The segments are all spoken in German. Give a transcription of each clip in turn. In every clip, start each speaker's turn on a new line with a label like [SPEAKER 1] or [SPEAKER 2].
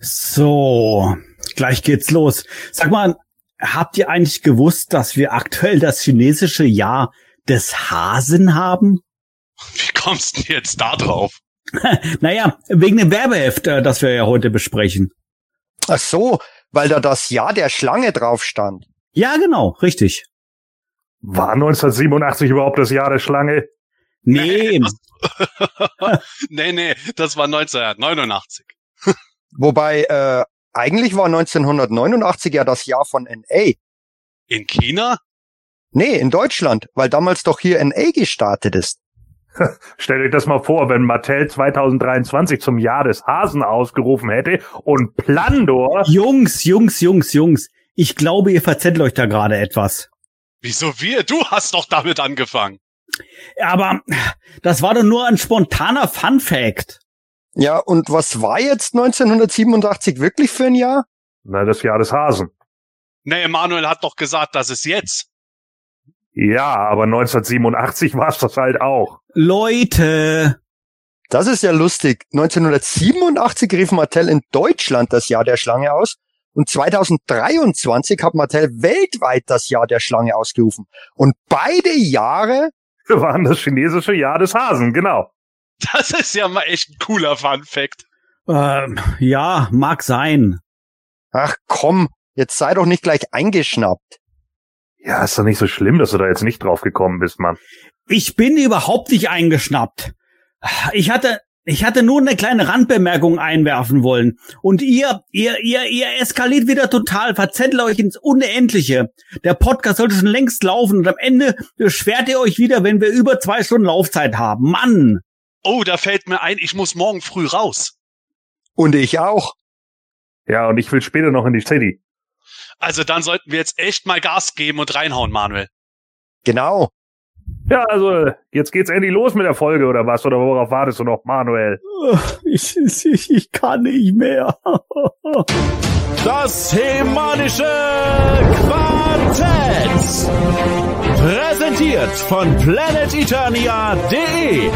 [SPEAKER 1] So, gleich geht's los. Sag mal, habt ihr eigentlich gewusst, dass wir aktuell das chinesische Jahr des Hasen haben?
[SPEAKER 2] Wie kommst du jetzt da drauf?
[SPEAKER 1] naja, wegen dem Werbeheft, äh, das wir ja heute besprechen.
[SPEAKER 3] Ach so, weil da das Jahr der Schlange drauf stand.
[SPEAKER 1] Ja, genau, richtig.
[SPEAKER 4] War 1987 überhaupt das Jahr der Schlange?
[SPEAKER 1] Nee.
[SPEAKER 2] nee, nee, das war 1989.
[SPEAKER 3] Wobei, äh, eigentlich war 1989 ja das Jahr von NA.
[SPEAKER 2] In China?
[SPEAKER 3] Nee, in Deutschland, weil damals doch hier NA gestartet ist.
[SPEAKER 4] Stellt euch das mal vor, wenn Mattel 2023 zum Jahr des Hasen ausgerufen hätte und Plandor.
[SPEAKER 1] Jungs, Jungs, Jungs, Jungs. Ich glaube, ihr verzettelt euch da gerade etwas.
[SPEAKER 2] Wieso wir? Du hast doch damit angefangen.
[SPEAKER 1] Aber das war doch nur ein spontaner Fun Fact.
[SPEAKER 3] Ja, und was war jetzt 1987 wirklich für ein Jahr?
[SPEAKER 4] Na, das Jahr des Hasen.
[SPEAKER 2] Nee, Emanuel hat doch gesagt, das ist jetzt.
[SPEAKER 4] Ja, aber 1987 war es das halt auch.
[SPEAKER 1] Leute.
[SPEAKER 3] Das ist ja lustig. 1987 rief Mattel in Deutschland das Jahr der Schlange aus und 2023 hat Mattel weltweit das Jahr der Schlange ausgerufen. Und beide Jahre
[SPEAKER 4] waren das chinesische Jahr des Hasen, genau.
[SPEAKER 2] Das ist ja mal echt ein cooler Fun Fact.
[SPEAKER 1] Ähm, ja, mag sein.
[SPEAKER 3] Ach komm, jetzt sei doch nicht gleich eingeschnappt.
[SPEAKER 4] Ja, ist doch nicht so schlimm, dass du da jetzt nicht drauf gekommen bist, Mann.
[SPEAKER 1] Ich bin überhaupt nicht eingeschnappt. Ich hatte, ich hatte nur eine kleine Randbemerkung einwerfen wollen. Und ihr, ihr, ihr, ihr eskaliert wieder total, verzettelt euch ins Unendliche. Der Podcast sollte schon längst laufen und am Ende beschwert ihr euch wieder, wenn wir über zwei Stunden Laufzeit haben. Mann!
[SPEAKER 2] Oh, da fällt mir ein, ich muss morgen früh raus.
[SPEAKER 3] Und ich auch.
[SPEAKER 4] Ja, und ich will später noch in die City.
[SPEAKER 2] Also dann sollten wir jetzt echt mal Gas geben und reinhauen, Manuel.
[SPEAKER 3] Genau.
[SPEAKER 4] Ja, also jetzt geht's endlich los mit der Folge oder was? Oder worauf wartest du noch, Manuel?
[SPEAKER 1] Ich, ich, ich kann nicht mehr.
[SPEAKER 5] Das hemanische Quartett. Präsentiert von planeteternia.de.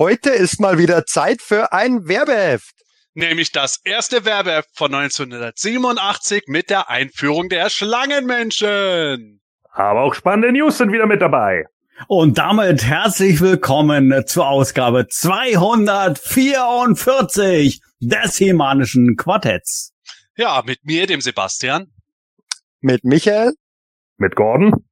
[SPEAKER 3] Heute ist mal wieder Zeit für ein Werbeheft.
[SPEAKER 2] Nämlich das erste Werbeheft von 1987 mit der Einführung der Schlangenmenschen.
[SPEAKER 4] Aber auch spannende News sind wieder mit dabei.
[SPEAKER 1] Und damit herzlich willkommen zur Ausgabe 244 des Hemanischen Quartetts.
[SPEAKER 2] Ja, mit mir, dem Sebastian.
[SPEAKER 3] Mit Michael.
[SPEAKER 4] Mit Gordon.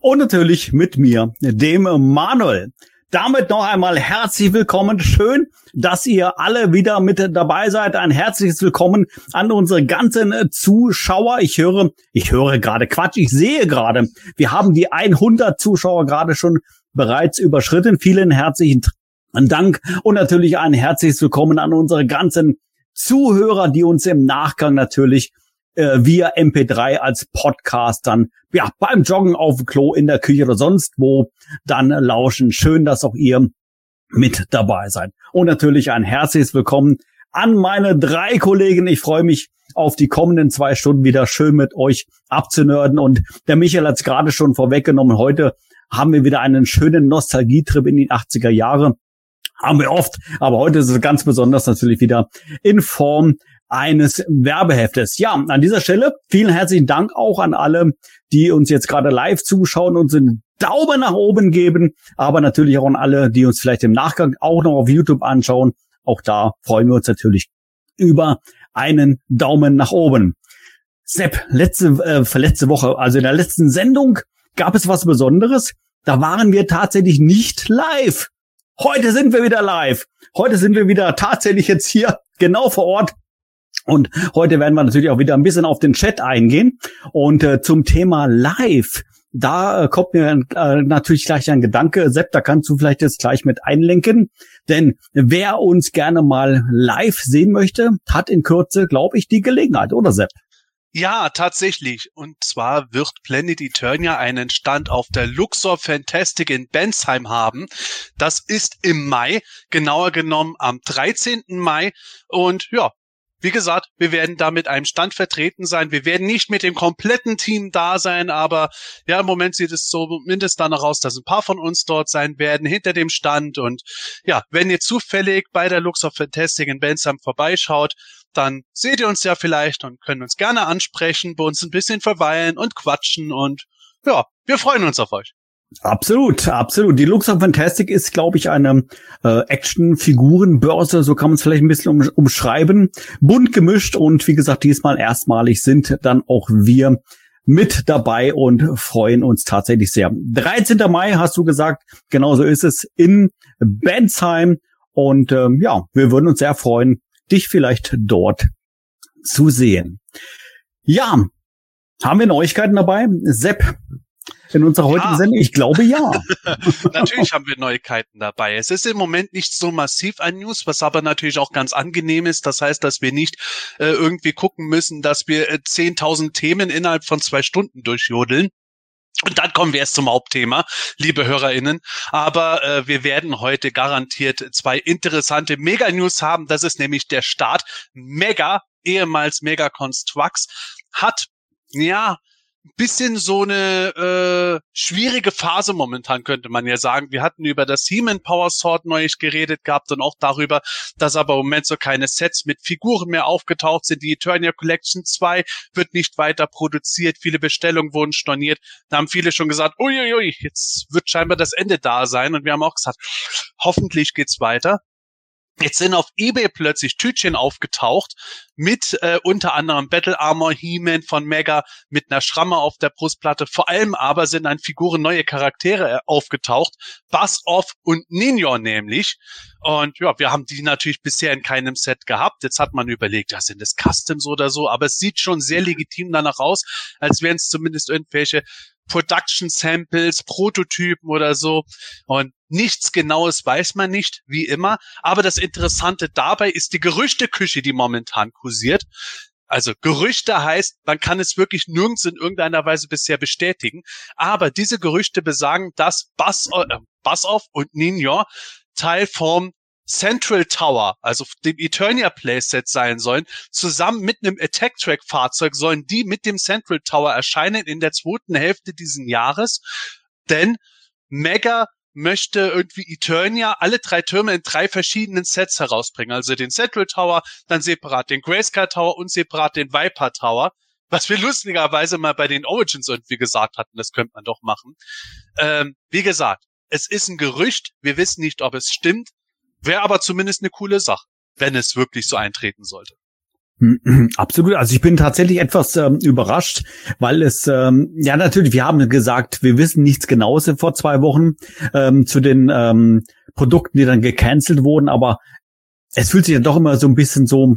[SPEAKER 1] Und natürlich mit mir, dem Manuel. Damit noch einmal herzlich willkommen. Schön, dass ihr alle wieder mit dabei seid. Ein herzliches Willkommen an unsere ganzen Zuschauer. Ich höre, ich höre gerade Quatsch. Ich sehe gerade, wir haben die 100 Zuschauer gerade schon bereits überschritten. Vielen herzlichen Dank und natürlich ein herzliches Willkommen an unsere ganzen Zuhörer, die uns im Nachgang natürlich äh, via MP3 als Podcast dann ja beim Joggen auf dem Klo in der Küche oder sonst wo dann lauschen. Schön, dass auch ihr mit dabei seid. Und natürlich ein herzliches Willkommen an meine drei Kollegen. Ich freue mich auf die kommenden zwei Stunden wieder schön mit euch abzunörden. Und der Michael hat es gerade schon vorweggenommen. Heute haben wir wieder einen schönen Nostalgietrip in die 80er Jahre. Haben wir oft, aber heute ist es ganz besonders natürlich wieder in Form eines Werbeheftes. Ja, an dieser Stelle vielen herzlichen Dank auch an alle, die uns jetzt gerade live zuschauen und einen Daumen nach oben geben, aber natürlich auch an alle, die uns vielleicht im Nachgang auch noch auf YouTube anschauen. Auch da freuen wir uns natürlich über einen Daumen nach oben. Sepp, letzte, äh, letzte Woche, also in der letzten Sendung gab es was Besonderes. Da waren wir tatsächlich nicht live. Heute sind wir wieder live. Heute sind wir wieder tatsächlich jetzt hier genau vor Ort Und heute werden wir natürlich auch wieder ein bisschen auf den Chat eingehen. Und äh, zum Thema Live, da äh, kommt mir äh, natürlich gleich ein Gedanke. Sepp, da kannst du vielleicht jetzt gleich mit einlenken. Denn wer uns gerne mal live sehen möchte, hat in Kürze, glaube ich, die Gelegenheit, oder Sepp?
[SPEAKER 2] Ja, tatsächlich. Und zwar wird Planet Eternia einen Stand auf der Luxor Fantastic in Bensheim haben. Das ist im Mai, genauer genommen am 13. Mai. Und ja, wie gesagt, wir werden da mit einem Stand vertreten sein. Wir werden nicht mit dem kompletten Team da sein, aber ja, im Moment sieht es so mindestens danach aus, dass ein paar von uns dort sein werden, hinter dem Stand. Und ja, wenn ihr zufällig bei der Lux of Fantastic in Bensheim vorbeischaut, dann seht ihr uns ja vielleicht und können uns gerne ansprechen, bei uns ein bisschen verweilen und quatschen und ja, wir freuen uns auf euch.
[SPEAKER 1] Absolut, absolut. Die Lux of Fantastic ist, glaube ich, eine äh, Action-Figurenbörse, so kann man es vielleicht ein bisschen um, umschreiben. Bunt gemischt und wie gesagt, diesmal erstmalig sind dann auch wir mit dabei und freuen uns tatsächlich sehr. 13. Mai hast du gesagt, genauso ist es in Bensheim und ähm, ja, wir würden uns sehr freuen, dich vielleicht dort zu sehen. Ja, haben wir Neuigkeiten dabei? Sepp, in unserer heutigen ja. Sendung? Ich glaube ja.
[SPEAKER 2] natürlich haben wir Neuigkeiten dabei. Es ist im Moment nicht so massiv ein News, was aber natürlich auch ganz angenehm ist. Das heißt, dass wir nicht äh, irgendwie gucken müssen, dass wir äh, 10.000 Themen innerhalb von zwei Stunden durchjodeln. Und dann kommen wir erst zum Hauptthema, liebe HörerInnen. Aber äh, wir werden heute garantiert zwei interessante Mega-News haben. Das ist nämlich der Start. Mega, ehemals Mega Constructs, hat ja bisschen so eine äh, schwierige Phase momentan, könnte man ja sagen. Wir hatten über das He-Man Power Sword neulich geredet gehabt und auch darüber, dass aber im Moment so keine Sets mit Figuren mehr aufgetaucht sind. Die Eternia Collection 2 wird nicht weiter produziert. Viele Bestellungen wurden storniert. Da haben viele schon gesagt, uiuiui, jetzt wird scheinbar das Ende da sein. Und wir haben auch gesagt, hoffentlich geht's weiter. Jetzt sind auf eBay plötzlich Tütchen aufgetaucht mit äh, unter anderem Battle Armor He-Man von Mega mit einer Schramme auf der Brustplatte. Vor allem aber sind an Figuren neue Charaktere äh, aufgetaucht. Buzz Off und Ninja nämlich. Und ja, wir haben die natürlich bisher in keinem Set gehabt. Jetzt hat man überlegt, ja, sind das Customs oder so, aber es sieht schon sehr legitim danach aus, als wären es zumindest irgendwelche Production Samples, Prototypen oder so. Und nichts Genaues weiß man nicht, wie immer. Aber das Interessante dabei ist die Gerüchteküche, die momentan kursiert. Also Gerüchte heißt, man kann es wirklich nirgends in irgendeiner Weise bisher bestätigen. Aber diese Gerüchte besagen, dass Buzz, äh, Buzz Off und Ninja Teil vom Central Tower, also dem Eternia Playset sein sollen, zusammen mit einem Attack Track Fahrzeug sollen die mit dem Central Tower erscheinen in der zweiten Hälfte diesen Jahres. Denn Mega möchte irgendwie Eternia alle drei Türme in drei verschiedenen Sets herausbringen. Also den Central Tower, dann separat den Grayscale Tower und separat den Viper Tower. Was wir lustigerweise mal bei den Origins irgendwie gesagt hatten, das könnte man doch machen. Ähm, wie gesagt, es ist ein Gerücht. Wir wissen nicht, ob es stimmt. Wäre aber zumindest eine coole Sache, wenn es wirklich so eintreten sollte.
[SPEAKER 1] Absolut. Also ich bin tatsächlich etwas ähm, überrascht, weil es ähm, ja natürlich, wir haben gesagt, wir wissen nichts Genaues vor zwei Wochen ähm, zu den ähm, Produkten, die dann gecancelt wurden, aber es fühlt sich ja doch immer so ein bisschen so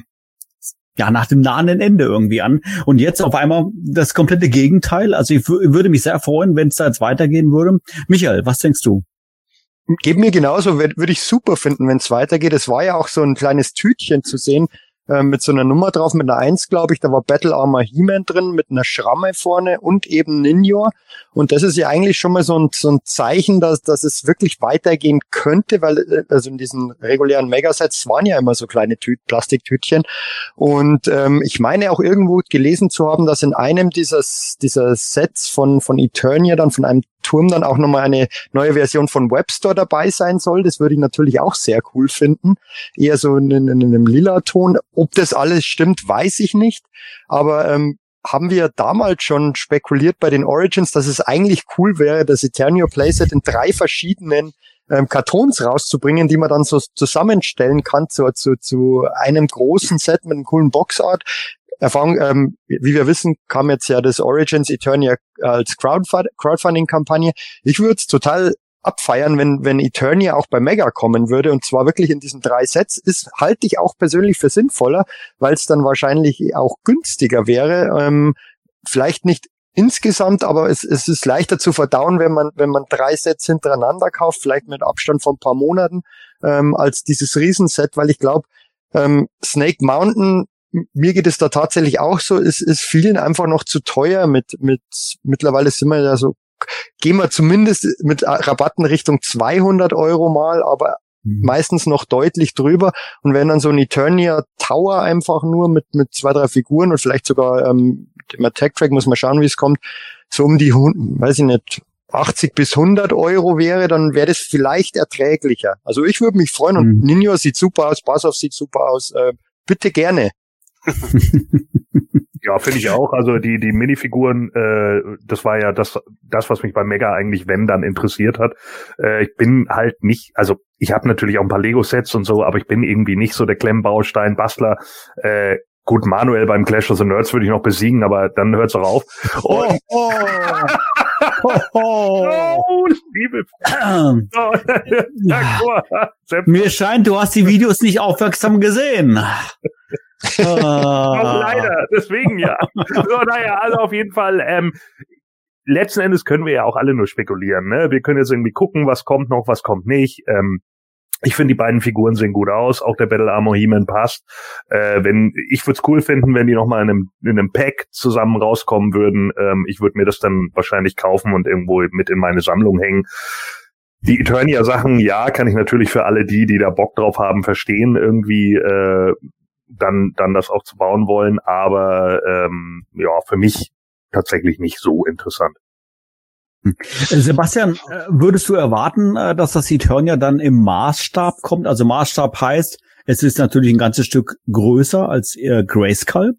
[SPEAKER 1] ja nach dem nahen Ende irgendwie an. Und jetzt auf einmal das komplette Gegenteil. Also ich würde mich sehr freuen, wenn es da jetzt weitergehen würde. Michael, was denkst du?
[SPEAKER 3] Geht mir genauso, würde ich super finden, wenn es weitergeht. Es war ja auch so ein kleines Tütchen zu sehen, äh, mit so einer Nummer drauf, mit einer Eins, glaube ich. Da war Battle Armor He-Man drin, mit einer Schramme vorne und eben Ninja. Und das ist ja eigentlich schon mal so ein, so ein Zeichen, dass, dass es wirklich weitergehen könnte, weil äh, also in diesen regulären Megasets waren ja immer so kleine Tü Plastiktütchen. Und ähm, ich meine auch irgendwo gelesen zu haben, dass in einem dieser, dieser Sets von, von Eternia dann von einem Turm dann auch nochmal eine neue Version von Webstore dabei sein soll. Das würde ich natürlich auch sehr cool finden. Eher so in, in, in einem lila Ton. Ob das alles stimmt, weiß ich nicht. Aber ähm, haben wir damals schon spekuliert bei den Origins, dass es eigentlich cool wäre, das Eternio Playset in drei verschiedenen ähm, Kartons rauszubringen, die man dann so zusammenstellen kann zu, zu, zu einem großen Set mit einem coolen Boxart. Erfahrung, ähm, wie wir wissen, kam jetzt ja das Origins Eternia als Crowdfunding-Kampagne. Ich würde es total abfeiern, wenn, wenn Eternia auch bei Mega kommen würde und zwar wirklich in diesen drei Sets, ist, halte ich auch persönlich für sinnvoller, weil es dann wahrscheinlich auch günstiger wäre. Ähm, vielleicht nicht insgesamt, aber es, es ist leichter zu verdauen, wenn man, wenn man drei Sets hintereinander kauft, vielleicht mit Abstand von ein paar Monaten, ähm, als dieses Riesenset, weil ich glaube, ähm, Snake Mountain, mir geht es da tatsächlich auch so, ist, ist vielen einfach noch zu teuer mit, mit, mittlerweile sind wir ja so, gehen wir zumindest mit Rabatten Richtung 200 Euro mal, aber mhm. meistens noch deutlich drüber. Und wenn dann so ein Eternia Tower einfach nur mit, mit zwei, drei Figuren und vielleicht sogar ähm, dem Attack Track muss man schauen, wie es kommt, so um die, weiß ich nicht, 80 bis 100 Euro wäre, dann wäre das vielleicht erträglicher. Also ich würde mich freuen und mhm. Ninja sieht super aus, Basov sieht super aus. Äh, bitte gerne.
[SPEAKER 4] ja, finde ich auch. Also die die Minifiguren, äh, das war ja das das, was mich bei Mega eigentlich wenn dann interessiert hat. Äh, ich bin halt nicht, also ich habe natürlich auch ein paar Lego Sets und so, aber ich bin irgendwie nicht so der Klemmbaustein Bastler. Äh, Gut, Manuel beim Clash of the Nerds würde ich noch besiegen, aber dann hört's auch auf. Und oh, oh.
[SPEAKER 1] oh, oh. liebe Mir scheint, du hast die Videos nicht aufmerksam gesehen.
[SPEAKER 4] Leider, deswegen ja. So, naja, also auf jeden Fall, ähm, letzten Endes können wir ja auch alle nur spekulieren. Ne? Wir können jetzt irgendwie gucken, was kommt noch, was kommt nicht. Ähm, ich finde, die beiden Figuren sehen gut aus. Auch der Battle Armor He-Man passt. Äh, wenn, ich würde es cool finden, wenn die nochmal in einem, in einem Pack zusammen rauskommen würden. Ähm, ich würde mir das dann wahrscheinlich kaufen und irgendwo mit in meine Sammlung hängen. Die Eternia-Sachen, ja, kann ich natürlich für alle die, die da Bock drauf haben, verstehen, irgendwie äh, dann, dann das auch zu bauen wollen. Aber ähm, ja, für mich tatsächlich nicht so interessant.
[SPEAKER 1] Hm. Sebastian, äh, würdest du erwarten, äh, dass das Eternia dann im Maßstab kommt? Also Maßstab heißt, es ist natürlich ein ganzes Stück größer als äh, Grayskull.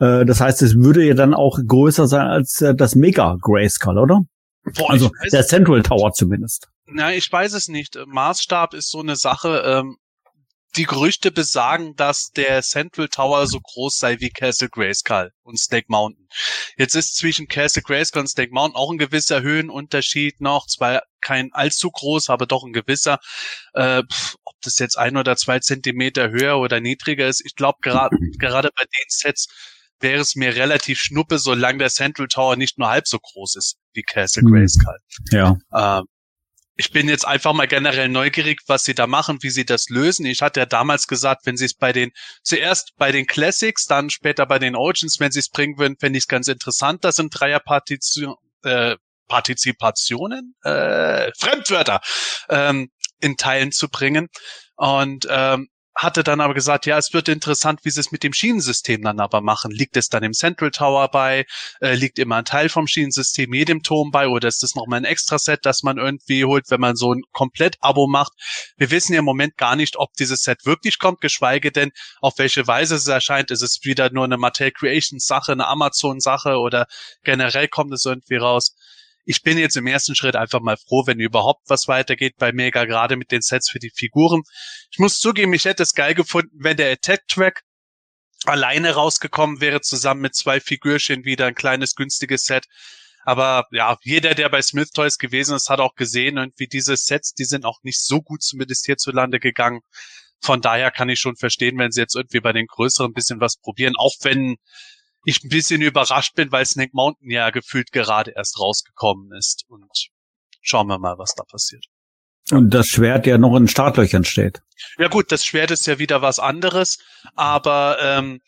[SPEAKER 1] Das heißt, es würde ja dann auch größer sein als das Mega Grayskull, oder? Boah, also der Central Tower zumindest.
[SPEAKER 2] Na, ich weiß es nicht. Maßstab ist so eine Sache. Ähm, die Gerüchte besagen, dass der Central Tower so groß sei wie Castle Grayskull und Snake Mountain. Jetzt ist zwischen Castle Grayskull und Snake Mountain auch ein gewisser Höhenunterschied noch, zwar kein allzu groß, aber doch ein gewisser. Äh, ob das jetzt ein oder zwei Zentimeter höher oder niedriger ist, ich glaube gerade gerade bei den Sets wäre es mir relativ schnuppe, solange der Central Tower nicht nur halb so groß ist wie Castle hm. Grayskull.
[SPEAKER 1] Ja.
[SPEAKER 2] Äh, ich bin jetzt einfach mal generell neugierig, was sie da machen, wie sie das lösen. Ich hatte ja damals gesagt, wenn sie es bei den, zuerst bei den Classics, dann später bei den Origins, wenn sie es bringen würden, fände ich es ganz interessant. Das sind Dreierpartition, äh, Partizipationen, äh, Fremdwörter ähm, in Teilen zu bringen. Und ähm, hatte dann aber gesagt, ja, es wird interessant, wie sie es mit dem Schienensystem dann aber machen. Liegt es dann im Central Tower bei? Äh, liegt immer ein Teil vom Schienensystem jedem Turm bei? Oder ist das nochmal ein Extra-Set, das man irgendwie holt, wenn man so ein Komplett-Abo macht? Wir wissen ja im Moment gar nicht, ob dieses Set wirklich kommt, geschweige denn, auf welche Weise es erscheint. Ist es wieder nur eine Mattel Creations Sache, eine Amazon Sache oder generell kommt es irgendwie raus? Ich bin jetzt im ersten Schritt einfach mal froh, wenn überhaupt was weitergeht bei Mega, gerade mit den Sets für die Figuren. Ich muss zugeben, ich hätte es geil gefunden, wenn der Attack-Track alleine rausgekommen wäre, zusammen mit zwei Figürchen wieder ein kleines, günstiges Set. Aber ja, jeder, der bei Smith Toys gewesen ist, hat auch gesehen, irgendwie diese Sets, die sind auch nicht so gut zumindest hierzulande gegangen. Von daher kann ich schon verstehen, wenn sie jetzt irgendwie bei den größeren ein bisschen was probieren, auch wenn ich ein bisschen überrascht bin, weil Snake Mountain ja gefühlt gerade erst rausgekommen ist. Und schauen wir mal, was da passiert.
[SPEAKER 1] Und das Schwert ja noch in Startlöchern steht.
[SPEAKER 2] Ja gut, das Schwert ist ja wieder was anderes, aber ähm,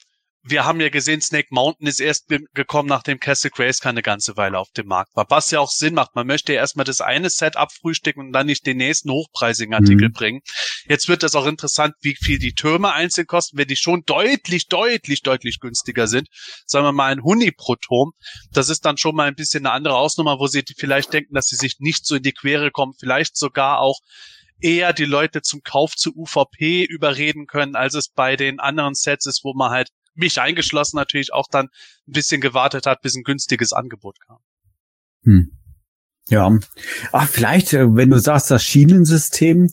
[SPEAKER 2] wir haben ja gesehen, Snake Mountain ist erst gekommen, nachdem Castle Grace keine ganze Weile auf dem Markt war. Was ja auch Sinn macht. Man möchte ja erstmal das eine Set abfrühstücken und dann nicht den nächsten hochpreisigen Artikel mhm. bringen. Jetzt wird das auch interessant, wie viel die Türme einzeln kosten, wenn die schon deutlich, deutlich, deutlich günstiger sind. Sagen wir mal ein Huni pro Turm. Das ist dann schon mal ein bisschen eine andere Ausnummer, wo sie vielleicht denken, dass sie sich nicht so in die Quere kommen. Vielleicht sogar auch eher die Leute zum Kauf zu UVP überreden können, als es bei den anderen Sets ist, wo man halt mich eingeschlossen natürlich auch dann ein bisschen gewartet hat, bis ein günstiges Angebot kam.
[SPEAKER 1] Hm. Ja. Ach, vielleicht, äh, wenn du sagst, das Schienensystem,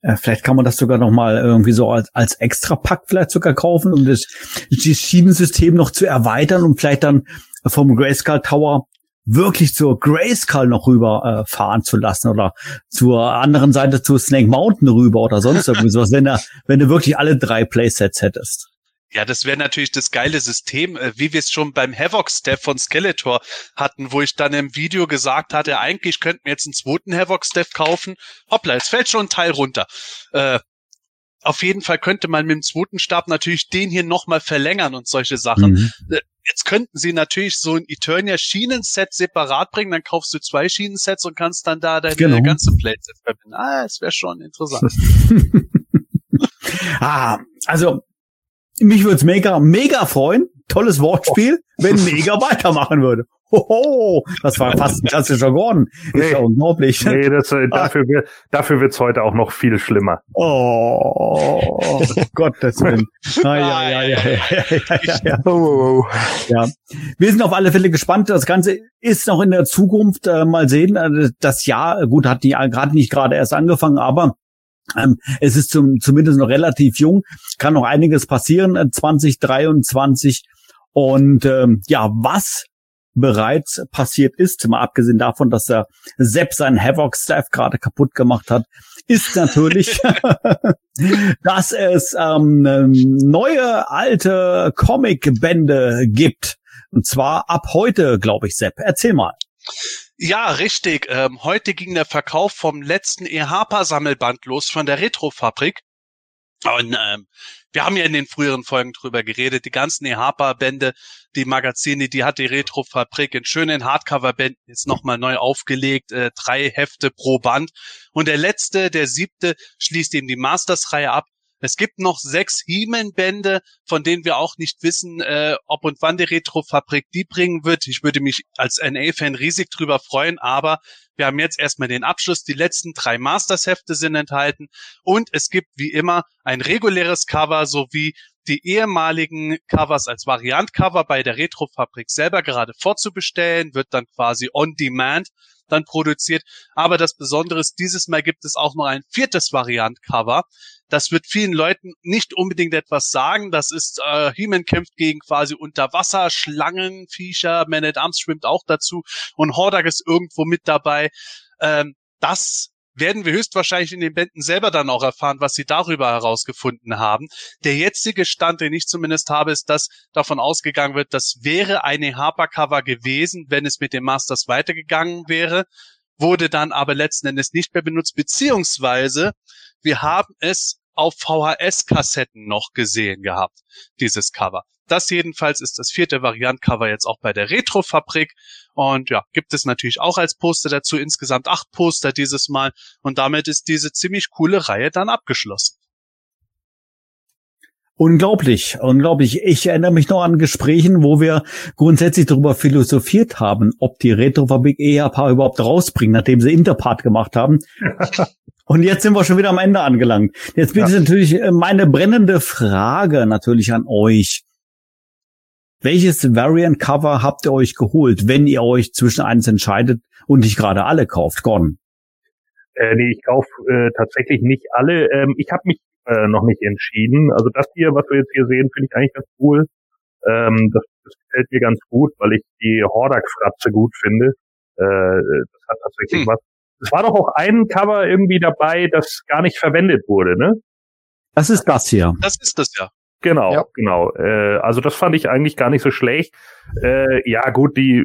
[SPEAKER 1] äh, vielleicht kann man das sogar noch mal irgendwie so als, als Extra-Pack vielleicht sogar kaufen, um das, das Schienensystem noch zu erweitern und vielleicht dann vom Grayscale Tower wirklich zur Grayskull noch rüber äh, fahren zu lassen oder zur anderen Seite zu Snake Mountain rüber oder sonst irgendwie sowas, wenn, er, wenn du wirklich alle drei Playsets hättest.
[SPEAKER 2] Ja, das wäre natürlich das geile System, äh, wie wir es schon beim Havoc-Step von Skeletor hatten, wo ich dann im Video gesagt hatte, eigentlich könnten wir jetzt einen zweiten Havoc-Step kaufen. Hoppla, es fällt schon ein Teil runter. Äh, auf jeden Fall könnte man mit dem zweiten Stab natürlich den hier nochmal verlängern und solche Sachen. Mhm. Äh, jetzt könnten sie natürlich so ein Eternia Schienenset separat bringen, dann kaufst du zwei Schienensets und kannst dann da deine genau. ganze Playset verbinden. Ah, es wäre schon interessant.
[SPEAKER 1] ah, also mich würde es mega, mega freuen. Tolles Wortspiel, wenn Mega weitermachen würde. Hoho, das war fast ein klassischer Gordon.
[SPEAKER 4] Nee, ist ja unglaublich. Nee, das, äh, dafür, wird, dafür wird's heute auch noch viel schlimmer.
[SPEAKER 1] Oh, Gottes Willen. Ah, ja, ja, ja, ja, ja, ja, ja. Oh, oh, oh. ja. Wir sind auf alle Fälle gespannt. Das Ganze ist noch in der Zukunft. Äh, mal sehen. Äh, das Jahr, gut, hat die gerade nicht gerade erst angefangen, aber es ist zum, zumindest noch relativ jung, kann noch einiges passieren äh, 2023. Und ähm, ja, was bereits passiert ist, mal abgesehen davon, dass er selbst seinen Havoc-Staff gerade kaputt gemacht hat, ist natürlich, dass es ähm, neue alte Comic-Bände gibt. Und zwar ab heute, glaube ich, Sepp. Erzähl mal.
[SPEAKER 2] Ja, richtig. Ähm, heute ging der Verkauf vom letzten EHPA-Sammelband los von der Retrofabrik. Und ähm, wir haben ja in den früheren Folgen drüber geredet, die ganzen EHPA-Bände, die Magazine, die hat die Retrofabrik in schönen Hardcover-Bänden jetzt nochmal neu aufgelegt, äh, drei Hefte pro Band. Und der letzte, der siebte, schließt eben die Masters-Reihe ab es gibt noch sechs He-Man-Bände, von denen wir auch nicht wissen, äh, ob und wann die Retrofabrik die bringen wird. Ich würde mich als NA-Fan riesig drüber freuen, aber wir haben jetzt erstmal den Abschluss. Die letzten drei Masters-Hefte sind enthalten und es gibt wie immer ein reguläres Cover sowie die ehemaligen Covers als Variant-Cover bei der Retrofabrik selber gerade vorzubestellen, wird dann quasi on demand dann produziert. Aber das Besondere ist, dieses Mal gibt es auch noch ein viertes Variant-Cover. Das wird vielen Leuten nicht unbedingt etwas sagen. Das ist, äh, He-Man kämpft gegen quasi Unterwasser, Schlangen, Viecher, Man at Arms schwimmt auch dazu und Hordak ist irgendwo mit dabei. Ähm, das werden wir höchstwahrscheinlich in den Bänden selber dann auch erfahren, was sie darüber herausgefunden haben. Der jetzige Stand, den ich zumindest habe, ist, dass davon ausgegangen wird, das wäre eine Harper-Cover gewesen, wenn es mit den Masters weitergegangen wäre, wurde dann aber letzten Endes nicht mehr benutzt, beziehungsweise wir haben es auf VHS-Kassetten noch gesehen gehabt, dieses Cover. Das jedenfalls ist das vierte Variant-Cover jetzt auch bei der Retro-Fabrik. Und ja, gibt es natürlich auch als Poster dazu insgesamt acht Poster dieses Mal. Und damit ist diese ziemlich coole Reihe dann abgeschlossen.
[SPEAKER 1] Unglaublich, unglaublich. Ich erinnere mich noch an Gesprächen, wo wir grundsätzlich darüber philosophiert haben, ob die Retrofabrik EHP überhaupt rausbringen, nachdem sie Interpart gemacht haben. Und jetzt sind wir schon wieder am Ende angelangt. Jetzt bitte ja. natürlich äh, meine brennende Frage natürlich an euch. Welches Variant Cover habt ihr euch geholt, wenn ihr euch zwischen eins entscheidet und nicht gerade alle kauft, Gordon?
[SPEAKER 4] Äh, nee, ich kaufe äh, tatsächlich nicht alle. Ähm, ich habe mich äh, noch nicht entschieden. Also das hier, was wir jetzt hier sehen, finde ich eigentlich ganz cool. Ähm, das, das gefällt mir ganz gut, weil ich die Hordak-Fratze gut finde. Äh, das hat tatsächlich hm. was. Es war doch auch ein Cover irgendwie dabei, das gar nicht verwendet wurde, ne?
[SPEAKER 1] Das ist das hier.
[SPEAKER 2] Das ist das ja.
[SPEAKER 4] Genau, ja. genau. Äh, also das fand ich eigentlich gar nicht so schlecht. Äh, ja, gut, die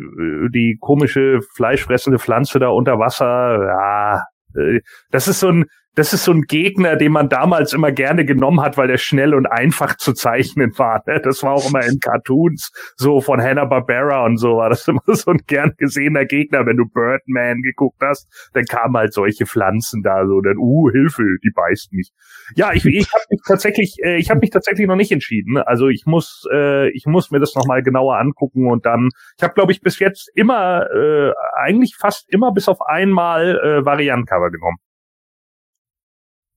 [SPEAKER 4] die komische fleischfressende Pflanze da unter Wasser, ja, äh, das ist so ein das ist so ein Gegner, den man damals immer gerne genommen hat, weil der schnell und einfach zu zeichnen war. Ne? Das war auch immer in Cartoons, so von Hanna-Barbera und so war das immer so ein gern gesehener Gegner. Wenn du Birdman geguckt hast, dann kamen halt solche Pflanzen da so, dann, uh, Hilfe, die beißt mich. Ja, ich, ich habe mich tatsächlich, äh, ich habe mich tatsächlich noch nicht entschieden. Also ich muss, äh, ich muss mir das nochmal genauer angucken und dann, ich habe, glaube ich, bis jetzt immer, äh, eigentlich fast immer bis auf einmal äh, Variantcover genommen.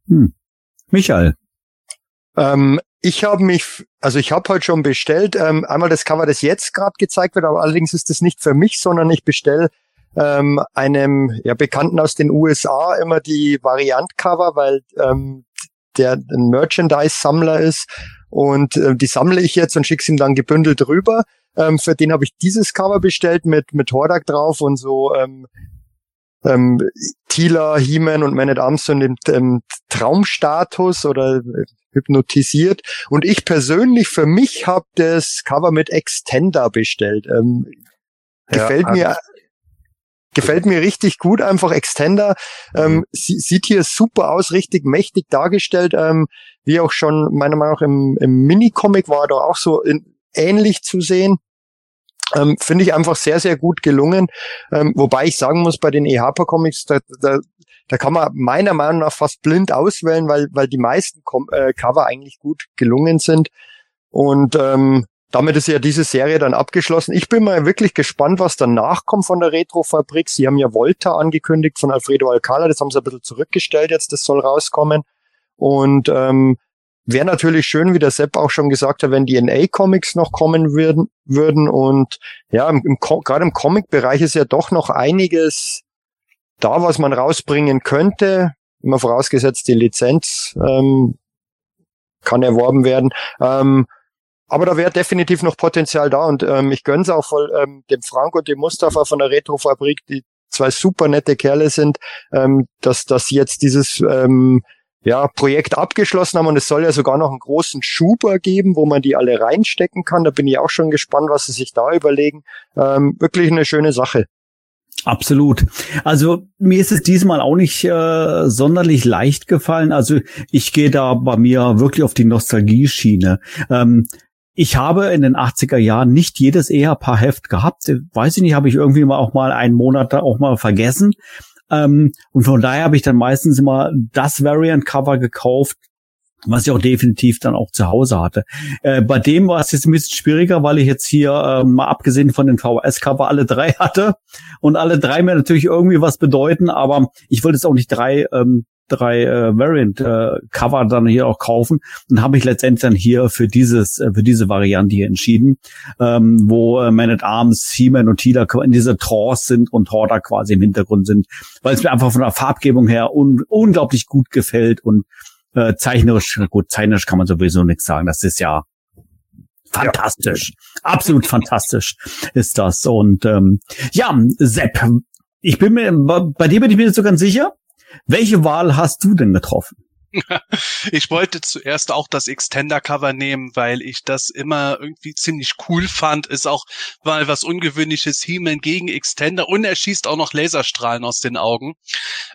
[SPEAKER 1] Hm. Michael.
[SPEAKER 3] Ähm, ich habe mich, also ich habe heute schon bestellt, ähm, einmal das Cover, das jetzt gerade gezeigt wird, aber allerdings ist das nicht für mich, sondern ich bestelle ähm, einem ja, Bekannten aus den USA immer die Variant-Cover, weil ähm, der ein Merchandise-Sammler ist und äh, die sammle ich jetzt und schicke ihm dann gebündelt rüber. Ähm, für den habe ich dieses Cover bestellt mit, mit Hordak drauf und so ähm, ähm, Tila, He-Man und Man at Arms in dem ähm, Traumstatus oder äh, hypnotisiert. Und ich persönlich für mich habe das Cover mit Extender bestellt. Ähm, gefällt
[SPEAKER 4] Ja,
[SPEAKER 3] mir gefällt mir richtig gut. Einfach Extender ähm, sie, sieht hier super aus, richtig mächtig dargestellt. Ähm, wie auch schon meiner Meinung nach im, im Mini-Comic war da auch so in, ähnlich zu sehen. Ähm, Finde ich einfach sehr, sehr gut gelungen. Ähm, wobei ich sagen muss, bei den E-Harper-Comics, da, da, da kann man meiner Meinung nach fast blind auswählen, weil, weil die meisten Com äh, Cover eigentlich gut gelungen sind. Und ähm, damit ist ja diese Serie dann abgeschlossen. Ich bin mal wirklich gespannt, was danach kommt von der Retrofabrik. Sie haben ja Volta angekündigt von Alfredo Alcala. Das haben sie ein bisschen zurückgestellt jetzt. Das soll rauskommen. Und ähm, wäre natürlich schön, wie der Sepp auch schon gesagt hat, wenn die NA-Comics noch kommen würden. würden. Und ja, im, im, gerade im Comic-Bereich ist ja doch noch einiges da, was man rausbringen könnte. Immer vorausgesetzt, die Lizenz ähm, kann erworben werden. Ähm, aber da wäre definitiv noch Potenzial da und ähm, ich gönn's auch voll ähm, dem Frank und dem Mustafa von der Retrofabrik, die zwei super nette Kerle sind, ähm, dass, dass sie jetzt dieses ähm, ja, Projekt abgeschlossen haben und es soll ja sogar noch einen großen Schuber geben, wo man die alle reinstecken kann. Da bin ich auch schon gespannt, was sie sich da überlegen. Ähm, wirklich eine schöne Sache.
[SPEAKER 1] Absolut. Also mir ist es diesmal auch nicht äh, sonderlich leicht gefallen. Also ich gehe da bei mir wirklich auf die Nostalgie-Schiene. Ähm, ich habe in den 80er Jahren nicht jedes Ehepaar-Heft gehabt. Weiß ich nicht, habe ich irgendwie mal auch mal einen Monat da auch mal vergessen. Ähm, und von daher habe ich dann meistens immer das Variant-Cover gekauft, was ich auch definitiv dann auch zu Hause hatte. Äh, bei dem war es jetzt ein bisschen schwieriger, weil ich jetzt hier äh, mal abgesehen von den VHS-Cover alle drei hatte und alle drei mir natürlich irgendwie was bedeuten, aber ich wollte jetzt auch nicht drei ähm, drei äh, Variant äh, Cover dann hier auch kaufen und habe ich letztendlich dann hier für dieses äh, für diese Variante hier entschieden, ähm, wo äh, Man at Arms, He-Man und Tila in dieser Trance sind und Horda quasi im Hintergrund sind, weil es mir einfach von der Farbgebung her un unglaublich gut gefällt und äh, zeichnerisch, gut, zeichnerisch kann man sowieso nichts sagen. Das ist ja fantastisch. Absolut fantastisch ist das. Und ähm, ja, Sepp, ich bin mir, bei dir bin ich mir nicht so ganz sicher. Welche Wahl hast du denn getroffen?
[SPEAKER 2] Ich wollte zuerst auch das Extender-Cover nehmen, weil ich das immer irgendwie ziemlich cool fand. Ist auch mal was Ungewöhnliches, He-Man gegen Extender und er schießt auch noch Laserstrahlen aus den Augen.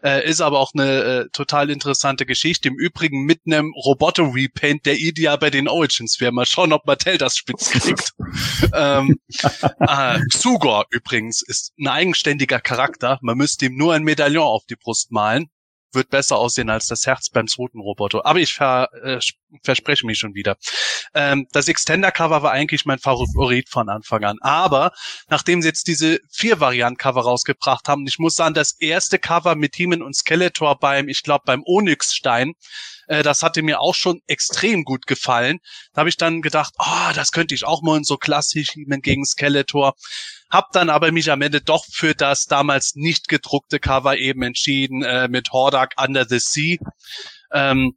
[SPEAKER 2] Äh, ist aber auch eine äh, total interessante Geschichte. Im Übrigen mit einem Roboter-Repaint, der ideal bei den Origins wäre. Mal schauen, ob Mattel das spitz kriegt. ähm, äh, Xugor übrigens ist ein eigenständiger Charakter. Man müsste ihm nur ein Medaillon auf die Brust malen wird besser aussehen als das Herz beim zweiten Roboter. Aber ich ver, äh, verspreche mich schon wieder. Ähm, das Extender-Cover war eigentlich mein Favorit von Anfang an. Aber nachdem sie jetzt diese vier Variant-Cover rausgebracht haben, ich muss sagen, das erste Cover mit Heeman und Skeletor beim, ich glaube, beim Onyx-Stein, äh, das hatte mir auch schon extrem gut gefallen. Da habe ich dann gedacht, oh, das könnte ich auch mal in so klassisch gegen Skeletor. Hab dann aber mich am Ende doch für das damals nicht gedruckte Cover eben entschieden äh, mit Hordak Under the Sea. Ähm,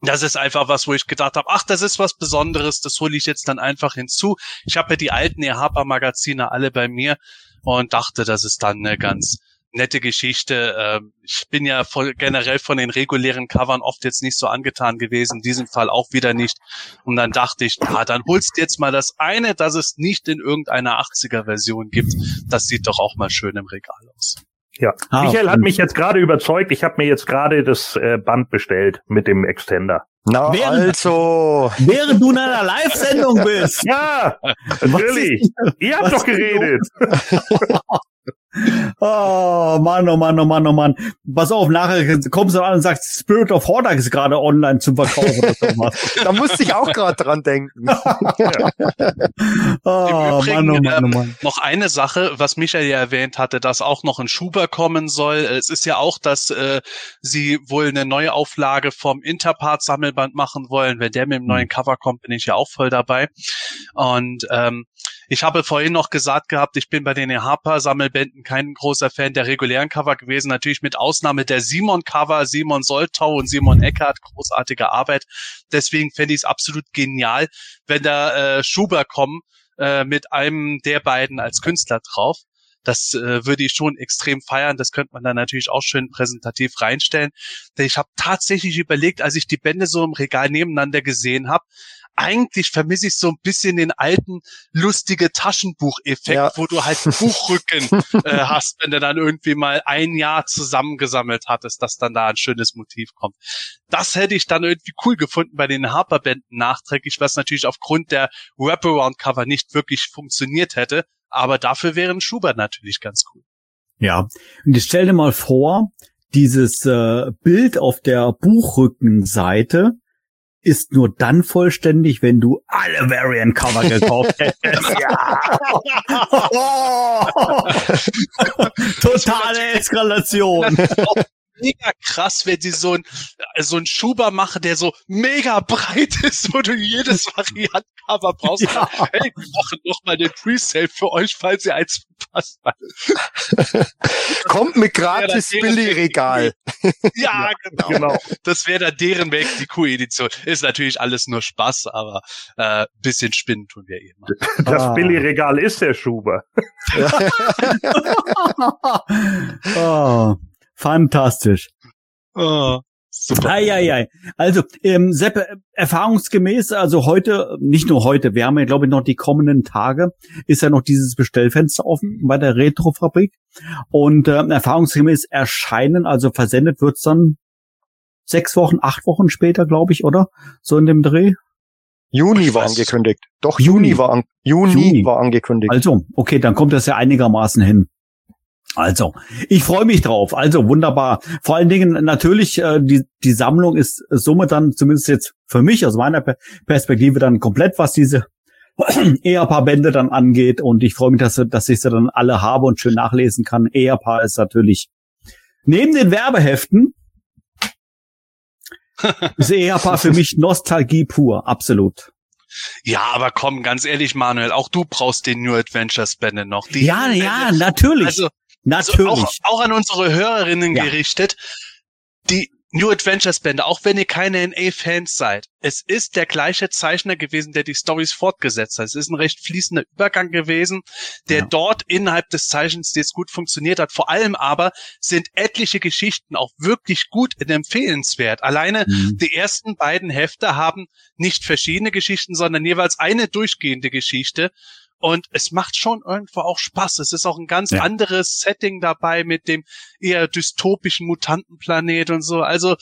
[SPEAKER 2] das ist einfach was, wo ich gedacht habe, ach, das ist was Besonderes, das hole ich jetzt dann einfach hinzu. Ich habe ja die alten Ehapa-Magazine alle bei mir und dachte, das ist dann eine ganz nette Geschichte. Ähm, ich bin ja voll, generell von den regulären Covern oft jetzt nicht so angetan gewesen, in diesem Fall auch wieder nicht. Und dann dachte ich, ja, dann holst du jetzt mal das eine, das es nicht in irgendeiner 80er-Version gibt. Das sieht doch auch mal schön im Regal aus.
[SPEAKER 4] Ja,
[SPEAKER 1] Ah,
[SPEAKER 4] Michael hat mich jetzt gerade überzeugt. Ich habe mir jetzt gerade das äh, Band bestellt mit dem Extender.
[SPEAKER 3] Na
[SPEAKER 1] Während-
[SPEAKER 3] also,
[SPEAKER 1] Während du in einer Live-Sendung bist.
[SPEAKER 4] Ja, natürlich. Ihr habt
[SPEAKER 1] was
[SPEAKER 4] doch geredet.
[SPEAKER 1] Oh Mann, oh Mann, oh Mann, oh Mann. Pass auf, nachher kommst du an und sagst, Spirit of Hordak ist gerade online zum Verkauf
[SPEAKER 3] da musste ich auch gerade dran denken.
[SPEAKER 1] Oh
[SPEAKER 2] Übrigen,
[SPEAKER 1] Mann, oh Mann, oh
[SPEAKER 2] ähm,
[SPEAKER 1] Mann.
[SPEAKER 2] Noch eine Sache, was Michael ja erwähnt hatte, dass auch noch ein Schuber kommen soll. Es ist ja auch, dass äh, sie wohl eine neue Auflage vom Interpart-Sammelband machen wollen. Wenn der mit dem neuen Cover kommt, bin ich ja auch voll dabei. Und ähm, ich habe vorhin noch gesagt gehabt, ich bin bei den Harper-Sammelbänden kein großer Fan der regulären Cover gewesen. Natürlich mit Ausnahme der Simon-Cover, Simon Soltau und Simon Eckert, großartige Arbeit. Deswegen fände ich es absolut genial, wenn da äh, Schuber kommen, äh, mit einem der beiden als Künstler drauf. Das äh, würde ich schon extrem feiern. Das könnte man dann natürlich auch schön präsentativ reinstellen. Denn ich habe tatsächlich überlegt, als ich die Bände so im Regal nebeneinander gesehen habe, eigentlich vermisse ich so ein bisschen den alten lustige Taschenbucheffekt, ja. wo du halt Buchrücken äh, hast, wenn du dann irgendwie mal ein Jahr zusammengesammelt hattest, dass dann da ein schönes Motiv kommt. Das hätte ich dann irgendwie cool gefunden bei den Harper-Bänden nachträglich, was natürlich aufgrund der Wraparound-Cover nicht wirklich funktioniert hätte. Aber dafür wäre ein Schubert natürlich ganz cool.
[SPEAKER 1] Ja, und ich stell dir mal vor, dieses äh, Bild auf der Buchrückenseite, ist nur dann vollständig, wenn du alle Variant Cover gekauft hättest. ja. Totale Eskalation
[SPEAKER 2] mega krass, wenn sie so ein, so ein Schuber machen, der so mega breit ist, wo du jedes Variantcover brauchst. Ja. Hey, wir machen noch mal den Presale für euch, falls ihr eins verpasst
[SPEAKER 3] habt. Kommt mit gratis Billy-Regal.
[SPEAKER 2] Ja, genau. genau. Das wäre dann deren Weg, die Q-Edition. Ist natürlich alles nur Spaß, aber äh, bisschen spinnen tun wir eh mal.
[SPEAKER 4] Das ah. Billy-Regal ist der Schuber.
[SPEAKER 1] oh. Fantastisch. Oh, super. Ei, ei, ei. Also, ähm, Sepp, äh, erfahrungsgemäß, also heute, nicht nur heute, wir haben ja, glaube ich, noch die kommenden Tage, ist ja noch dieses Bestellfenster offen bei der Retrofabrik. Und äh, erfahrungsgemäß erscheinen, also versendet wird's dann sechs Wochen, acht Wochen später, glaube ich, oder? So in dem Dreh.
[SPEAKER 3] Juni war angekündigt. Doch, Juni, Juni war, an Juni, Juni war angekündigt.
[SPEAKER 1] Also, okay, dann kommt das ja einigermaßen hin. Also, ich freue mich drauf. Also wunderbar. Vor allen Dingen natürlich, äh, die, die Sammlung ist somit dann zumindest jetzt für mich aus meiner Perspektive dann komplett, was diese Ehepaar-Bände dann angeht. Und ich freue mich, dass, dass ich sie dann alle habe und schön nachlesen kann. Ehepaar ist natürlich neben den Werbeheften ist Ehepaar für mich Nostalgie pur, absolut.
[SPEAKER 2] Ja, aber komm, ganz ehrlich, Manuel, auch du brauchst den New Adventures Bände noch.
[SPEAKER 1] Die ja, ja, natürlich. Also, Natürlich.
[SPEAKER 2] Also auch, auch an unsere Hörerinnen ja. gerichtet. Die New Adventures Bände, auch wenn ihr keine NA-Fans seid, es ist der gleiche Zeichner gewesen, der die Stories fortgesetzt hat. Es ist ein recht fließender Übergang gewesen, der ja. dort innerhalb des Zeichens jetzt gut funktioniert hat. Vor allem aber sind etliche Geschichten auch wirklich gut und empfehlenswert. Alleine mhm. die ersten beiden Hefte haben nicht verschiedene Geschichten, sondern jeweils eine durchgehende Geschichte. Und es macht schon irgendwo auch Spaß. Es ist auch ein ganz ja. anderes Setting dabei mit dem eher dystopischen Mutantenplanet und so. Also,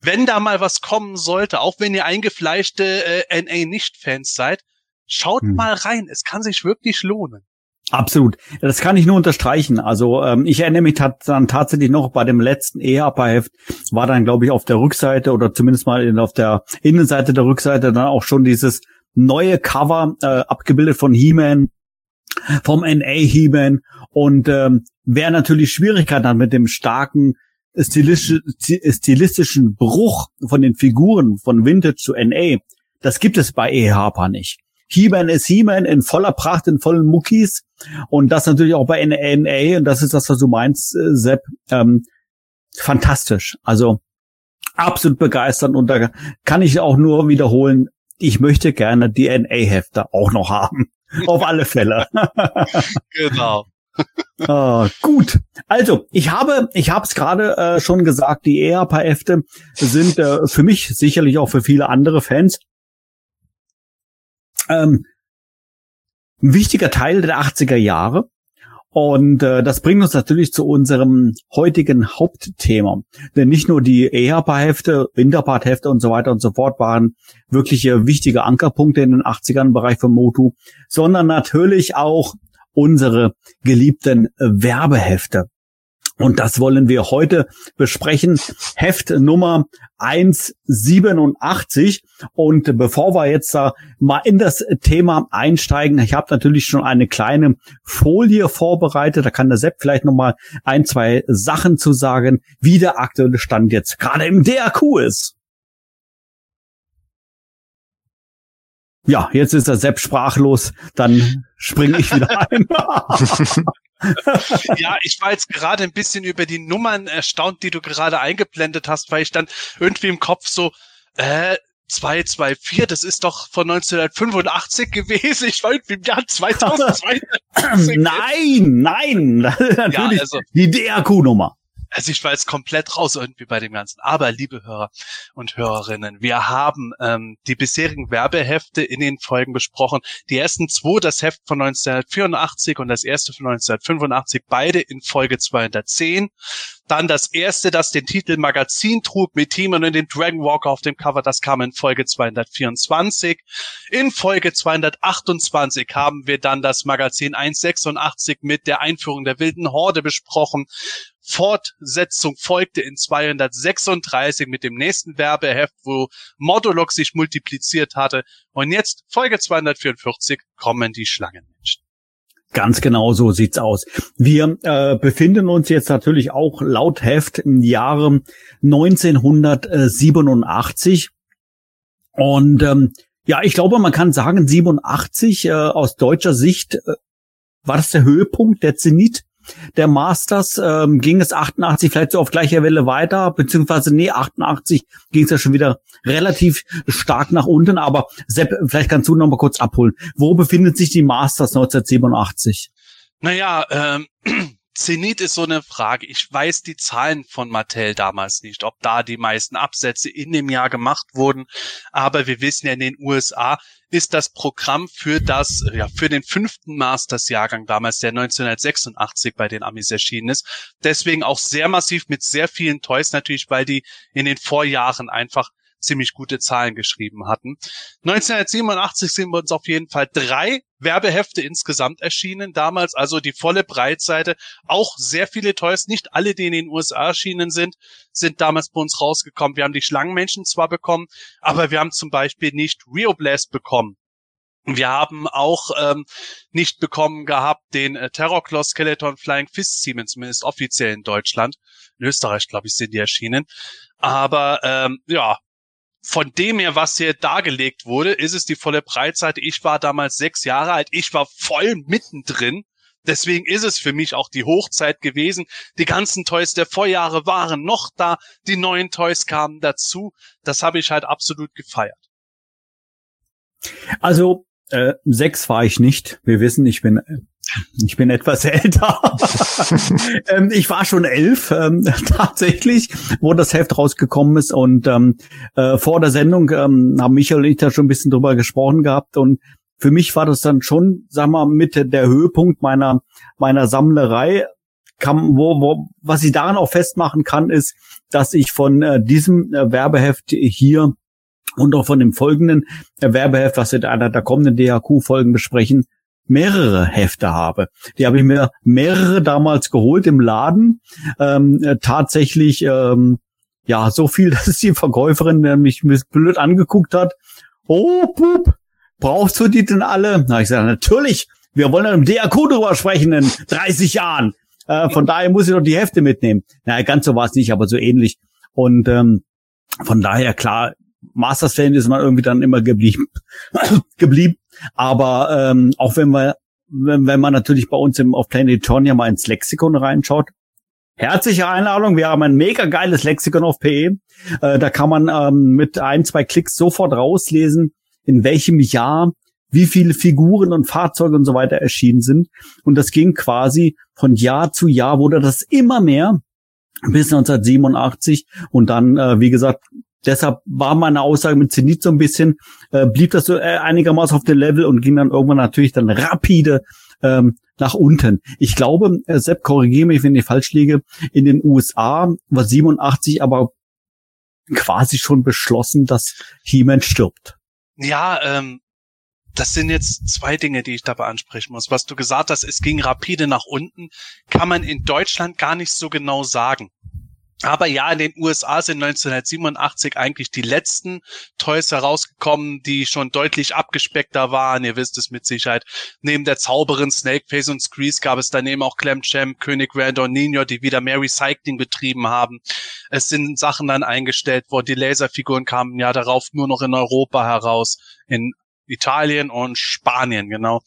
[SPEAKER 2] wenn da mal was kommen sollte, auch wenn ihr eingefleischte äh, NA-Nicht-Fans seid, schaut hm. mal rein. Es kann sich wirklich lohnen.
[SPEAKER 1] Absolut. Das kann ich nur unterstreichen. Also ähm, ich erinnere mich dann tatsächlich noch bei dem letzten EHPA-Heft war dann, glaube ich, auf der Rückseite oder zumindest mal in, auf der Innenseite der Rückseite dann auch schon dieses neue Cover äh, abgebildet von He-Man, vom NA He-Man und ähm, wer natürlich Schwierigkeiten hat mit dem starken stilistisch, stilistischen Bruch von den Figuren von Vintage zu NA, das gibt es bei E. Harper nicht. He-Man ist He-Man in voller Pracht, in vollen Muckis und das natürlich auch bei NA und das ist das, was du meinst, äh, Sepp, ähm, fantastisch. Also absolut begeisternd und da kann ich auch nur wiederholen, ich möchte gerne DNA-Hefte auch noch haben. Auf alle Fälle.
[SPEAKER 2] genau.
[SPEAKER 1] ah, gut. Also, ich habe, ich habe es gerade äh, schon gesagt, die ERP-Hefte sind äh, für mich sicherlich auch für viele andere Fans ähm, ein wichtiger Teil der 80er Jahre. Und äh, das bringt uns natürlich zu unserem heutigen Hauptthema. Denn nicht nur die EHPA-Hefte, und so weiter und so fort waren wirkliche wichtige Ankerpunkte in den 80ern im Bereich von Motu, sondern natürlich auch unsere geliebten Werbehefte. Und das wollen wir heute besprechen. Heft Nummer 187. Und bevor wir jetzt da mal in das Thema einsteigen, ich habe natürlich schon eine kleine Folie vorbereitet. Da kann der Sepp vielleicht noch mal ein, zwei Sachen zu sagen, wie der aktuelle Stand jetzt gerade im DRQ ist. Ja, jetzt ist der Sepp sprachlos, dann springe ich wieder ein.
[SPEAKER 2] ja, ich war jetzt gerade ein bisschen über die Nummern erstaunt, die du gerade eingeblendet hast, weil ich dann irgendwie im Kopf so, äh, 224, das ist doch von 1985 gewesen. Ich war im Jahr 2022.
[SPEAKER 1] nein, nein, natürlich
[SPEAKER 2] Ja, also-
[SPEAKER 1] die DRQ-Nummer.
[SPEAKER 2] Also ich war jetzt komplett raus irgendwie bei dem Ganzen. Aber liebe Hörer und Hörerinnen, wir haben ähm, die bisherigen Werbehefte in den Folgen besprochen. Die ersten zwei, das Heft von 1984 und das erste von 1985, beide in Folge 210. Dann das erste, das den Titel Magazin trug, mit Timon und dem Dragon Walker auf dem Cover, das kam in Folge 224. In Folge 228 haben wir dann das Magazin 186 mit der Einführung der wilden Horde besprochen. Fortsetzung folgte in 236 mit dem nächsten Werbeheft, wo Modulok sich multipliziert hatte. Und jetzt, Folge 244, kommen die Schlangenmenschen.
[SPEAKER 1] Ganz genau so sieht's aus. Wir äh, befinden uns jetzt natürlich auch laut Heft im Jahre 1987. Und ähm, ja, ich glaube, man kann sagen, 87 äh, aus deutscher Sicht äh, war das der Höhepunkt, der Zenit der Masters. Ähm, ging es 88 vielleicht so auf gleicher Welle weiter, beziehungsweise nee, 88 ging es ja schon wieder relativ stark nach unten. Aber Sepp, vielleicht kannst du noch mal kurz abholen. Wo befindet sich die Masters 1987?
[SPEAKER 2] Naja, ähm, Zenit ist so eine Frage. Ich weiß die Zahlen von Mattel damals nicht, ob da die meisten Absätze in dem Jahr gemacht wurden. Aber wir wissen ja, in den USA ist das Programm für das, ja, für den fünften Masters-Jahrgang damals, der 1986 bei den Amis erschienen ist. Deswegen auch sehr massiv mit sehr vielen Toys natürlich, weil die in den Vorjahren einfach ziemlich gute Zahlen geschrieben hatten. 1987 sind wir uns auf jeden Fall drei Werbehefte insgesamt erschienen damals, also die volle Breitseite. Auch sehr viele Toys, nicht alle, die in den USA erschienen sind, sind damals bei uns rausgekommen. Wir haben die Schlangenmenschen zwar bekommen, aber wir haben zum Beispiel nicht Rio Blast bekommen. Wir haben auch ähm, nicht bekommen gehabt den äh, Terrorclaw Skeleton Flying Fist Team, zumindest offiziell in Deutschland. In Österreich, glaube ich, sind die erschienen. Aber ähm, ja, von dem her, was hier dargelegt wurde, ist es die volle Breitseite. Ich war damals sechs Jahre alt. Ich war voll mittendrin. Deswegen ist es für mich auch die Hochzeit gewesen. Die ganzen Toys der Vorjahre waren noch da. Die neuen Toys kamen dazu. Das habe ich halt absolut gefeiert.
[SPEAKER 1] Also äh, sechs war ich nicht. Wir wissen, ich bin äh, ich bin etwas älter. ähm, ich war schon elf ähm, tatsächlich, wo das Heft rausgekommen ist und ähm, äh, vor der Sendung ähm, haben Michael und ich da schon ein bisschen drüber gesprochen gehabt und für mich war das dann schon, sag mal, mit der Höhepunkt meiner meiner Sammlerei. Kann, wo, wo, was ich daran auch festmachen kann, ist, dass ich von äh, diesem äh, Werbeheft hier und auch von dem folgenden äh, Werbeheft, was wir in einer der kommenden DHQ-Folgen besprechen, mehrere Hefte habe. Die habe ich mir mehrere damals geholt im Laden. Ähm, äh, tatsächlich, ähm, ja, so viel, dass die Verkäuferin äh, mich blöd angeguckt hat. Oh, Pup, brauchst du die denn alle? Na, ich sage, natürlich, wir wollen im DRQ drüber sprechen in 30 Jahren. Äh, von daher muss ich doch die Hefte mitnehmen. Naja, ganz so war es nicht, aber so ähnlich. Und ähm, von daher, klar, Masters-Fan ist man irgendwie dann immer geblieben. geblieben. Aber ähm, auch wenn wir, wenn, wenn man natürlich bei uns im, auf Planetonia mal ins Lexikon reinschaut, herzliche Einladung. Wir haben ein mega geiles Lexikon auf PE. Äh, da kann man ähm, mit ein, zwei Klicks sofort rauslesen, in welchem Jahr wie viele Figuren und Fahrzeuge und so weiter erschienen sind. Und das ging quasi von Jahr zu Jahr, wurde das immer mehr bis 1987 und dann, äh, wie gesagt, deshalb war meine Aussage mit Zenit so ein bisschen, äh, blieb das so äh, einigermaßen auf dem Level und ging dann irgendwann natürlich dann rapide ähm, nach unten. Ich glaube, äh, Sepp, korrigiere mich, wenn ich falsch liege, in den USA war 87 aber quasi schon beschlossen, dass He-Man stirbt.
[SPEAKER 2] Ja, ähm, das sind jetzt zwei Dinge, die ich dabei ansprechen muss. Was du gesagt hast, es ging rapide nach unten, kann man in Deutschland gar nicht so genau sagen. Aber ja, in den USA sind 1987 eigentlich die letzten Toys herausgekommen, die schon deutlich abgespeckter waren. Ihr wisst es mit Sicherheit. Neben der Zauberin Snakeface und Screeze gab es daneben auch Clem Champ, König Randor Nino, die wieder mehr Recycling betrieben haben. Es sind Sachen dann eingestellt worden. Die Laserfiguren kamen ja darauf nur noch in Europa heraus. In Italien und Spanien, genau.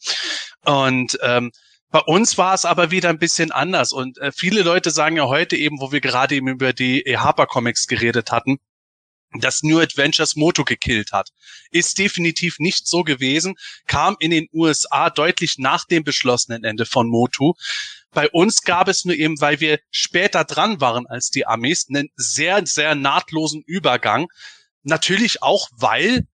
[SPEAKER 2] Und ähm, bei uns war es aber wieder ein bisschen anders und äh, viele Leute sagen ja heute eben, wo wir gerade eben über die Harper Comics geredet hatten, das New Adventures Moto gekillt hat. Ist definitiv nicht so gewesen, kam in den USA deutlich nach dem beschlossenen Ende von Motu. Bei uns gab es nur eben, weil wir später dran waren als die Amis, einen sehr, sehr nahtlosen Übergang. Natürlich auch, weil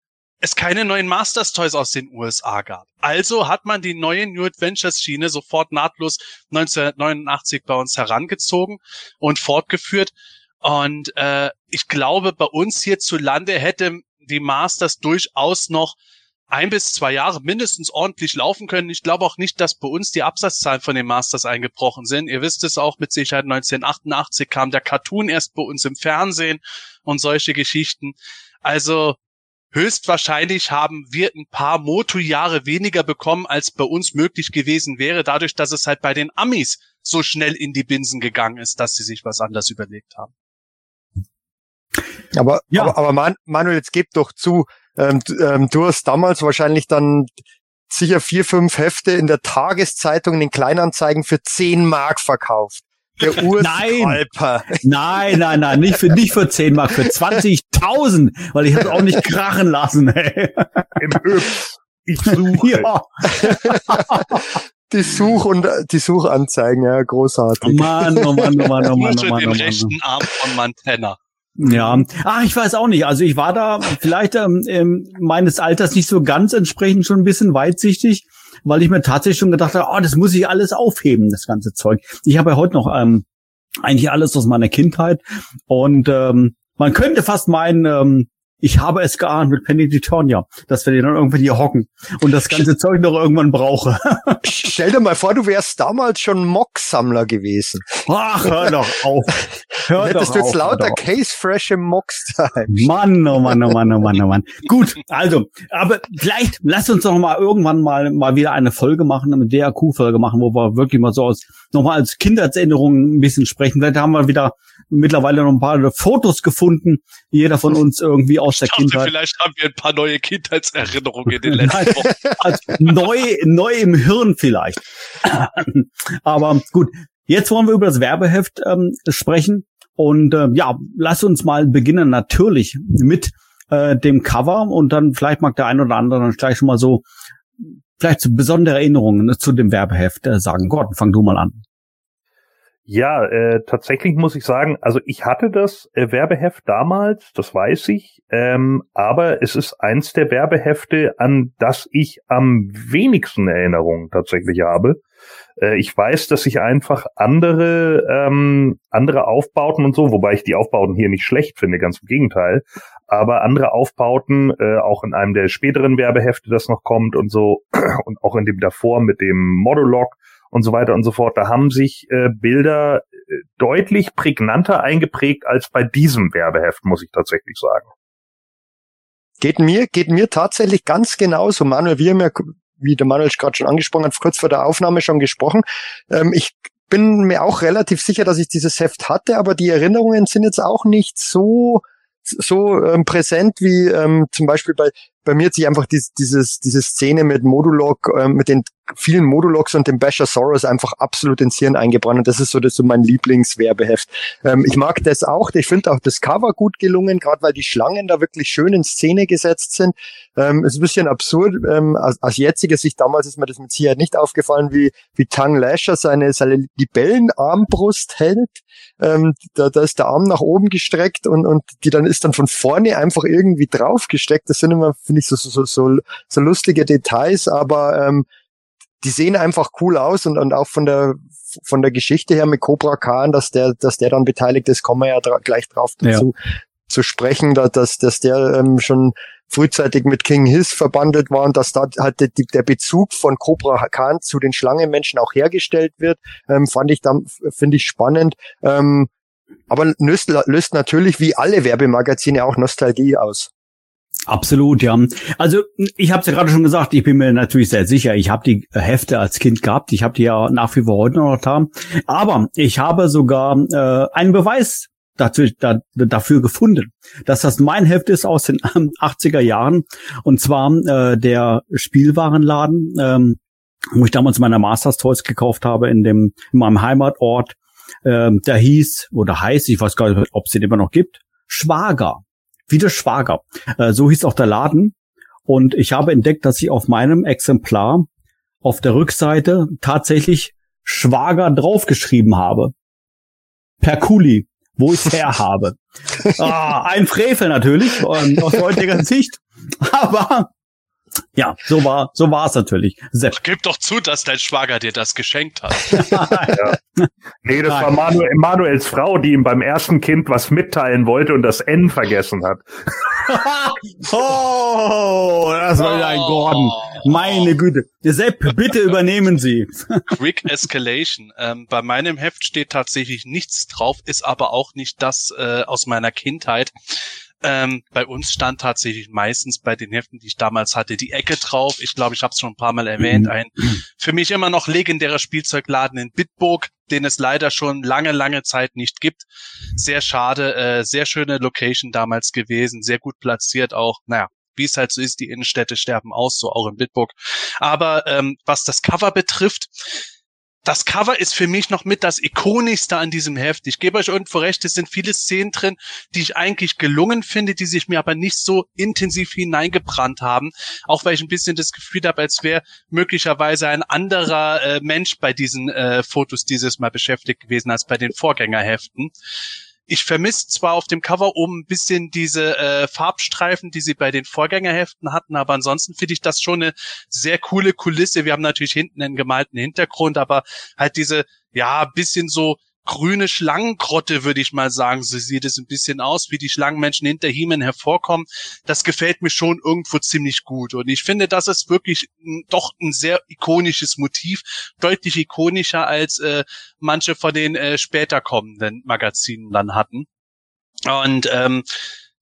[SPEAKER 2] es keine neuen Masters Toys aus den USA gab. Also hat man die neue New Adventures Schiene sofort nahtlos 1989 bei uns herangezogen und fortgeführt. Und äh, ich glaube, bei uns hierzulande hätte die Masters durchaus noch ein bis zwei Jahre mindestens ordentlich laufen können. Ich glaube auch nicht, dass bei uns die Absatzzahlen von den Masters eingebrochen sind. Ihr wisst es auch mit Sicherheit 1988 kam der Cartoon erst bei uns im Fernsehen und solche Geschichten. Also höchstwahrscheinlich haben wir ein paar Moto-Jahre weniger bekommen, als bei uns möglich gewesen wäre, dadurch, dass es halt bei den Amis so schnell in die Binsen gegangen ist, dass sie sich was anders überlegt haben.
[SPEAKER 3] Aber, ja. aber, aber Man Manuel, jetzt gib doch zu, ähm, ähm, du hast damals wahrscheinlich dann sicher vier, fünf Hefte in der Tageszeitung in den Kleinanzeigen für zehn Mark verkauft.
[SPEAKER 1] Der nein, nein, nein, nein, nicht für, nicht für 10 Mark, für 20.000, weil ich habe auch nicht krachen lassen. Ey. Im
[SPEAKER 3] Hübsch. Ich suche. Ja. Die Such- und die Suchanzeigen, ja, großartig.
[SPEAKER 1] Oh Mann, oh Mann, oh Mann, oh Mann, oh Mann.
[SPEAKER 2] Den oh rechten Arm von Montana.
[SPEAKER 1] Ja, ah, ich weiß auch nicht. Also ich war da vielleicht ähm, meines Alters nicht so ganz entsprechend schon ein bisschen weitsichtig weil ich mir tatsächlich schon gedacht habe, oh, das muss ich alles aufheben, das ganze Zeug. Ich habe ja heute noch ähm, eigentlich alles aus meiner Kindheit und ähm, man könnte fast meinen, ähm, ich habe es geahnt mit Penny Titonia, dass wir die dann irgendwann hier hocken und das ganze Zeug noch irgendwann brauche.
[SPEAKER 3] Stell dir mal vor, du wärst damals schon Mock-Sammler gewesen.
[SPEAKER 1] Ach, hör doch auf.
[SPEAKER 3] Hör Hättest du jetzt lauter Case-freshe Mocks
[SPEAKER 1] daheim. Mann, oh Mann, oh Mann, oh Mann, oh Mann. Gut, also, aber vielleicht lass uns doch mal irgendwann mal, mal wieder eine Folge machen, eine DAQ-Folge machen, wo wir wirklich mal so aus, nochmal als Kindheitserinnerungen ein bisschen sprechen. Vielleicht haben wir wieder mittlerweile noch ein paar Fotos gefunden, jeder von uns irgendwie aus der dachte, Kindheit.
[SPEAKER 2] Vielleicht haben wir ein paar neue Kindheitserinnerungen in den letzten Wochen.
[SPEAKER 1] also neu, neu im Hirn vielleicht. Aber gut, jetzt wollen wir über das Werbeheft ähm, sprechen. Und äh, ja, lass uns mal beginnen natürlich mit äh, dem Cover und dann vielleicht mag der ein oder andere dann gleich schon mal so vielleicht so besondere Erinnerungen zu dem Werbeheft äh, sagen. Gott, fang du mal an.
[SPEAKER 4] Ja, äh, tatsächlich muss ich sagen, also ich hatte das äh, Werbeheft damals, das weiß ich, ähm, aber es ist eins der Werbehefte, an das ich am wenigsten Erinnerungen tatsächlich habe. Äh, ich weiß, dass ich einfach andere ähm, andere Aufbauten und so, wobei ich die Aufbauten hier nicht schlecht finde, ganz im Gegenteil, aber andere Aufbauten, äh, auch in einem der späteren Werbehefte, das noch kommt und so, und auch in dem davor mit dem Modulog und so weiter und so fort. Da haben sich äh, Bilder äh, deutlich prägnanter eingeprägt als bei diesem Werbeheft, muss ich tatsächlich sagen.
[SPEAKER 3] Geht mir, geht mir tatsächlich ganz genauso. Manuel, wir haben ja, wie der Manuel gerade schon angesprochen hat, kurz vor der Aufnahme schon gesprochen. Ähm, ich bin mir auch relativ sicher, dass ich dieses Heft hatte, aber die Erinnerungen sind jetzt auch nicht so so ähm, präsent wie ähm, zum Beispiel bei bei mir hat sich einfach dies, dieses diese Szene mit Modulog ähm, mit den vielen Modulogs und dem Basher Soros einfach absolut ins Hirn eingebrannt. Und das ist so, das ist so mein Lieblingswerbeheft. Ähm, ich mag das auch. Ich finde auch das Cover gut gelungen, gerade weil die Schlangen da wirklich schön in Szene gesetzt sind. Ähm, ist ein bisschen absurd. Ähm, aus, aus jetziger Sicht, damals ist mir das mit Sicherheit nicht aufgefallen, wie, wie Tang Lasher seine, seine Libellenarmbrust hält. Ähm, da, da ist der Arm nach oben gestreckt und, und die dann ist dann von vorne einfach irgendwie draufgesteckt. Das sind immer, finde ich, so, so, so, so lustige Details, aber ähm, die sehen einfach cool aus und, und auch von der von der Geschichte her mit Cobra Khan, dass der, dass der dann beteiligt ist, kommen wir ja dra gleich drauf dazu ja. zu sprechen, dass, dass der ähm, schon frühzeitig mit King Hiss verbandelt war und dass da halt der, der Bezug von Cobra Khan zu den Schlangenmenschen auch hergestellt wird, ähm, fand ich dann, finde ich spannend. Ähm, aber löst, löst natürlich wie alle Werbemagazine auch Nostalgie aus.
[SPEAKER 1] Absolut, ja. Also ich habe es ja gerade schon gesagt, ich bin mir natürlich sehr sicher, ich habe die Hefte als Kind gehabt, ich habe die ja nach wie vor heute noch da. Aber ich habe sogar äh, einen Beweis dazu, da, dafür gefunden, dass das mein Heft ist aus den 80er Jahren. Und zwar äh, der Spielwarenladen, ähm, wo ich damals meine Masters Toys gekauft habe in dem in meinem Heimatort. Ähm, der hieß oder heißt, ich weiß gar nicht, ob es den immer noch gibt, Schwager. Wie der Schwager. Äh, so hieß auch der Laden. Und ich habe entdeckt, dass ich auf meinem Exemplar auf der Rückseite tatsächlich Schwager draufgeschrieben habe. Per Kuli, wo ich es her habe. ah, ein Frevel natürlich, ähm, aus heutiger Sicht. Aber ja, so war so war es natürlich.
[SPEAKER 2] Sepp. Gib doch zu, dass dein Schwager dir das geschenkt hat.
[SPEAKER 4] ja. Nee, das Nein. war Manuel, Manuels Frau, die ihm beim ersten Kind was mitteilen wollte und das N vergessen hat.
[SPEAKER 1] oh, das war ja ein Gordon. Meine Güte. Sepp, bitte übernehmen Sie.
[SPEAKER 2] Quick Escalation. Ähm, bei meinem Heft steht tatsächlich nichts drauf, ist aber auch nicht das äh, aus meiner Kindheit. Ähm, bei uns stand tatsächlich meistens bei den Heften, die ich damals hatte, die Ecke drauf. Ich glaube, ich habe es schon ein paar Mal erwähnt. Ein für mich immer noch legendärer Spielzeugladen in Bitburg, den es leider schon lange, lange Zeit nicht gibt. Sehr schade, äh, sehr schöne Location damals gewesen, sehr gut platziert auch. Naja, wie es halt so ist, die Innenstädte sterben aus, so auch in Bitburg. Aber ähm, was das Cover betrifft, das Cover ist für mich noch mit das ikonischste an diesem Heft. Ich gebe euch irgendwo recht, es sind viele Szenen drin, die ich eigentlich gelungen finde, die sich mir aber nicht so intensiv hineingebrannt haben. Auch weil ich ein bisschen das Gefühl habe, als wäre möglicherweise ein anderer äh, Mensch bei diesen äh, Fotos dieses Mal beschäftigt gewesen als bei den Vorgängerheften. Ich vermisse zwar auf dem Cover oben ein bisschen diese äh, Farbstreifen, die sie bei den Vorgängerheften hatten, aber ansonsten finde ich das schon eine sehr coole Kulisse. Wir haben natürlich hinten einen gemalten Hintergrund, aber halt diese, ja, bisschen so grüne Schlangengrotte, würde ich mal sagen. So sieht es ein bisschen aus, wie die Schlangenmenschen hinter Hiemen hervorkommen. Das gefällt mir schon irgendwo ziemlich gut. Und ich finde, das ist wirklich doch ein sehr ikonisches Motiv, deutlich ikonischer als äh, manche von den äh, später kommenden Magazinen dann hatten. Und ähm,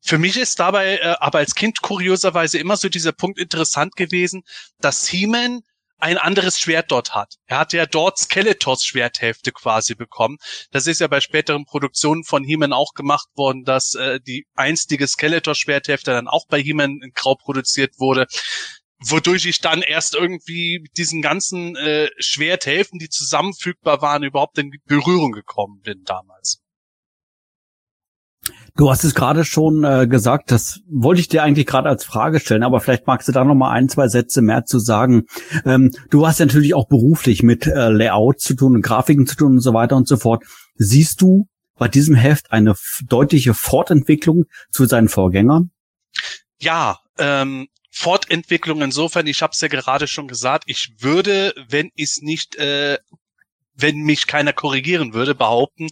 [SPEAKER 2] für mich ist dabei äh, aber als Kind kurioserweise immer so dieser Punkt interessant gewesen, dass He-Man ein anderes Schwert dort hat. Er hat ja dort Skeletors Schwerthälfte quasi bekommen. Das ist ja bei späteren Produktionen von He-Man auch gemacht worden, dass äh, die einstige Skeletor Schwerthälfte dann auch bei He-Man in Grau produziert wurde wodurch ich dann erst irgendwie mit diesen ganzen äh, Schwerthälften, die zusammenfügbar waren, überhaupt in Berührung gekommen bin damals.
[SPEAKER 1] Du hast es gerade schon äh, gesagt, das wollte ich dir eigentlich gerade als Frage stellen, aber vielleicht magst du da noch mal ein, zwei Sätze mehr zu sagen. Ähm, du hast natürlich auch beruflich mit äh, Layout zu tun und Grafiken zu tun und so weiter und so fort. Siehst du bei diesem Heft eine deutliche Fortentwicklung zu seinen Vorgängern?
[SPEAKER 2] Ja, ähm, Fortentwicklung insofern, ich habe es ja gerade schon gesagt, ich würde, wenn ich es nicht äh, wenn mich keiner korrigieren würde, behaupten,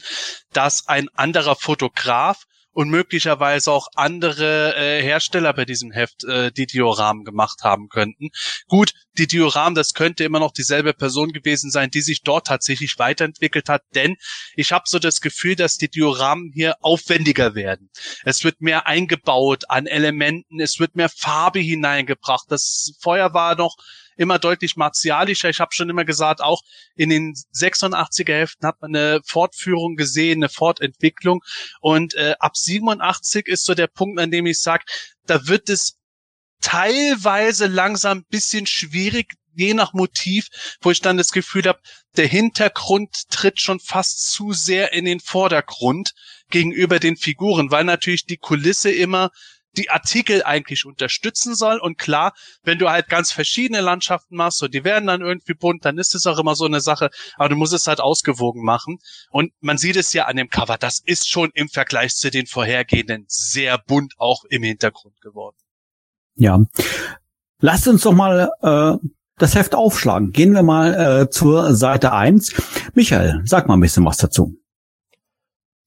[SPEAKER 2] dass ein anderer Fotograf und möglicherweise auch andere äh, Hersteller bei diesem Heft äh, die Dioramen gemacht haben könnten. Gut, die Dioramen, das könnte immer noch dieselbe Person gewesen sein, die sich dort tatsächlich weiterentwickelt hat, denn ich habe so das Gefühl, dass die Dioramen hier aufwendiger werden. Es wird mehr eingebaut an Elementen, es wird mehr Farbe hineingebracht. Das Feuer war noch immer deutlich martialischer. Ich habe schon immer gesagt, auch in den 86er Heften hat man eine Fortführung gesehen, eine Fortentwicklung. Und äh, ab 87 ist so der Punkt, an dem ich sage, da wird es teilweise langsam bisschen schwierig, je nach Motiv, wo ich dann das Gefühl habe, der Hintergrund tritt schon fast zu sehr in den Vordergrund gegenüber den Figuren, weil natürlich die Kulisse immer die Artikel eigentlich unterstützen soll. Und klar, wenn du halt ganz verschiedene Landschaften machst und die werden dann irgendwie bunt, dann ist es auch immer so eine Sache, aber du musst es halt ausgewogen machen. Und man sieht es ja an dem Cover, das ist schon im Vergleich zu den vorhergehenden sehr bunt auch im Hintergrund geworden.
[SPEAKER 1] Ja. Lasst uns doch mal äh, das Heft aufschlagen. Gehen wir mal äh, zur Seite eins. Michael, sag mal ein bisschen was dazu.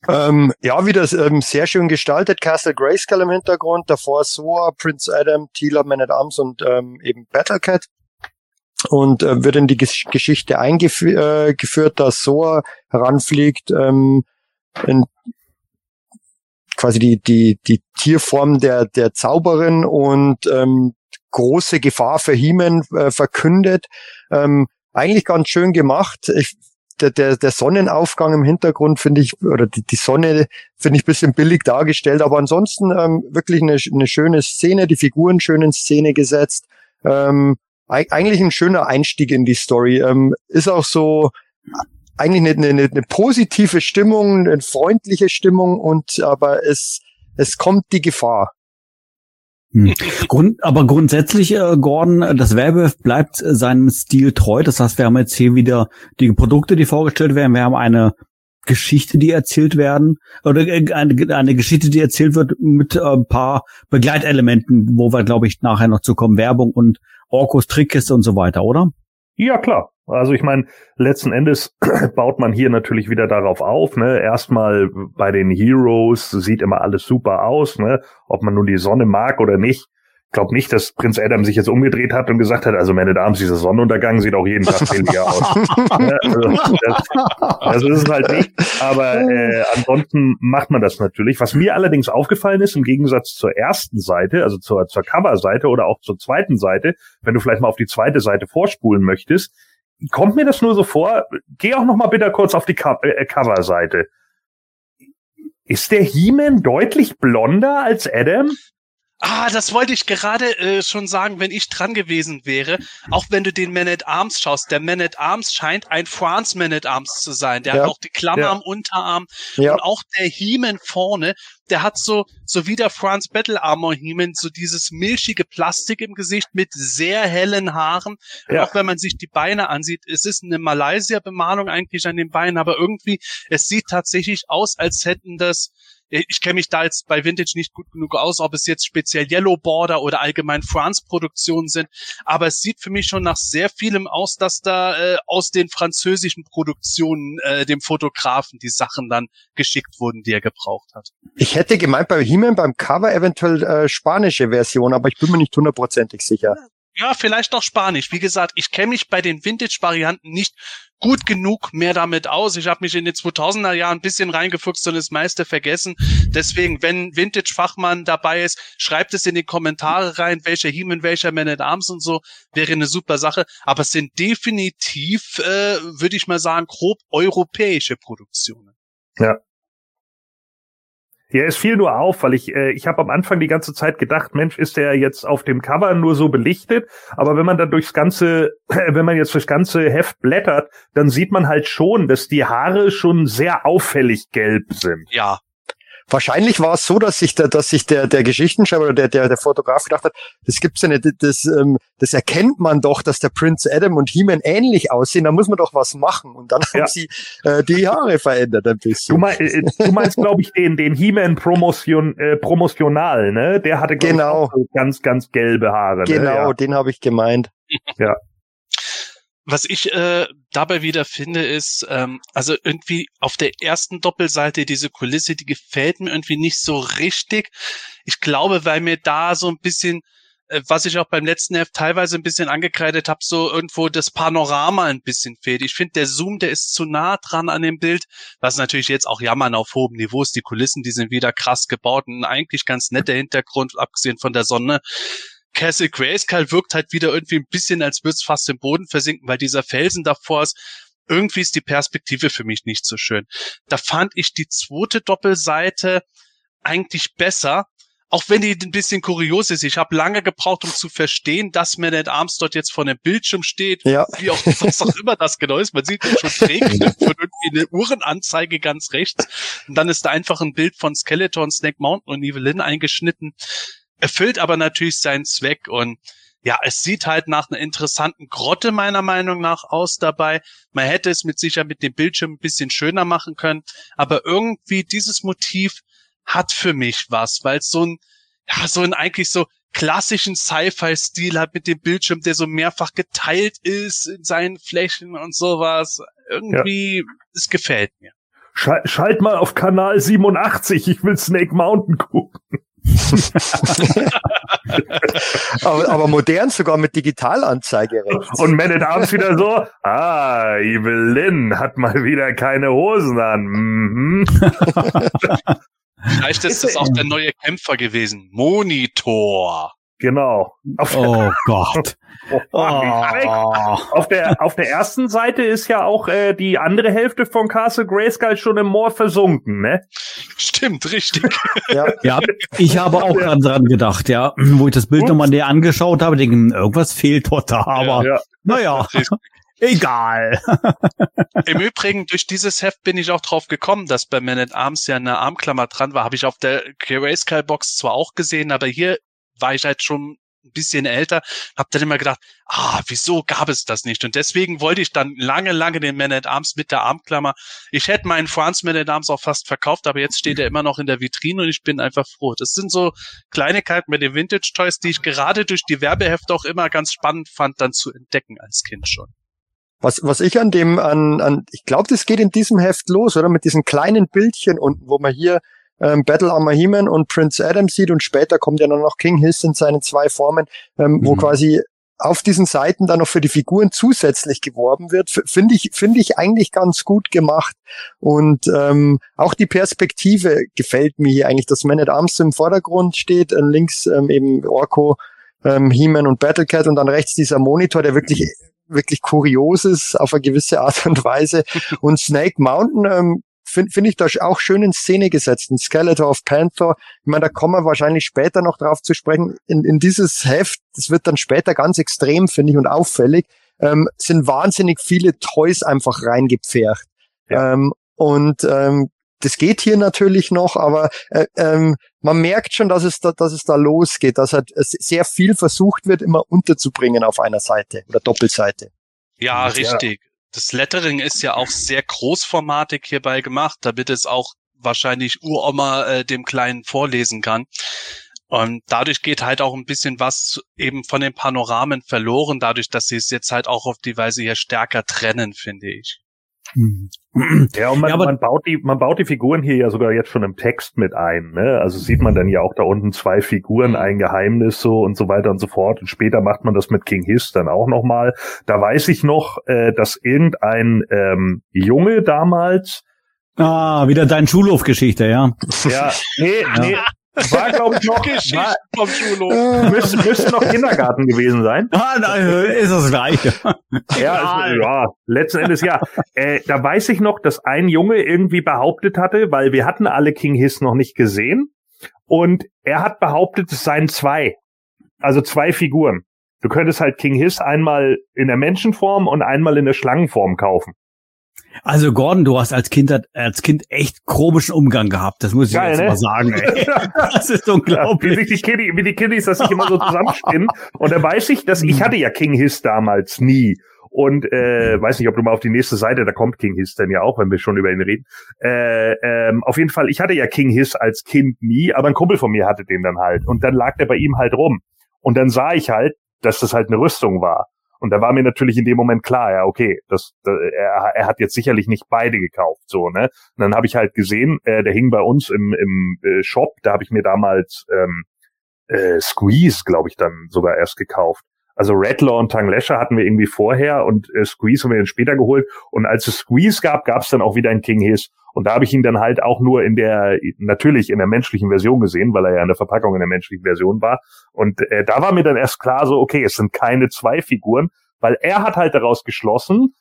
[SPEAKER 3] Ähm, ja, wieder ähm, sehr schön gestaltet. Castle Grayskull im Hintergrund, davor Soa, Prince Adam, Tila, Man at Arms und ähm, eben Battlecat. Und äh, wird in die Gesch Geschichte eingeführt, äh, dass Soa heranfliegt, ähm, in quasi die, die, die Tierform der, der Zauberin und ähm, große Gefahr für Hemen äh, verkündet. Ähm, eigentlich ganz schön gemacht. Ich der, der, der Sonnenaufgang im Hintergrund finde ich, oder die, die Sonne finde ich bisschen billig dargestellt, aber ansonsten ähm, wirklich eine, eine schöne Szene, die Figuren schön in Szene gesetzt. Ähm, eigentlich ein schöner Einstieg in die Story. Ähm, ist auch so eigentlich eine, eine, eine positive Stimmung, eine freundliche Stimmung und aber es es kommt die Gefahr.
[SPEAKER 1] Hm. Grund, aber grundsätzlich, äh, Gordon, das Werbeheft bleibt äh, seinem Stil treu. Das heißt, wir haben jetzt hier wieder die Produkte, die vorgestellt werden. Wir haben eine Geschichte, die erzählt werden, oder äh, eine, eine Geschichte, die erzählt wird mit äh, ein paar Begleitelementen, wo wir, glaube ich, nachher noch zu kommen. Werbung und Orkos Trickkiste und so weiter, oder?
[SPEAKER 4] Ja, klar. Also ich meine, letzten Endes baut man hier natürlich wieder darauf auf. Ne? Erstmal bei den Heroes sieht immer alles super aus, ne? ob man nun die Sonne mag oder nicht glaube nicht, dass Prinz Adam sich jetzt umgedreht hat und gesagt hat, also meine Damen, dieser Sonnenuntergang sieht auch jeden Tag billiger aus. Ne, also, das, das, ist es halt nicht. Aber äh, ansonsten macht man das natürlich. Was mir allerdings aufgefallen ist, im Gegensatz zur ersten Seite, also zur, zur Coverseite oder auch zur zweiten Seite, wenn du vielleicht mal auf die zweite Seite vorspulen möchtest, kommt mir das nur so vor, geh auch noch mal bitte kurz auf die Co äh, Coverseite. Ist der He-Man deutlich blonder als Adam?
[SPEAKER 2] Ah, das wollte ich gerade äh, schon sagen, wenn ich dran gewesen wäre. Auch wenn du den Man at Arms schaust. Der Man at Arms scheint ein France Man at Arms zu sein. Der ja. hat auch die Klammer ja. am Unterarm. Ja. Und auch der Heeman vorne, der hat so, so wie der France Battle Armor Heeman, so dieses milchige Plastik im Gesicht mit sehr hellen Haaren. Ja. Auch wenn man sich die Beine ansieht, es ist eine Malaysia-Bemalung eigentlich an den Beinen, aber irgendwie, es sieht tatsächlich aus, als hätten das ich kenne mich da jetzt bei Vintage nicht gut genug aus, ob es jetzt speziell Yellow Border oder allgemein France Produktionen sind, aber es sieht für mich schon nach sehr vielem aus, dass da äh, aus den französischen Produktionen äh, dem Fotografen die Sachen dann geschickt wurden, die er gebraucht hat.
[SPEAKER 3] Ich hätte gemeint bei He-Man beim Cover eventuell äh, spanische Version, aber ich bin mir nicht hundertprozentig sicher.
[SPEAKER 2] Ja, vielleicht auch Spanisch. Wie gesagt, ich kenne mich bei den Vintage-Varianten nicht gut genug mehr damit aus. Ich habe mich in den 2000er Jahren ein bisschen reingefuchst und das meiste vergessen. Deswegen, wenn Vintage-Fachmann dabei ist, schreibt es in die Kommentare rein, welcher He-Man, welcher Man at Arms und so. Wäre eine super Sache. Aber es sind definitiv, äh, würde ich mal sagen, grob europäische Produktionen.
[SPEAKER 4] Ja, ja, es fiel nur auf, weil ich, äh, ich habe am Anfang die ganze Zeit gedacht, Mensch, ist der jetzt auf dem Cover nur so belichtet? Aber wenn man dann durchs ganze, wenn man jetzt durchs ganze Heft blättert, dann sieht man halt schon, dass die Haare schon sehr auffällig gelb sind.
[SPEAKER 2] Ja,
[SPEAKER 3] Wahrscheinlich war es so, dass sich der, dass sich der, der Geschichtenschreiber oder der, der, der Fotograf gedacht hat, das gibt's ja nicht, das, ähm, das erkennt man doch, dass der Prince Adam und He-Man ähnlich aussehen, da muss man doch was machen. Und dann ja. haben sie äh, die Haare verändert ein bisschen.
[SPEAKER 4] Du, mein, äh, du meinst, glaube ich, den, den He-Man Promotion, äh, promotional, ne? Der hatte
[SPEAKER 3] genau.
[SPEAKER 4] Ganz, ganz gelbe Haare.
[SPEAKER 3] Genau,
[SPEAKER 4] ne?
[SPEAKER 3] ja. den habe ich gemeint.
[SPEAKER 4] Ja
[SPEAKER 2] was ich äh, dabei wieder finde, ist, ähm, also irgendwie auf der ersten Doppelseite diese Kulisse, die gefällt mir irgendwie nicht so richtig. Ich glaube, weil mir da so ein bisschen, äh, was ich auch beim letzten Heft teilweise ein bisschen angekreidet habe, so irgendwo das Panorama ein bisschen fehlt. Ich finde, der Zoom, der ist zu nah dran an dem Bild, was natürlich jetzt auch jammern auf hohem Niveau ist. Die Kulissen, die sind wieder krass gebaut und eigentlich ganz netter Hintergrund, abgesehen von der Sonne. Castle Grayskull wirkt halt wieder irgendwie ein bisschen, als würde es fast im Boden versinken, weil dieser Felsen davor ist. Irgendwie ist die Perspektive für mich nicht so schön. Da fand ich die zweite Doppelseite eigentlich besser, auch wenn die ein bisschen kurios ist. Ich habe lange gebraucht, um zu verstehen, dass Man at Arms dort jetzt vor dem Bildschirm steht,
[SPEAKER 3] ja.
[SPEAKER 2] wie auch was auch immer das genau ist. Man sieht schon Drehknöpfe und irgendwie eine Uhrenanzeige ganz rechts. Und dann ist da einfach ein Bild von Skeleton, Snake Mountain und Evelyn eingeschnitten erfüllt aber natürlich seinen Zweck und ja, es sieht halt nach einer interessanten Grotte meiner Meinung nach aus dabei. Man hätte es mit sicher mit dem Bildschirm ein bisschen schöner machen können, aber irgendwie dieses Motiv hat für mich was, weil es so ein, ja, so ein eigentlich so klassischen Sci-Fi-Stil hat mit dem Bildschirm, der so mehrfach geteilt ist in seinen Flächen und sowas. Irgendwie, ja. es gefällt mir.
[SPEAKER 4] Schalt, schalt mal auf Kanal 87, ich will Snake Mountain gucken.
[SPEAKER 3] aber, aber modern sogar mit Digitalanzeige
[SPEAKER 4] rechts. Und Man at Arms wieder so, ah, Evelyn hat mal wieder keine Hosen an. Mhm.
[SPEAKER 2] Vielleicht ist es auch der neue Kämpfer gewesen. Monitor.
[SPEAKER 4] Genau.
[SPEAKER 1] Auf oh Gott.
[SPEAKER 4] Oh. Auf der auf der ersten Seite ist ja auch äh, die andere Hälfte von Castle Grayskull schon im Moor versunken, ne?
[SPEAKER 2] Stimmt, richtig.
[SPEAKER 1] Ja, ja ich habe auch ja. dran gedacht, ja, wo ich das Bild nochmal näher angeschaut habe, denke, irgendwas fehlt dort da, aber ja, ja. naja. Egal.
[SPEAKER 2] Im Übrigen, durch dieses Heft bin ich auch drauf gekommen, dass bei Man at Arms ja eine Armklammer dran war. Habe ich auf der Grayscale-Box zwar auch gesehen, aber hier war ich halt schon ein bisschen älter, habe dann immer gedacht, ah, wieso gab es das nicht? Und deswegen wollte ich dann lange, lange den Man at Arms mit der Armklammer. Ich hätte meinen France Man at Arms auch fast verkauft, aber jetzt steht er immer noch in der Vitrine und ich bin einfach froh. Das sind so Kleinigkeiten mit den Vintage Toys, die ich gerade durch die Werbehefte auch immer ganz spannend fand, dann zu entdecken als Kind schon.
[SPEAKER 3] Was, was ich an dem, an, an ich glaube, das geht in diesem Heft los, oder? Mit diesen kleinen Bildchen unten, wo man hier ähm, Battle Armor He-Man und Prince Adam sieht und später kommt ja dann noch King Hiss in seinen zwei Formen, ähm, mhm. wo quasi auf diesen Seiten dann noch für die Figuren zusätzlich geworben wird, finde ich, finde ich eigentlich ganz gut gemacht. Und ähm, auch die Perspektive gefällt mir hier eigentlich, dass Man at Arms im Vordergrund steht, äh, links ähm, eben Orko, ähm, He-Man und Battlecat und dann rechts dieser Monitor, der wirklich wirklich kurios ist auf eine gewisse Art und Weise. Und Snake Mountain ähm, finde find ich da auch schön in Szene gesetzt. Ein Skeletor of Panther. Ich meine, da kommen wir wahrscheinlich später noch drauf zu sprechen. In, in dieses Heft, das wird dann später ganz extrem, finde ich, und auffällig, ähm, sind wahnsinnig viele Toys einfach reingepfercht. Ja. Ähm, und ähm, das geht hier natürlich noch, aber äh, ähm, man merkt schon, dass es da, dass es da losgeht, dass halt sehr viel versucht wird, immer unterzubringen auf einer Seite oder Doppelseite.
[SPEAKER 2] Ja, richtig das Lettering ist ja auch sehr großformatig hierbei gemacht, damit es auch wahrscheinlich Uroma äh, dem Kleinen vorlesen kann. Und dadurch geht halt auch ein bisschen was eben von den Panoramen verloren, dadurch, dass sie es jetzt halt auch auf die Weise hier stärker trennen, finde ich.
[SPEAKER 4] Ja, und man, ja, man, baut die, man baut die Figuren hier ja sogar jetzt schon im Text mit ein. Ne? Also sieht man dann ja auch da unten zwei Figuren, ein Geheimnis so und so weiter und so fort. Und später macht man das mit King Hiss dann auch nochmal. Da weiß ich noch, äh, dass irgendein ähm, Junge damals
[SPEAKER 1] Ah, wieder dein Schulhofgeschichte, ja.
[SPEAKER 4] Ja, nee, nee, war, glaube ich, noch, war, vom Schulhof. Müsste, müsste noch Kindergarten gewesen sein.
[SPEAKER 1] Ah, nein, ist das gleiche.
[SPEAKER 4] Ja, ist, ja, letzten Endes ja. Äh, da weiß ich noch, dass ein Junge irgendwie behauptet hatte, weil wir hatten alle King Hiss noch nicht gesehen. Und er hat behauptet, es seien zwei. Also zwei Figuren. Du könntest halt King Hiss einmal in der Menschenform und einmal in der Schlangenform kaufen.
[SPEAKER 1] Also Gordon, du hast als Kind als Kind echt komischen Umgang gehabt. Das muss ich Geil, jetzt ne? mal sagen. Ey. Das ist unglaublich.
[SPEAKER 4] Ja, wie, die Kiddy, wie die Kiddies, dass ich immer so zusammenspinnen. Und da weiß ich, dass ich hm. hatte ja King Hiss damals nie. Und äh, weiß nicht, ob du mal auf die nächste Seite, da kommt King Hiss denn ja auch, wenn wir schon über ihn reden. Äh, ähm, auf jeden Fall, ich hatte ja King Hiss als Kind nie, aber ein Kumpel von mir hatte den dann halt. Und dann lag der bei ihm halt rum. Und dann sah ich halt, dass das halt eine Rüstung war. Und da war mir natürlich in dem Moment klar, ja, okay, das, das er, er hat jetzt sicherlich nicht beide gekauft, so, ne? Und dann habe ich halt gesehen, äh, der hing bei uns im, im äh, Shop, da habe ich mir damals ähm, äh, Squeeze, glaube ich, dann sogar erst gekauft. Also Rattler und Tanglesher hatten wir irgendwie vorher und äh, Squeeze haben wir dann später geholt. Und als es Squeeze gab, gab es dann auch wieder ein King Hiss. Und da habe ich ihn dann halt auch nur in der, natürlich in der menschlichen Version gesehen, weil er ja in der Verpackung in der menschlichen Version war. Und äh, da war mir dann erst klar so, okay, es sind keine zwei Figuren, weil er hat halt daraus geschlossen,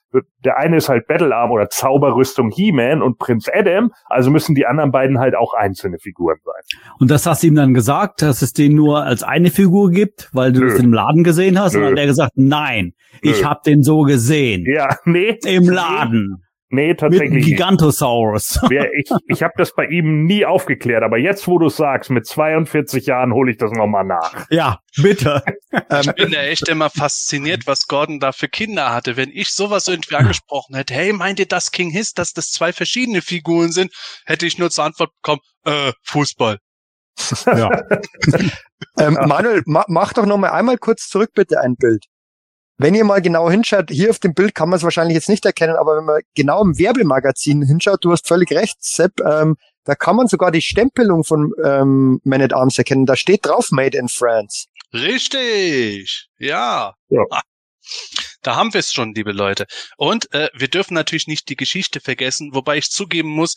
[SPEAKER 4] der eine ist halt Battlearm oder Zauberrüstung He-Man und Prinz Adam, also müssen die anderen beiden halt auch einzelne Figuren sein.
[SPEAKER 1] Und das hast du ihm dann gesagt, dass es den nur als eine Figur gibt, weil du Nö. das im Laden gesehen hast? Nö. Und hat er gesagt, nein, Nö. ich habe den so gesehen.
[SPEAKER 4] Ja, nee.
[SPEAKER 1] Im Laden.
[SPEAKER 4] Nee. Tatsächlich. Mit
[SPEAKER 1] Gigantosaurus.
[SPEAKER 4] ich ich habe das bei ihm nie aufgeklärt, aber jetzt, wo du sagst, mit 42 Jahren hole ich das nochmal nach.
[SPEAKER 1] Ja, bitte.
[SPEAKER 2] ich bin ja echt immer fasziniert, was Gordon da für Kinder hatte. Wenn ich sowas irgendwie angesprochen hätte, hey, meint ihr das King Hiss, dass das zwei verschiedene Figuren sind, hätte ich nur zur Antwort bekommen, äh, Fußball.
[SPEAKER 3] Ja. ähm, Manuel, ma mach doch nochmal einmal kurz zurück bitte ein Bild. Wenn ihr mal genau hinschaut, hier auf dem Bild kann man es wahrscheinlich jetzt nicht erkennen, aber wenn man genau im Werbemagazin hinschaut, du hast völlig recht, Sepp, ähm, da kann man sogar die Stempelung von ähm, Man at Arms erkennen. Da steht drauf Made in France.
[SPEAKER 2] Richtig, ja. ja. Da haben wir es schon, liebe Leute. Und äh, wir dürfen natürlich nicht die Geschichte vergessen, wobei ich zugeben muss,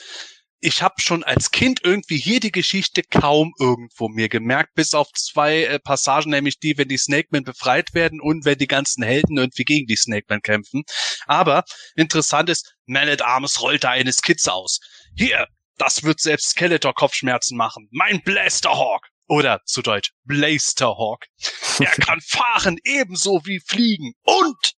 [SPEAKER 2] ich habe schon als Kind irgendwie hier die Geschichte kaum irgendwo mir gemerkt, bis auf zwei äh, Passagen, nämlich die, wenn die Snakemen befreit werden und wenn die ganzen Helden irgendwie gegen die Snakemen kämpfen. Aber interessant ist, Man at Arms rollt da eine Skizze aus. Hier, das wird selbst Skeletor Kopfschmerzen machen. Mein Blasterhawk. Oder zu Deutsch Blasterhawk. Er kann fahren ebenso wie fliegen und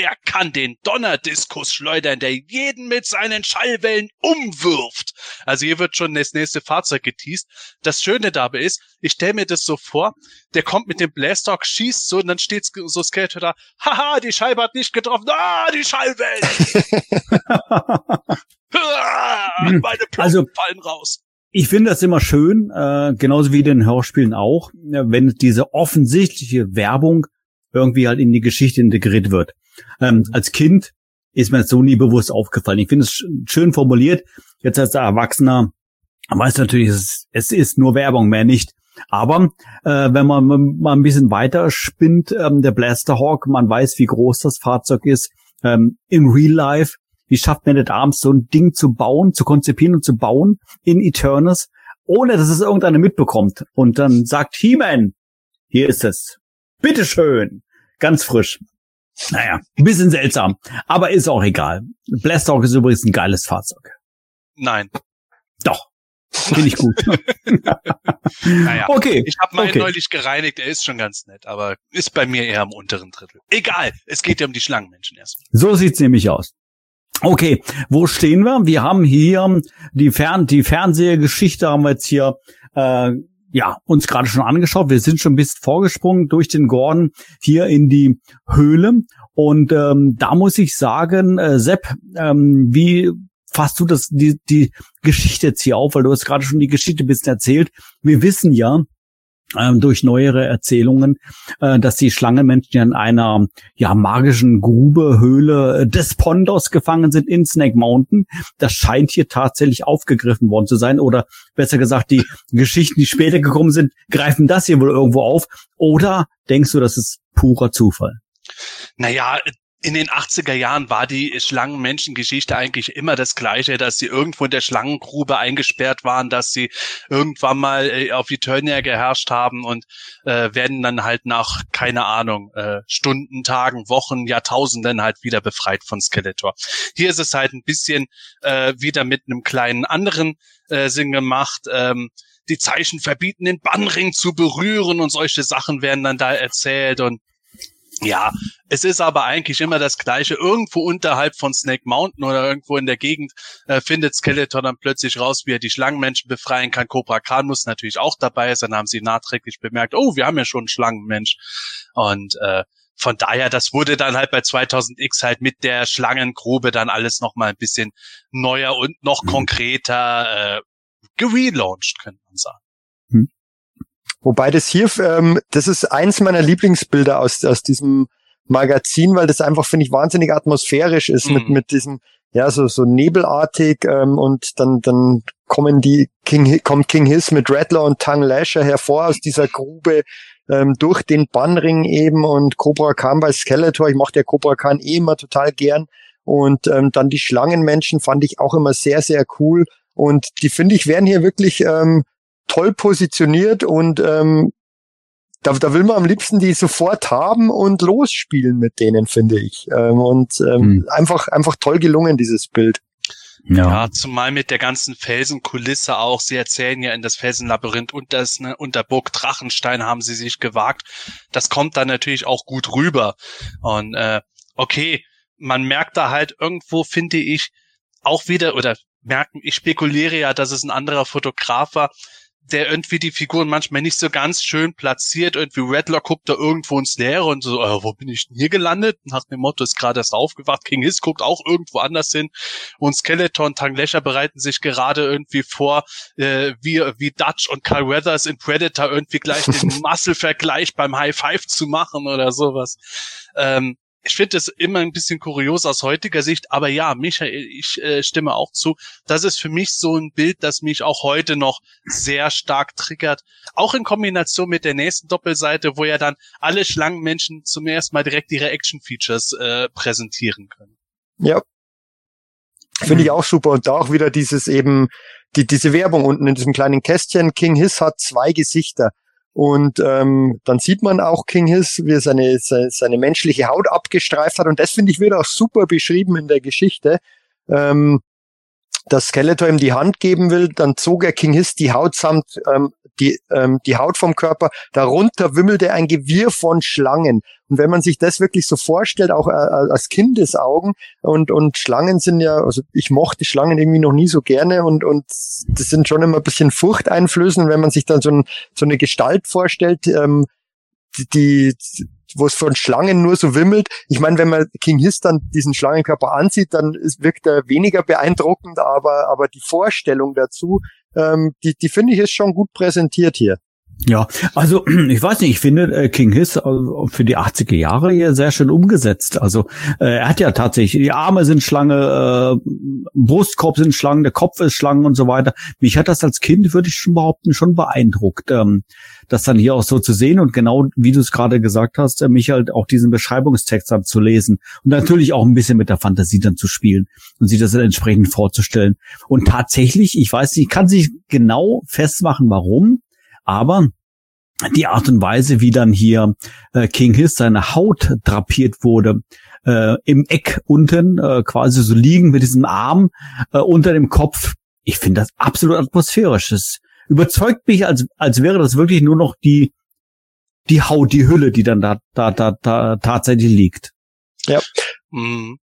[SPEAKER 2] Er kann den Donnerdiskus schleudern, der jeden mit seinen Schallwellen umwirft. Also hier wird schon das nächste Fahrzeug geteased. Das Schöne dabei ist, ich stelle mir das so vor, der kommt mit dem Blastock, schießt so und dann steht so Skeletor da, haha, die Scheibe hat nicht getroffen, ah, die Schallwellen! ah, meine Ploppen also, fallen raus
[SPEAKER 1] ich finde das immer schön, äh, genauso wie in den Hörspielen auch, wenn diese offensichtliche Werbung irgendwie halt in die Geschichte integriert wird. Ähm, als Kind ist mir das so nie bewusst aufgefallen. Ich finde es schön formuliert. Jetzt als Erwachsener weiß natürlich, es, es ist nur Werbung, mehr nicht. Aber äh, wenn man mal ein bisschen weiter spinnt, ähm, der Blasterhawk, man weiß, wie groß das Fahrzeug ist. Ähm, Im Real Life wie schafft man das abends so ein Ding zu bauen, zu konzipieren und zu bauen in Eternus, ohne dass es irgendeiner mitbekommt. Und dann sagt He-Man, hier ist es. Bitteschön. Ganz frisch. Naja, ein bisschen seltsam. Aber ist auch egal. Blasthawk ist übrigens ein geiles Fahrzeug.
[SPEAKER 2] Nein.
[SPEAKER 1] Doch. Finde ich gut.
[SPEAKER 2] naja, okay. Ich habe meinen okay. neulich gereinigt, er ist schon ganz nett, aber ist bei mir eher im unteren Drittel. Egal, es geht ja um die Schlangenmenschen erstmal.
[SPEAKER 1] So sieht's nämlich aus. Okay, wo stehen wir? Wir haben hier die Fern die Fernsehgeschichte haben wir jetzt hier äh, ja uns gerade schon angeschaut. Wir sind schon ein bisschen vorgesprungen durch den Gordon hier in die Höhle und ähm, da muss ich sagen, äh, Sepp, ähm, wie fasst du das die die Geschichte jetzt hier auf, weil du hast gerade schon die Geschichte ein bisschen erzählt. Wir wissen ja, durch neuere Erzählungen, äh, dass die Schlangenmenschen in einer ja magischen Grube, Höhle des Pondos gefangen sind in Snake Mountain. Das scheint hier tatsächlich aufgegriffen worden zu sein oder besser gesagt, die Geschichten, die später gekommen sind, greifen das hier wohl irgendwo auf oder denkst du, das ist purer Zufall?
[SPEAKER 2] Naja, in den 80er Jahren war die Schlangenmenschengeschichte eigentlich immer das Gleiche, dass sie irgendwo in der Schlangengrube eingesperrt waren, dass sie irgendwann mal äh, auf Eternia geherrscht haben und äh, werden dann halt nach, keine Ahnung, äh, Stunden, Tagen, Wochen, Jahrtausenden halt wieder befreit von Skeletor. Hier ist es halt ein bisschen äh, wieder mit einem kleinen anderen äh, Sinn gemacht. Ähm, die Zeichen verbieten, den Bannring zu berühren und solche Sachen werden dann da erzählt und ja, es ist aber eigentlich immer das Gleiche. Irgendwo unterhalb von Snake Mountain oder irgendwo in der Gegend äh, findet Skeletor dann plötzlich raus, wie er die Schlangenmenschen befreien kann. Cobra Khan muss natürlich auch dabei sein. Dann haben sie nachträglich bemerkt, oh, wir haben ja schon einen Schlangenmensch. Und äh, von daher, das wurde dann halt bei 2000X halt mit der Schlangengrube dann alles nochmal ein bisschen neuer und noch mhm. konkreter äh, gelauncht, könnte man sagen. Mhm.
[SPEAKER 3] Wobei das hier, ähm, das ist eins meiner Lieblingsbilder aus, aus diesem Magazin, weil das einfach, finde ich, wahnsinnig atmosphärisch ist mhm. mit, mit diesem, ja, so, so nebelartig ähm, und dann, dann kommen die, King, kommt King Hiss mit Rattler und Tang Lasher hervor aus dieser Grube ähm, durch den Bannring eben und Cobra Khan bei Skeletor. Ich mochte ja Cobra Khan eh immer total gern. Und ähm, dann die Schlangenmenschen fand ich auch immer sehr, sehr cool. Und die finde ich werden hier wirklich ähm, toll positioniert und ähm, da, da will man am liebsten die sofort haben und losspielen mit denen, finde ich. Ähm, und ähm, hm. einfach, einfach toll gelungen, dieses Bild.
[SPEAKER 2] Ja. ja, zumal mit der ganzen Felsenkulisse auch. Sie erzählen ja in das Felsenlabyrinth und das ne, unter Burg Drachenstein haben sie sich gewagt. Das kommt dann natürlich auch gut rüber. Und äh, okay, man merkt da halt irgendwo, finde ich, auch wieder oder merken, ich spekuliere ja, dass es ein anderer Fotograf war, der irgendwie die Figuren manchmal nicht so ganz schön platziert. Irgendwie Redlock guckt da irgendwo ins Leere und so, äh, wo bin ich denn hier gelandet? Nach dem Motto ist gerade erst aufgewacht. King Hiss guckt auch irgendwo anders hin. Und Skeleton, Tanglescher bereiten sich gerade irgendwie vor, äh, wie, wie Dutch und Carl Weathers in Predator irgendwie gleich den Muscle-Vergleich beim High Five zu machen oder sowas. Ähm, ich finde es immer ein bisschen kurios aus heutiger Sicht, aber ja, Michael, ich äh, stimme auch zu. Das ist für mich so ein Bild, das mich auch heute noch sehr stark triggert. Auch in Kombination mit der nächsten Doppelseite, wo ja dann alle Schlangenmenschen zum ersten Mal direkt ihre Action-Features äh, präsentieren können.
[SPEAKER 3] Ja. Finde ich auch super. Und da auch wieder dieses eben, die, diese Werbung unten in diesem kleinen Kästchen. King Hiss hat zwei Gesichter. Und ähm, dann sieht man auch King Hiss, wie er seine, seine, seine menschliche Haut abgestreift hat. Und das finde ich wird auch super beschrieben in der Geschichte. Ähm, dass Skeletor ihm die Hand geben will, dann zog er King Hiss die Haut samt ähm, die, ähm, die Haut vom Körper, darunter wimmelte ein Gewirr von Schlangen. Und wenn man sich das wirklich so vorstellt, auch äh, als Kindesaugen, und, und Schlangen sind ja, also ich mochte Schlangen irgendwie noch nie so gerne und, und das sind schon immer ein bisschen furchteinflößend, wenn man sich dann so, ein, so eine Gestalt vorstellt, ähm, die, wo es von Schlangen nur so wimmelt. Ich meine, wenn man King Hiss dann diesen Schlangenkörper ansieht, dann wirkt er weniger beeindruckend, aber, aber die Vorstellung dazu, ähm, die, die finde ich ist schon gut präsentiert hier.
[SPEAKER 1] Ja, also ich weiß nicht, ich finde äh, King Hiss äh, für die 80er Jahre hier sehr schön umgesetzt. Also äh, er hat ja tatsächlich, die Arme sind Schlange, äh, Brustkorb sind Schlangen, der Kopf ist Schlangen und so weiter. Mich hat das als Kind, würde ich schon behaupten, schon beeindruckt, ähm, das dann hier auch so zu sehen und genau wie du es gerade gesagt hast, äh, mich halt auch diesen Beschreibungstext dann zu lesen und natürlich auch ein bisschen mit der Fantasie dann zu spielen und sich das dann entsprechend vorzustellen. Und tatsächlich, ich weiß nicht, kann sich genau festmachen, warum aber die Art und Weise, wie dann hier äh, King Hiss seine Haut drapiert wurde, äh, im Eck unten, äh, quasi so liegen mit diesem Arm äh, unter dem Kopf, ich finde das absolut atmosphärisch. Es überzeugt mich, als, als wäre das wirklich nur noch die, die Haut, die Hülle, die dann da, da, da, da tatsächlich liegt.
[SPEAKER 3] Ja. Mhm.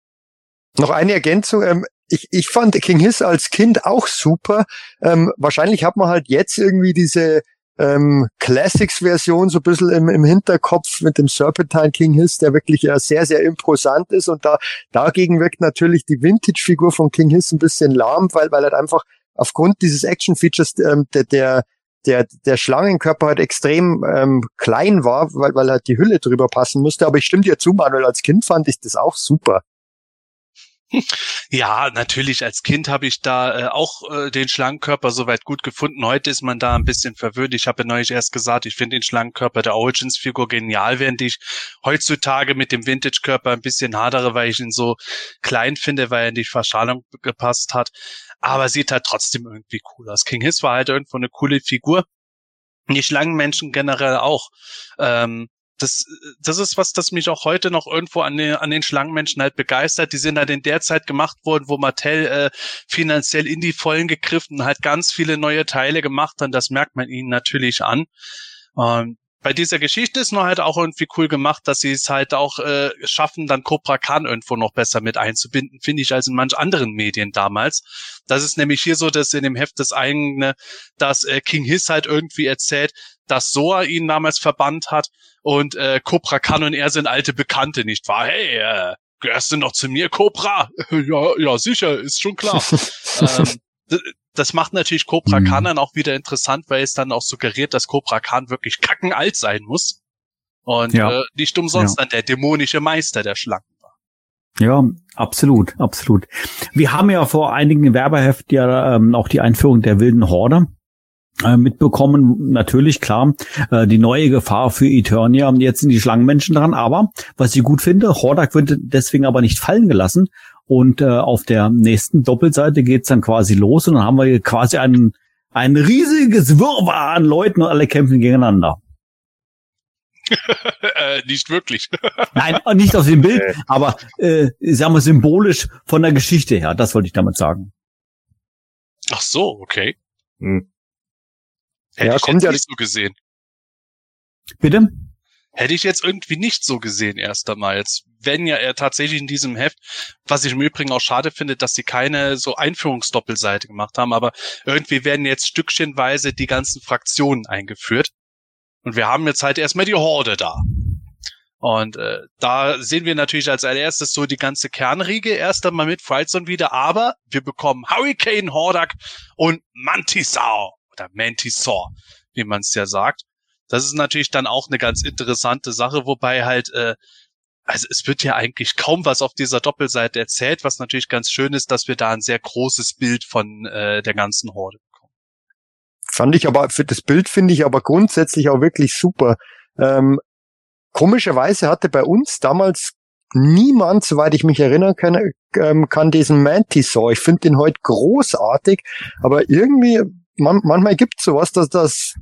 [SPEAKER 3] Noch eine Ergänzung. Ähm, ich, ich fand King Hiss als Kind auch super. Ähm, wahrscheinlich hat man halt jetzt irgendwie diese ähm, Classics-Version so ein bisschen im, im Hinterkopf mit dem Serpentine King Hiss, der wirklich ja sehr, sehr imposant ist. Und da dagegen wirkt natürlich die Vintage-Figur von King Hiss ein bisschen lahm, weil, weil halt einfach aufgrund dieses Action-Features ähm, der, der der, der Schlangenkörper halt extrem ähm, klein war, weil, weil halt die Hülle drüber passen musste. Aber ich stimme dir zu, Manuel, als Kind fand ich das auch super.
[SPEAKER 2] Ja, natürlich. Als Kind habe ich da äh, auch äh, den Schlangenkörper soweit gut gefunden. Heute ist man da ein bisschen verwöhnt. Ich habe ja neulich erst gesagt, ich finde den Schlangenkörper der Origins-Figur genial, während ich heutzutage mit dem Vintage-Körper ein bisschen hadere, weil ich ihn so klein finde, weil er in die Verschalung gepasst hat. Aber sieht halt trotzdem irgendwie cool aus. King Hiss war halt irgendwo eine coole Figur. Die Schlangenmenschen generell auch. Ähm, das, das ist was, das mich auch heute noch irgendwo an den, an den Schlangenmenschen halt begeistert. Die sind halt in der Zeit gemacht worden, wo Mattel äh, finanziell in die Vollen gegriffen und halt ganz viele neue Teile gemacht hat. Das merkt man ihnen natürlich an. Ähm, bei dieser Geschichte ist nur halt auch irgendwie cool gemacht, dass sie es halt auch äh, schaffen, dann Cobra Khan irgendwo noch besser mit einzubinden, finde ich, als in manch anderen Medien damals. Das ist nämlich hier so, dass in dem Heft das eigene, dass äh, King Hiss halt irgendwie erzählt, dass Soa ihn damals verbannt hat und äh, Cobra Khan und er sind alte Bekannte, nicht wahr? Hey, äh, gehörst du noch zu mir, Cobra? ja, ja, sicher, ist schon klar. ähm, das macht natürlich Cobra mhm. Khan dann auch wieder interessant, weil es dann auch suggeriert, dass Cobra Khan wirklich kackenalt sein muss. Und ja. äh, nicht umsonst ja. dann der dämonische Meister der Schlangen war.
[SPEAKER 1] Ja, absolut, absolut. Wir haben ja vor einigen Werbeheft ja ähm, auch die Einführung der wilden Horde äh, mitbekommen. Natürlich, klar, äh, die neue Gefahr für Eternia. Jetzt sind die Schlangenmenschen dran, aber was ich gut finde, Hordak wird deswegen aber nicht fallen gelassen. Und äh, auf der nächsten Doppelseite geht's dann quasi los und dann haben wir quasi ein, ein riesiges Wirrwarr an Leuten und alle kämpfen gegeneinander.
[SPEAKER 2] äh, nicht wirklich.
[SPEAKER 1] Nein, nicht aus dem Bild, aber äh, sagen wir symbolisch von der Geschichte her. Das wollte ich damit sagen.
[SPEAKER 2] Ach so, okay. Hm. Hätte
[SPEAKER 3] ja,
[SPEAKER 2] ich
[SPEAKER 3] kommt
[SPEAKER 2] jetzt
[SPEAKER 3] ja
[SPEAKER 2] nicht so gesehen.
[SPEAKER 1] Bitte?
[SPEAKER 2] Hätte ich jetzt irgendwie nicht so gesehen erst einmal. Jetzt, wenn ja er tatsächlich in diesem Heft, was ich im Übrigen auch schade finde, dass sie keine so Einführungsdoppelseite gemacht haben, aber irgendwie werden jetzt stückchenweise die ganzen Fraktionen eingeführt. Und wir haben jetzt halt erstmal die Horde da. Und äh, da sehen wir natürlich als allererstes so die ganze Kernriege erst einmal mit Frightzone wieder, aber wir bekommen Hurricane Hordak und Mantisaur oder Mantisaur, wie man es ja sagt. Das ist natürlich dann auch eine ganz interessante Sache, wobei halt, äh, also es wird ja eigentlich kaum was auf dieser Doppelseite erzählt, was natürlich ganz schön ist, dass wir da ein sehr großes Bild von äh, der ganzen Horde bekommen.
[SPEAKER 3] Fand ich aber, für das Bild finde ich aber grundsätzlich auch wirklich super. Ähm, komischerweise hatte bei uns damals niemand, soweit ich mich erinnern kann, ähm, kann diesen Mantisaur. Ich finde den heute großartig, aber irgendwie man, manchmal gibt es sowas, dass das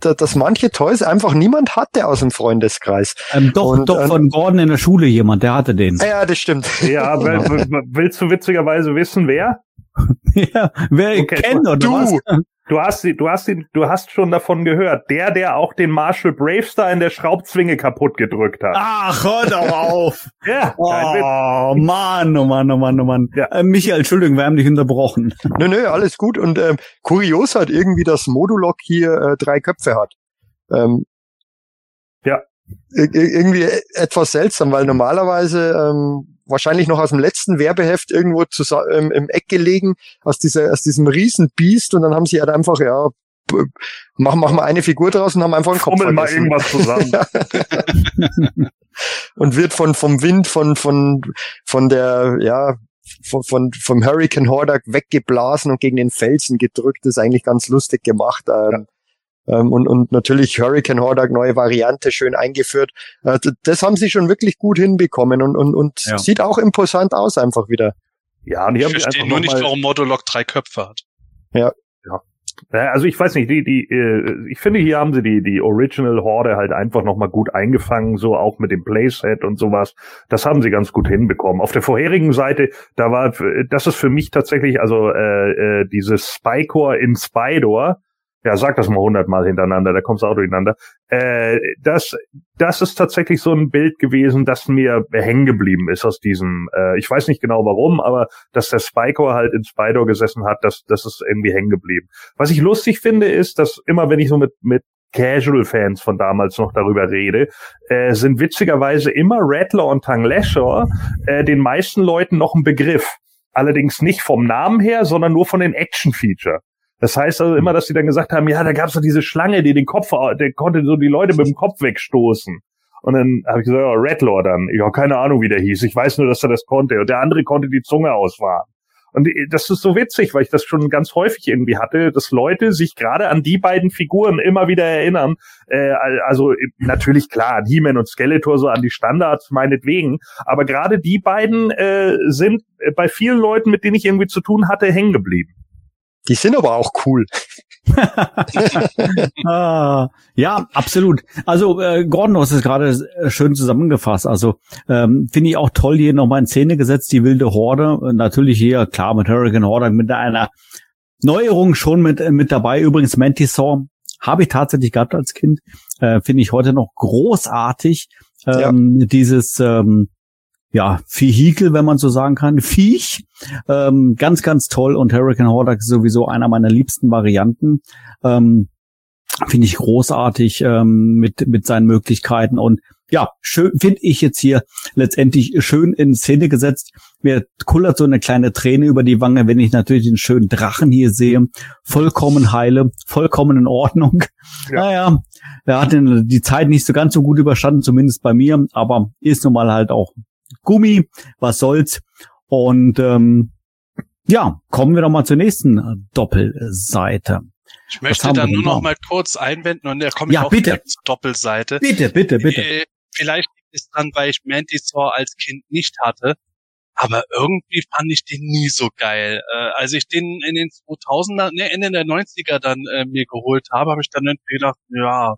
[SPEAKER 3] dass manche Toys einfach niemand hatte aus dem Freundeskreis.
[SPEAKER 1] Ähm, doch, und, doch ähm, von Gordon in der Schule jemand, der hatte den.
[SPEAKER 3] Ja, das stimmt.
[SPEAKER 4] Ja, willst du witzigerweise wissen, wer?
[SPEAKER 1] ja, wer okay. kennt oder
[SPEAKER 3] du.
[SPEAKER 1] was?
[SPEAKER 4] Du hast, du hast ihn, du hast schon davon gehört. Der, der auch den Marshall Bravestar in der Schraubzwinge kaputt gedrückt hat.
[SPEAKER 1] Ach, hör doch auf.
[SPEAKER 4] ja,
[SPEAKER 1] oh, Mann, oh Mann, oh Mann, oh Mann. Ja. Äh, Michael, Entschuldigung, wir haben dich unterbrochen.
[SPEAKER 3] Nö, nö, alles gut. Und ähm, kurios hat irgendwie, dass Modulok hier äh, drei Köpfe hat. Ähm,
[SPEAKER 4] ja.
[SPEAKER 3] Irgendwie etwas seltsam, weil normalerweise ähm, wahrscheinlich noch aus dem letzten Werbeheft irgendwo zu, ähm, im Eck gelegen, aus, dieser, aus diesem Riesenbiest und dann haben sie halt einfach, ja, machen, machen wir eine Figur draus und haben einfach einen Kopf
[SPEAKER 4] Fummel mal irgendwas zusammen.
[SPEAKER 3] und wird von, vom Wind, von, von, von der, ja, von, von, vom Hurricane Hordak weggeblasen und gegen den Felsen gedrückt. Das ist eigentlich ganz lustig gemacht. Ähm, ja. Ähm, und, und natürlich Hurricane Hordak, neue Variante, schön eingeführt. Äh, das haben sie schon wirklich gut hinbekommen und, und, und ja. sieht auch imposant aus einfach wieder.
[SPEAKER 2] Ja, und ich, ich verstehe nur nicht, warum Modulok drei Köpfe hat.
[SPEAKER 3] Ja.
[SPEAKER 4] Ja. Also ich weiß nicht, die, die, äh, ich finde, hier haben sie die, die Original Horde halt einfach nochmal gut eingefangen, so auch mit dem Playset und sowas. Das haben sie ganz gut hinbekommen. Auf der vorherigen Seite, da war, das ist für mich tatsächlich, also äh, äh, dieses Spycore in Spydor, ja, sag das mal hundertmal hintereinander, da kommt's auch durcheinander. Äh, das, das ist tatsächlich so ein Bild gewesen, das mir hängen geblieben ist aus diesem, äh, ich weiß nicht genau warum, aber dass der Spycore halt in Spider gesessen hat, das, das ist irgendwie hängen geblieben. Was ich lustig finde, ist, dass immer wenn ich so mit, mit Casual-Fans von damals noch darüber rede, äh, sind witzigerweise immer Rattler und Tang Lasher äh, den meisten Leuten noch ein Begriff. Allerdings nicht vom Namen her, sondern nur von den Action-Feature. Das heißt also immer, dass sie dann gesagt haben, ja, da gab's doch diese Schlange, die den Kopf, der konnte so die Leute mit dem Kopf wegstoßen. Und dann habe ich gesagt, ja, Redlaw dann. Ja, keine Ahnung, wie der hieß. Ich weiß nur, dass er das konnte. Und der andere konnte die Zunge ausfahren. Und das ist so witzig, weil ich das schon ganz häufig irgendwie hatte, dass Leute sich gerade an die beiden Figuren immer wieder erinnern. Äh, also natürlich klar, an He-Man und Skeletor, so an die Standards meinetwegen. Aber gerade die beiden äh, sind bei vielen Leuten, mit denen ich irgendwie zu tun hatte, hängen geblieben.
[SPEAKER 3] Die sind aber auch cool.
[SPEAKER 1] ah, ja, absolut. Also äh, Gordon, du hast es gerade äh, schön zusammengefasst. Also ähm, finde ich auch toll hier nochmal in Szene gesetzt, die wilde Horde. Natürlich hier, klar, mit Hurricane Horde, mit einer Neuerung schon mit, äh, mit dabei. Übrigens Mantisaur habe ich tatsächlich gehabt als Kind. Äh, finde ich heute noch großartig. Ähm, ja. Dieses ähm, ja, Vehikel, wenn man so sagen kann, Viech. Ähm, ganz, ganz toll und Hurricane Hordak ist sowieso einer meiner liebsten Varianten. Ähm, Finde ich großartig ähm, mit, mit seinen Möglichkeiten und ja, schön finde ich jetzt hier letztendlich schön in Szene gesetzt. Mir kullert so eine kleine Träne über die Wange, wenn ich natürlich den schönen Drachen hier sehe. Vollkommen heile, vollkommen in Ordnung. Ja. Naja, er hat die Zeit nicht so ganz so gut überstanden, zumindest bei mir, aber ist nun mal halt auch Gummi, was soll's. Und ähm, ja, kommen wir doch mal zur nächsten Doppelseite.
[SPEAKER 2] Ich möchte da nur noch mal kurz einwenden und da komme ich
[SPEAKER 1] ja,
[SPEAKER 2] auch
[SPEAKER 1] bitte.
[SPEAKER 2] zur Doppelseite.
[SPEAKER 1] Bitte, bitte, bitte.
[SPEAKER 2] Äh, vielleicht liegt es dann, weil ich Mantisaur als Kind nicht hatte, aber irgendwie fand ich den nie so geil. Äh, als ich den in den 2000er, ne, Ende der 90er dann äh, mir geholt habe, habe ich dann irgendwie gedacht, ja,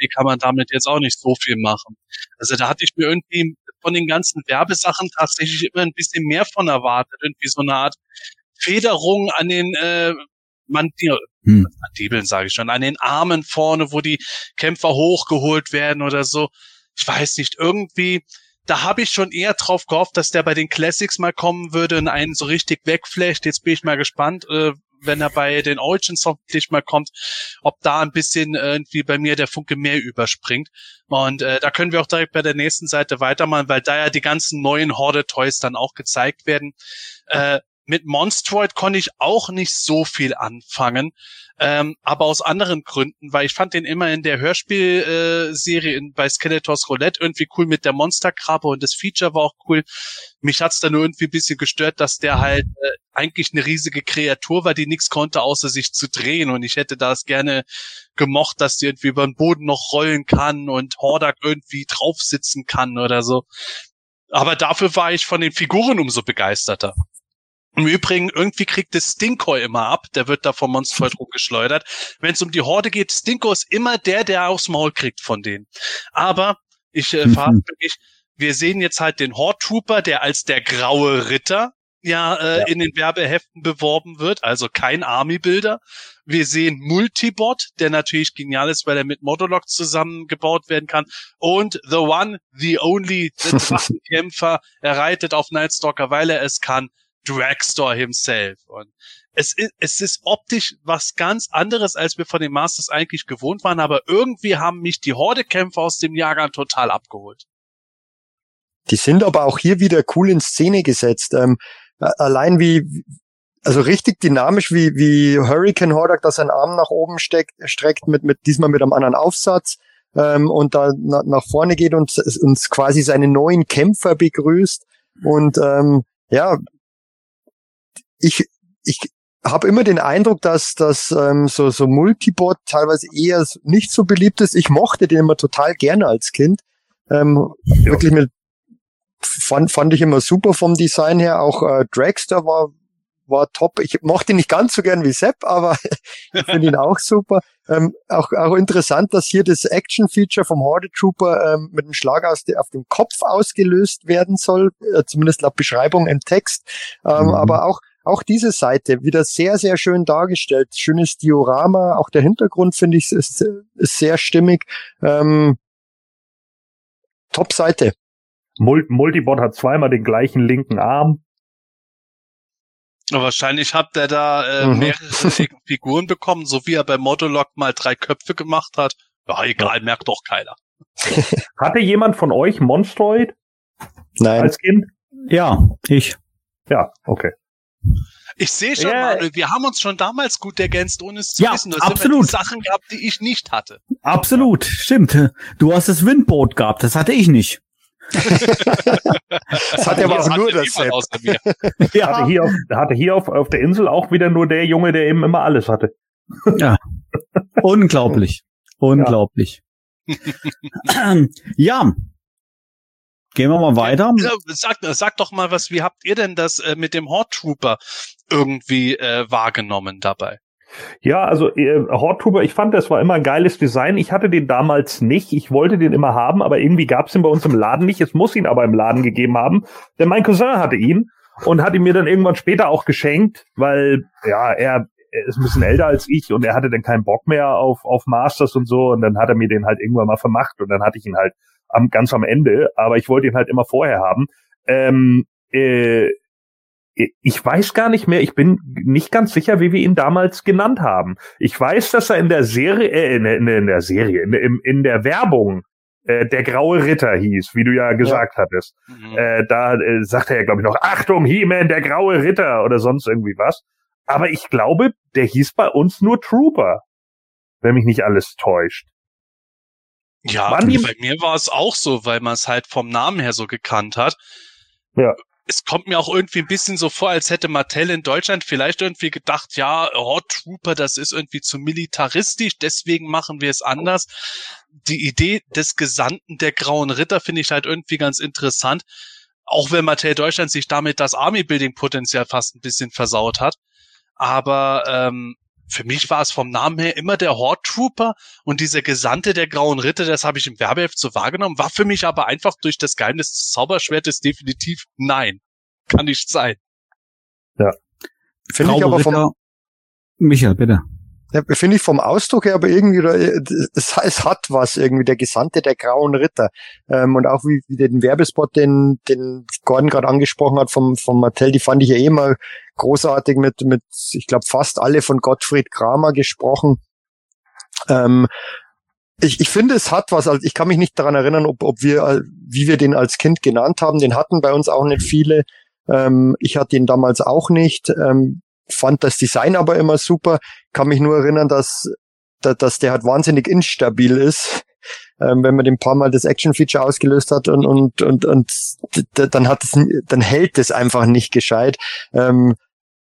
[SPEAKER 2] irgendwie kann man damit jetzt auch nicht so viel machen. Also da hatte ich mir irgendwie von den ganzen Werbesachen tatsächlich immer ein bisschen mehr von erwartet. Irgendwie so eine Art Federung an den äh, Mandibeln, hm. Mandibeln sage ich schon, an den Armen vorne, wo die Kämpfer hochgeholt werden oder so. Ich weiß nicht, irgendwie, da habe ich schon eher drauf gehofft, dass der bei den Classics mal kommen würde und einen so richtig wegflasht. Jetzt bin ich mal gespannt, äh, wenn er bei den Origins hoffentlich mal kommt, ob da ein bisschen irgendwie bei mir der Funke mehr überspringt. Und äh, da können wir auch direkt bei der nächsten Seite weitermachen, weil da ja die ganzen neuen Horde-Toys dann auch gezeigt werden. Äh, mit Monstroid konnte ich auch nicht so viel anfangen, ähm, aber aus anderen Gründen, weil ich fand den immer in der Hörspielserie äh, bei Skeletors Roulette irgendwie cool mit der Monsterkrabbe und das Feature war auch cool. Mich hat's dann nur irgendwie ein bisschen gestört, dass der halt äh, eigentlich eine riesige Kreatur war, die nichts konnte, außer sich zu drehen und ich hätte das gerne gemocht, dass die irgendwie über den Boden noch rollen kann und Hordak irgendwie drauf sitzen kann oder so. Aber dafür war ich von den Figuren umso begeisterter. Im Übrigen, irgendwie kriegt es Stinko immer ab. Der wird da vom Monster rumgeschleudert. Wenn es um die Horde geht, Stinko ist immer der, der aufs Maul kriegt von denen. Aber ich äh, mhm. mich, wir sehen jetzt halt den Horde Trooper, der als der graue Ritter ja, äh,
[SPEAKER 3] Ja.
[SPEAKER 2] in den Werbeheften beworben wird, also kein Army-Bilder. Wir sehen Multibot, der natürlich genial ist, weil er mit Modulok zusammengebaut werden kann. Und The One, The Only, der Drachenkämpfer, er reitet auf Nightstalker, weil er es kann, Dragstore himself. Und es ist, es ist optisch was ganz anderes, als wir von den Masters eigentlich gewohnt waren, aber irgendwie haben mich die Horde-Kämpfer aus dem Jahrgang total abgeholt.
[SPEAKER 3] Die sind aber auch hier wieder cool in Szene gesetzt. Ähm, allein wie, also richtig dynamisch, wie, wie Hurricane Hordak da seinen Arm nach oben steckt, streckt, mit, mit, diesmal mit einem anderen Aufsatz, ähm, und da na, nach vorne geht und uns quasi seine neuen Kämpfer begrüßt. Und, ähm, ja, ich, ich habe immer den Eindruck, dass, dass ähm, so, so Multibot teilweise eher nicht so beliebt ist. Ich mochte den immer total gerne als Kind. Ähm, Wirklich mit fand, fand ich immer super vom Design her. Auch äh, Dragster war, war top. Ich mochte ihn nicht ganz so gern wie Sepp, aber ich finde ihn auch super. Ähm, auch, auch interessant, dass hier das Action-Feature vom Horde Trooper ähm, mit einem Schlag aus de, auf dem Kopf ausgelöst werden soll, äh, zumindest laut Beschreibung im Text. Ähm,
[SPEAKER 1] Mhm.
[SPEAKER 3] Aber auch auch diese Seite wieder sehr, sehr schön dargestellt. Schönes Diorama. Auch der Hintergrund finde ich ist, ist sehr stimmig. Ähm, Top-Seite.
[SPEAKER 4] Mul Multibot hat zweimal den gleichen linken Arm.
[SPEAKER 2] Wahrscheinlich habt ihr da äh,
[SPEAKER 3] Mhm.
[SPEAKER 2] mehrere Figuren bekommen, so wie er bei Modulok mal drei Köpfe gemacht hat. Ja, egal, merkt doch keiner.
[SPEAKER 4] Hatte jemand von euch Monstroid
[SPEAKER 3] Nein.
[SPEAKER 4] als Kind?
[SPEAKER 1] Ja, ich.
[SPEAKER 4] Ja, okay.
[SPEAKER 2] Ich sehe schon,
[SPEAKER 4] Ja.
[SPEAKER 2] Manuel, wir haben uns schon damals gut ergänzt, ohne es zu
[SPEAKER 1] Ja,
[SPEAKER 2] wissen. Du hast
[SPEAKER 1] absolut.
[SPEAKER 2] Sachen gehabt, die ich nicht hatte.
[SPEAKER 1] Absolut, stimmt. Du hast das Windboot gehabt, das hatte ich nicht.
[SPEAKER 3] Das hat ja aber auch nur
[SPEAKER 2] hatte
[SPEAKER 3] das
[SPEAKER 2] außer mir.
[SPEAKER 4] Hatte hier, auf, hatte hier auf, auf der Insel auch wieder nur der Junge, der eben immer alles hatte.
[SPEAKER 1] Unglaublich. Unglaublich. Ja. Gehen wir mal weiter.
[SPEAKER 2] Ja, sag, sag doch mal was, wie habt ihr denn das äh, mit dem Horde Trooper irgendwie äh, wahrgenommen dabei?
[SPEAKER 4] Ja, also äh, Horde Trooper, ich fand, das war immer ein geiles Design. Ich hatte den damals nicht. Ich wollte den immer haben, aber irgendwie gab's ihn bei uns im Laden nicht. Es muss ihn aber im Laden gegeben haben, denn mein Cousin hatte ihn und hat ihn mir dann irgendwann später auch geschenkt, weil ja, er, er ist ein bisschen älter als ich und er hatte dann keinen Bock mehr auf, auf Masters und so und dann hat er mir den halt irgendwann mal vermacht und dann hatte ich ihn halt am, ganz am Ende, aber ich wollte ihn halt immer vorher haben. Ähm, äh, ich weiß gar nicht mehr, ich bin nicht ganz sicher, wie wir ihn damals genannt haben. Ich weiß, dass er in der Serie, äh, in, der- in, in der Serie, in, der- im- in der Werbung äh, der graue Ritter hieß, wie du ja gesagt hattest.
[SPEAKER 2] Mhm.
[SPEAKER 4] Äh, da äh, sagt er ja, glaube ich, noch, Achtung, He-Man, der graue Ritter oder sonst irgendwie was. Aber ich glaube, der hieß bei uns nur Trooper, wenn mich nicht alles täuscht.
[SPEAKER 2] Ja,
[SPEAKER 4] die-
[SPEAKER 2] bei mir war es auch so, weil man es halt vom Namen her so gekannt hat.
[SPEAKER 4] Ja.
[SPEAKER 2] Es kommt mir auch irgendwie ein bisschen so vor, als hätte Mattel in Deutschland vielleicht irgendwie gedacht, ja, Hot Trooper, das ist irgendwie zu militaristisch, deswegen machen wir es anders. Die Idee des Gesandten der Grauen Ritter finde ich halt irgendwie ganz interessant. Auch wenn Mattel Deutschland sich damit das Army-Building-Potenzial fast ein bisschen versaut hat. Aber ähm, für mich war es vom Namen her immer der Horde Trooper und dieser Gesandte der Grauen Ritter, das habe ich im Werbeheft so wahrgenommen, war für mich aber einfach durch das Geheimnis des Zauberschwertes definitiv nein. Kann nicht sein.
[SPEAKER 3] Finde ich aber vom,
[SPEAKER 1] Ritter. Michael, bitte.
[SPEAKER 3] Ja, finde ich vom Ausdruck her aber irgendwie, äh, es, es hat was irgendwie, der Gesandte der Grauen Ritter. Ähm, und auch wie, wie den Werbespot, den, den Gordon gerade angesprochen hat vom, vom Mattel, die fand ich ja eh immer großartig mit, mit, ich glaube, fast alle von Gottfried Kramer gesprochen. Ähm, ich, ich finde, es hat was, also ich kann mich nicht daran erinnern, ob, ob wir, äh, wie wir den als Kind genannt haben. Den hatten bei uns auch nicht viele. Ähm, ich hatte ihn damals auch nicht. Ähm, fand das Design aber immer super. Kann mich nur erinnern, dass, dass, der halt wahnsinnig instabil ist. Ähm, wenn man den paar Mal das Action-Feature ausgelöst hat und, und, und, und dann hat es, dann hält es einfach nicht gescheit. Ähm,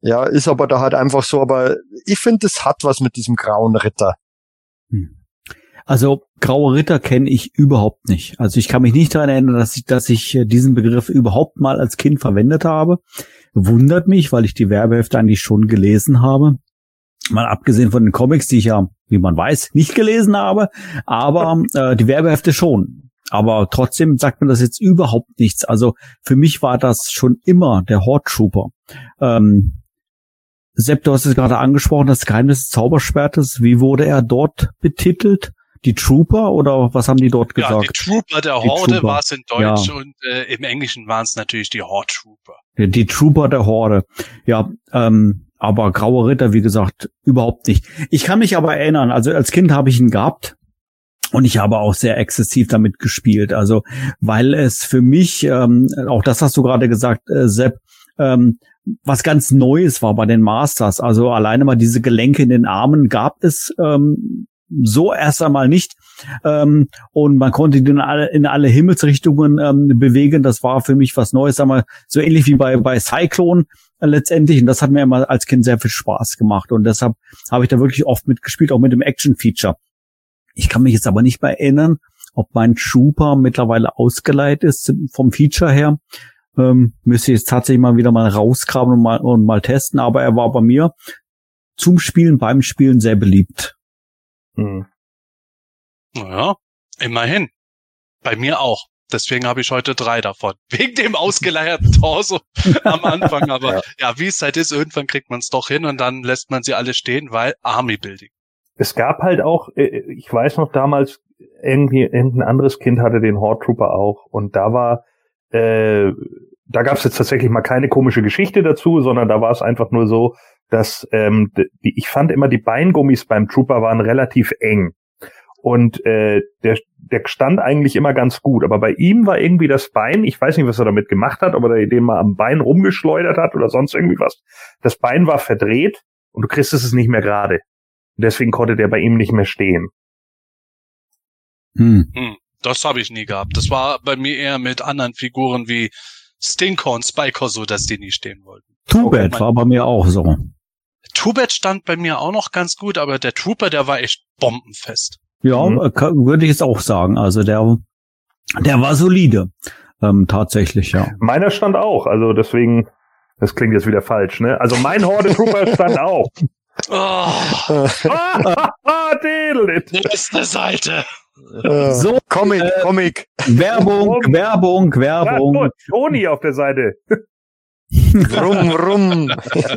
[SPEAKER 3] ja, ist aber da halt einfach so, aber ich finde, es hat was mit diesem grauen Ritter.
[SPEAKER 1] Also graue Ritter kenne ich überhaupt nicht. Also ich kann mich nicht daran erinnern, dass ich, dass ich äh, diesen Begriff überhaupt mal als Kind verwendet habe. Wundert mich, weil ich die Werbehefte eigentlich schon gelesen habe. Mal abgesehen von den Comics, die ich ja, wie man weiß, nicht gelesen habe, aber äh, die Werbehefte schon. aber trotzdem sagt mir das jetzt überhaupt nichts. Also für mich war das schon immer der Horde Trooper. Ähm, Sepp, du hast es gerade angesprochen, das Geheimnis des Zauberschwertes. Wie wurde er dort betitelt? Die Trooper oder was haben die dort gesagt? Ja, die
[SPEAKER 2] Trooper der Horde war es in Deutsch ja. und äh, im Englischen waren es natürlich die Horde Trooper.
[SPEAKER 1] Die, die Trooper der Horde. Ja, ähm, aber Graue Ritter, wie gesagt, überhaupt nicht. Ich kann mich aber erinnern, also als Kind habe ich ihn gehabt. Und ich habe auch sehr exzessiv damit gespielt. Also, weil es für mich, ähm, auch das hast du gerade gesagt, äh, Sepp, ähm, was ganz Neues war bei den Masters. Also alleine mal diese Gelenke in den Armen gab es ähm, so erst einmal nicht. Ähm, und man konnte ihn in alle, in alle Himmelsrichtungen ähm, bewegen. Das war für mich was Neues, einmal so ähnlich wie bei, bei Cyclone äh, letztendlich. Und das hat mir immer als Kind sehr viel Spaß gemacht. Und deshalb habe ich da wirklich oft mitgespielt, auch mit dem Action-Feature. Ich kann mich jetzt aber nicht mehr erinnern, ob mein Trooper mittlerweile ausgeleitet ist vom Feature her. Ähm, müsste ich jetzt tatsächlich mal wieder mal rausgraben und mal, und mal testen, aber er war bei mir zum Spielen, beim Spielen sehr beliebt.
[SPEAKER 2] Hm. Naja, immerhin. Bei mir auch. Deswegen habe ich heute drei davon. Wegen dem ausgeleierten Torso am Anfang. Aber ja. ja, wie es halt ist, irgendwann kriegt man es doch hin und dann lässt man sie alle stehen, weil Army Building.
[SPEAKER 4] Es gab halt auch, äh, ich weiß noch damals, irgendwie irgendein anderes Kind hatte den Horde Trooper auch und da war, äh, da gab es jetzt tatsächlich mal keine komische Geschichte dazu, sondern da war es einfach nur so, dass ähm, die, ich fand immer die Beingummis beim Trooper waren relativ eng und äh, der der stand eigentlich immer ganz gut, aber bei ihm war irgendwie das Bein, ich weiß nicht, was er damit gemacht hat, ob er den mal am Bein rumgeschleudert hat oder sonst irgendwie was. Das Bein war verdreht und du kriegst es nicht mehr gerade. Deswegen konnte der bei ihm nicht mehr stehen.
[SPEAKER 2] Hm. Hm, das habe ich nie gehabt. Das war bei mir eher mit anderen Figuren wie Stinker und Spiker so, dass die nie stehen wollten.
[SPEAKER 1] Tubet war bei mir auch so.
[SPEAKER 2] Tubet stand bei mir auch noch ganz gut, aber der Trooper, der war echt bombenfest.
[SPEAKER 1] Ja, mhm. Äh, würde ich jetzt auch sagen. Also der, der war solide. Ähm, tatsächlich, ja.
[SPEAKER 4] Meiner stand auch, also deswegen, das klingt jetzt wieder falsch, ne? Also mein Horde Trooper stand auch. Oh.
[SPEAKER 2] Nächste Seite.
[SPEAKER 3] So, Comic, äh, Comic.
[SPEAKER 1] Werbung, Werbung, Werbung. Ja,
[SPEAKER 4] Toni auf der Seite.
[SPEAKER 3] Rum, rum.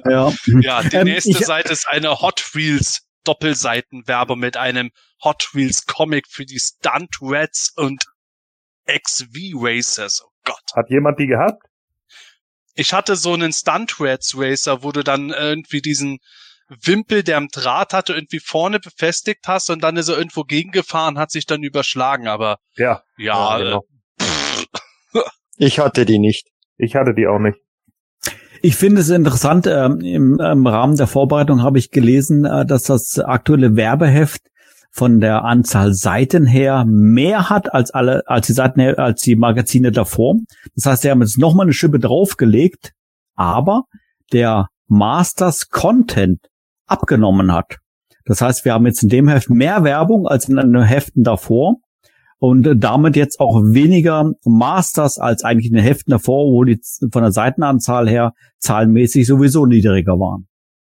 [SPEAKER 2] ja. ja, die ähm, nächste ich, Seite ist eine Hot Wheels Doppelseitenwerbung mit einem Hot Wheels Comic für die Stunt Rats und XV Racers. Oh Gott.
[SPEAKER 4] Hat jemand die gehabt?
[SPEAKER 2] Ich hatte so einen Stunt Rats Racer, wo du dann irgendwie diesen Wimpel, der am Draht hatte, irgendwie vorne befestigt hast und dann ist er irgendwo gegengefahren, hat sich dann überschlagen, aber
[SPEAKER 4] ja,
[SPEAKER 2] ja, ja genau.
[SPEAKER 3] ich hatte die nicht.
[SPEAKER 4] Ich hatte die auch nicht.
[SPEAKER 1] Ich finde es interessant, ähm, im, im, Rahmen der Vorbereitung habe ich gelesen, äh, dass das aktuelle Werbeheft von der Anzahl Seiten her mehr hat als alle, als die Seiten als die Magazine davor. Das heißt, sie haben jetzt nochmal eine Schippe draufgelegt, aber der Masters Content abgenommen hat. Das heißt, wir haben jetzt in dem Heft mehr Werbung als in den Heften davor und damit jetzt auch weniger Masters als eigentlich in den Heften davor, wo die von der Seitenanzahl her zahlenmäßig sowieso niedriger waren.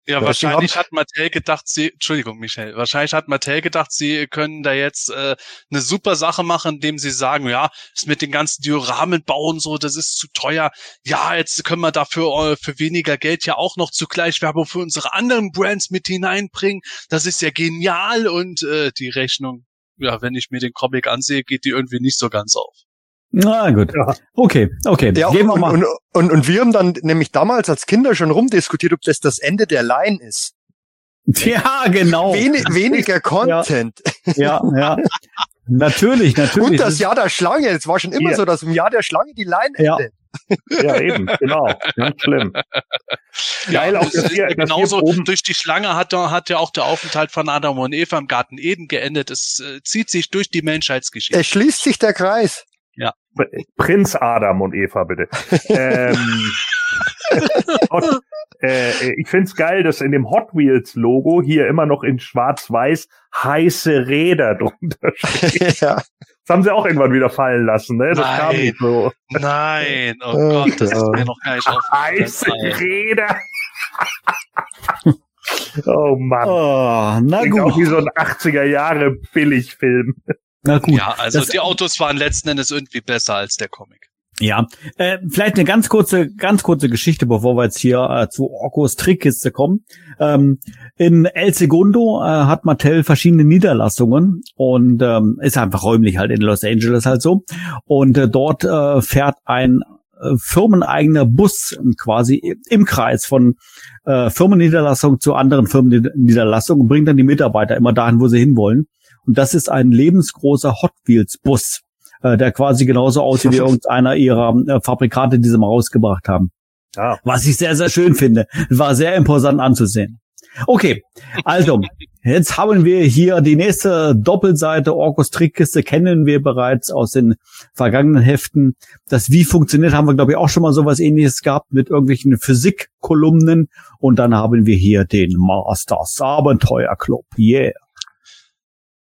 [SPEAKER 2] Ja, ja wahrscheinlich hat Mattel gedacht, sie, Entschuldigung, Michel, wahrscheinlich hat Mattel gedacht, sie können da jetzt äh, eine super Sache machen, indem sie sagen, ja, ist mit den ganzen Dioramen bauen so, das ist zu teuer. Ja, jetzt können wir dafür äh, für weniger Geld ja auch noch zugleich Werbung für unsere anderen Brands mit hineinbringen. Das ist ja genial und äh, die Rechnung, ja, wenn ich mir den Comic ansehe, geht die irgendwie nicht so ganz auf.
[SPEAKER 1] Na gut. Ja. Okay, okay.
[SPEAKER 3] Ja, Gehen wir und, mal. Und, und, und wir haben dann nämlich damals als Kinder schon rumdiskutiert, ob das das Ende der Line ist.
[SPEAKER 1] Ja, genau.
[SPEAKER 3] Wen, weniger Content.
[SPEAKER 1] Ja, ja. Natürlich, natürlich.
[SPEAKER 3] Und das Jahr der Schlange. Es war schon immer ja. so, dass im Jahr der Schlange die Line
[SPEAKER 1] ja.
[SPEAKER 3] endet.
[SPEAKER 4] Ja, eben, genau. Ganz schlimm.
[SPEAKER 2] Geil, auch das, hier, genauso oben durch die Schlange hat, hat ja auch der Aufenthalt von Adam und Eva im Garten Eden geendet. Es äh, zieht sich durch die Menschheitsgeschichte.
[SPEAKER 3] Es schließt sich der Kreis.
[SPEAKER 2] Ja.
[SPEAKER 4] Prinz Adam und Eva, bitte. ähm, Hot, äh, ich find's geil, dass in dem Hot Wheels Logo hier immer noch in schwarz-weiß heiße Räder drunter steht. ja. Das haben sie auch irgendwann wieder fallen lassen, ne? Das
[SPEAKER 2] nein, kam nicht so. Nein, oh Gott, das ist mir noch gar nicht.
[SPEAKER 4] Heiße Räder. oh Mann.
[SPEAKER 1] Oh, na gut.
[SPEAKER 4] Auch wie so ein 80er Jahre Billigfilm.
[SPEAKER 1] Na gut.
[SPEAKER 2] Ja, also
[SPEAKER 1] Das-
[SPEAKER 2] die Autos waren letzten Endes irgendwie besser als der Comic.
[SPEAKER 1] Ja, äh, vielleicht eine ganz kurze, ganz kurze Geschichte, bevor wir jetzt hier äh, zu Orkos Trickkiste kommen. Ähm, in El Segundo äh, hat Mattel verschiedene Niederlassungen und ähm, ist einfach räumlich halt in Los Angeles halt so. Und äh, dort äh, fährt ein äh, firmeneigener Bus quasi im Kreis von äh, Firmenniederlassung zu anderen Firmenniederlassungen und bringt dann die Mitarbeiter immer dahin, wo sie hinwollen. Und das ist ein lebensgroßer Hot Wheels Bus äh, der quasi genauso aussieht wie irgendeiner ihrer äh, Fabrikate, die sie mal rausgebracht haben.
[SPEAKER 4] Ja.
[SPEAKER 1] Was ich sehr, sehr schön finde. War sehr imposant anzusehen. Okay, also, jetzt haben wir hier die nächste Doppelseite. Orkus Trickkiste kennen wir bereits aus den vergangenen Heften. Das Wie funktioniert, haben wir, glaube ich, auch schon mal sowas ähnliches gehabt mit irgendwelchen Physikkolumnen. Und dann haben wir hier den Masters Abenteuerclub. Yeah.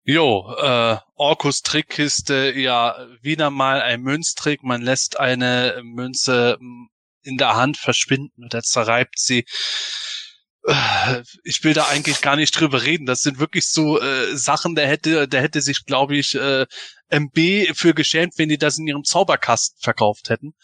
[SPEAKER 2] Jo, äh, Orkus Trickkiste, ja, wieder mal ein Münztrick. Man lässt eine Münze m, in der Hand verschwinden oder zerreibt sie. Ich will da eigentlich gar nicht drüber reden. Das sind wirklich so äh, Sachen, der hätte, der hätte sich, glaube ich, äh, MB für geschämt, wenn die das in ihrem Zauberkasten verkauft hätten.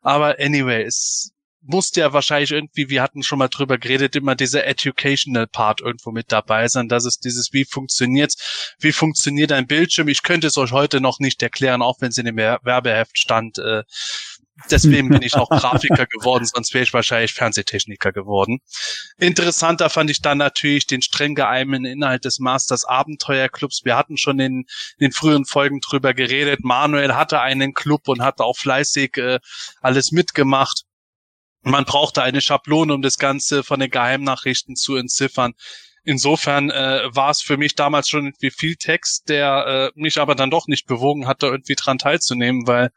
[SPEAKER 2] Aber anyway, es musste ja wahrscheinlich irgendwie, wir hatten schon mal drüber geredet, immer dieser Educational Part irgendwo mit dabei sein. Das ist dieses, wie funktioniert's, wie funktioniert ein Bildschirm. Ich könnte es euch heute noch nicht erklären, auch wenn es in dem Wer- Werbeheft stand. Äh, deswegen bin ich auch Grafiker geworden, sonst wäre ich wahrscheinlich Fernsehtechniker geworden. Interessanter fand ich dann natürlich den streng geheimen Inhalt des Masters Abenteuerclubs. Wir hatten schon in, den früheren Folgen drüber geredet. Manuel hatte einen Club und hatte auch fleißig äh, alles mitgemacht. Man brauchte eine Schablone, um das Ganze von den Geheimnachrichten zu entziffern. Insofern äh, war es für mich damals schon irgendwie viel Text, der äh, mich aber dann doch nicht bewogen hat, da irgendwie dran teilzunehmen, weil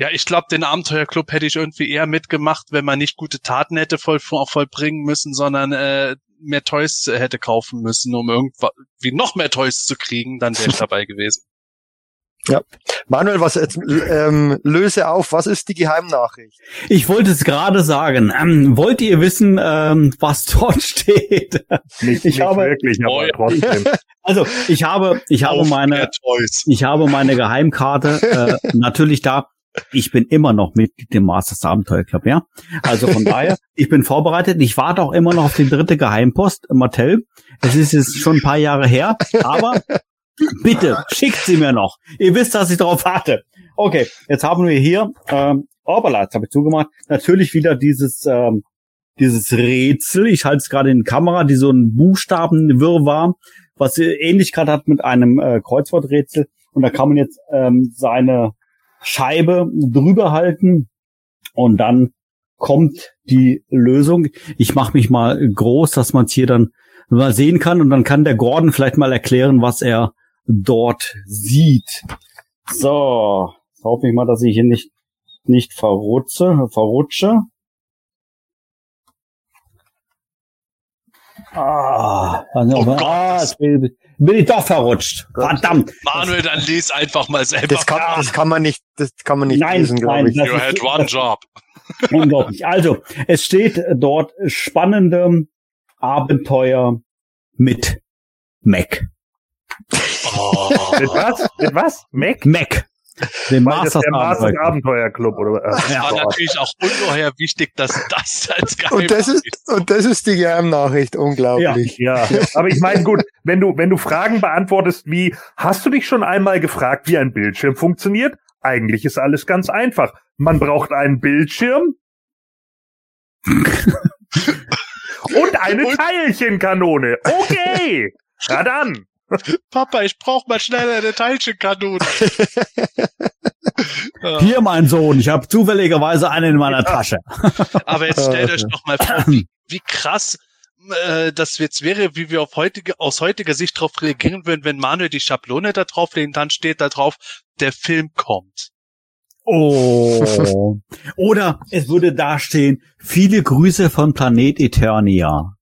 [SPEAKER 2] ja, ich glaube, den Abenteuerclub hätte ich irgendwie eher mitgemacht, wenn man nicht gute Taten hätte voll, vollbringen müssen, sondern äh, mehr Toys hätte kaufen müssen, um irgendwie noch mehr Toys zu kriegen, dann wäre ich dabei gewesen.
[SPEAKER 3] Manuel, was jetzt, ähm, löse auf, was ist die Geheimnachricht?
[SPEAKER 1] Ich wollte es gerade sagen. Ähm, wollt ihr wissen, ähm, was dort steht?
[SPEAKER 4] Nicht,
[SPEAKER 1] Ich
[SPEAKER 4] nicht
[SPEAKER 1] habe-
[SPEAKER 4] wirklich, aber
[SPEAKER 2] ja.
[SPEAKER 4] trotzdem.
[SPEAKER 1] Also ich habe, ich habe
[SPEAKER 2] Auf
[SPEAKER 1] meine, ich habe meine Geheimkarte äh, natürlich da. Ich bin immer noch Mitglied im Masters Abenteuer Club, ja. Also von daher, ich bin vorbereitet. Ich warte auch immer noch auf die dritte Geheimpost, Mattel. Es ist jetzt schon ein paar Jahre her, aber bitte schickt sie mir noch. Ihr wisst, dass ich darauf warte. Okay, jetzt haben wir hier, ähm, Orbala, jetzt habe ich zugemacht, natürlich wieder dieses, ähm, dieses Rätsel. Ich halte es gerade in Kamera, die so ein Buchstabenwirrwarr, was Ähnlichkeit hat mit einem äh, Kreuzworträtsel. Und da kann man jetzt ähm, seine Scheibe drüber halten und dann kommt die Lösung. Ich mache mich mal groß, dass man es hier dann mal sehen kann und dann kann der Gordon vielleicht mal erklären, was er dort sieht. So, hoffe ich mal, dass ich hier nicht nicht verrutsche, verrutsche. Ah, also,
[SPEAKER 2] Oh Gott.
[SPEAKER 1] ah bin, bin ich doch verrutscht. Verdammt.
[SPEAKER 2] Manuel, dann lies einfach mal selber.
[SPEAKER 3] Das kann, das kann man nicht, das kann man nicht
[SPEAKER 1] Nein,
[SPEAKER 3] lesen, glaube
[SPEAKER 1] nein,
[SPEAKER 3] ich.
[SPEAKER 1] das
[SPEAKER 2] You had one job.
[SPEAKER 1] Unglaublich. Also, es steht dort spannende Abenteuer mit Mac.
[SPEAKER 2] Oh.
[SPEAKER 4] Mit was? Mit was? Mac?
[SPEAKER 1] Mac. Den Masters
[SPEAKER 4] der Masters
[SPEAKER 1] Abenteuer.
[SPEAKER 4] Abenteuerclub oder
[SPEAKER 1] Ja,
[SPEAKER 2] war natürlich auch ungeheuer wichtig, dass das als
[SPEAKER 3] Und das ist, und das ist die Geheimnachricht, unglaublich.
[SPEAKER 4] Ja, aber ich meine, gut, wenn du, wenn du Fragen beantwortest wie, hast du dich schon einmal gefragt, wie ein Bildschirm funktioniert? Eigentlich ist alles ganz einfach. Man braucht einen Bildschirm und eine
[SPEAKER 2] Und-
[SPEAKER 4] Teilchenkanone. Okay, na dann.
[SPEAKER 2] Papa, ich brauch mal schnell eine Teilchenkanone.
[SPEAKER 1] Hier, mein Sohn, ich habe zufälligerweise einen in meiner Tasche.
[SPEAKER 2] Aber jetzt stellt euch doch mal vor, wie, wie krass äh, das jetzt wäre, wie wir auf heutige, aus heutiger Sicht darauf reagieren würden, wenn Manuel die Schablone da drauf legt, dann steht da drauf, der Film kommt.
[SPEAKER 1] Oh. Oder es würde dastehen, viele Grüße von Planet Eternia.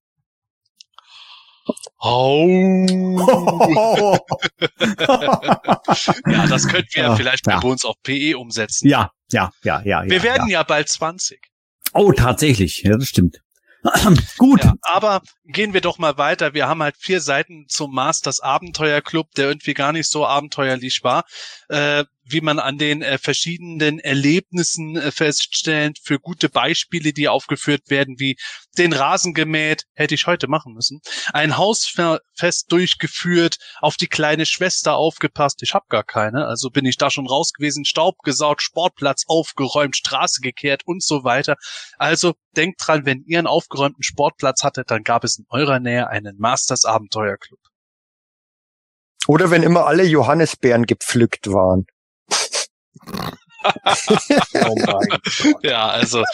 [SPEAKER 2] Oh. Ja, das könnten wir ja, vielleicht
[SPEAKER 1] ja.
[SPEAKER 2] bei uns auf PE umsetzen.
[SPEAKER 1] ja, ja, ja, ja.
[SPEAKER 2] wir
[SPEAKER 1] ja,
[SPEAKER 2] werden
[SPEAKER 1] ja.
[SPEAKER 2] ja bald 20.
[SPEAKER 1] Oh, tatsächlich. Ja, das stimmt. Gut.
[SPEAKER 2] Aber gehen wir doch mal weiter. Wir haben halt vier Seiten zum Masters Abenteuerclub, der irgendwie gar nicht so abenteuerlich war. Äh, wie man an den äh, verschiedenen Erlebnissen äh, feststellt, für gute Beispiele, die aufgeführt werden, wie den Rasen gemäht, hätte ich heute machen müssen, ein Hausfest durchgeführt, auf die kleine Schwester aufgepasst, ich habe gar keine, also bin ich da schon raus gewesen, Staub gesaugt, Sportplatz aufgeräumt, Straße gekehrt und so weiter. Also denkt dran, wenn ihr einen aufgeräumten Sportplatz hattet, dann gab es in eurer Nähe einen Masters Abenteuerclub.
[SPEAKER 3] Oder wenn immer alle Johannisbeeren gepflückt waren.
[SPEAKER 2] oh ja, also,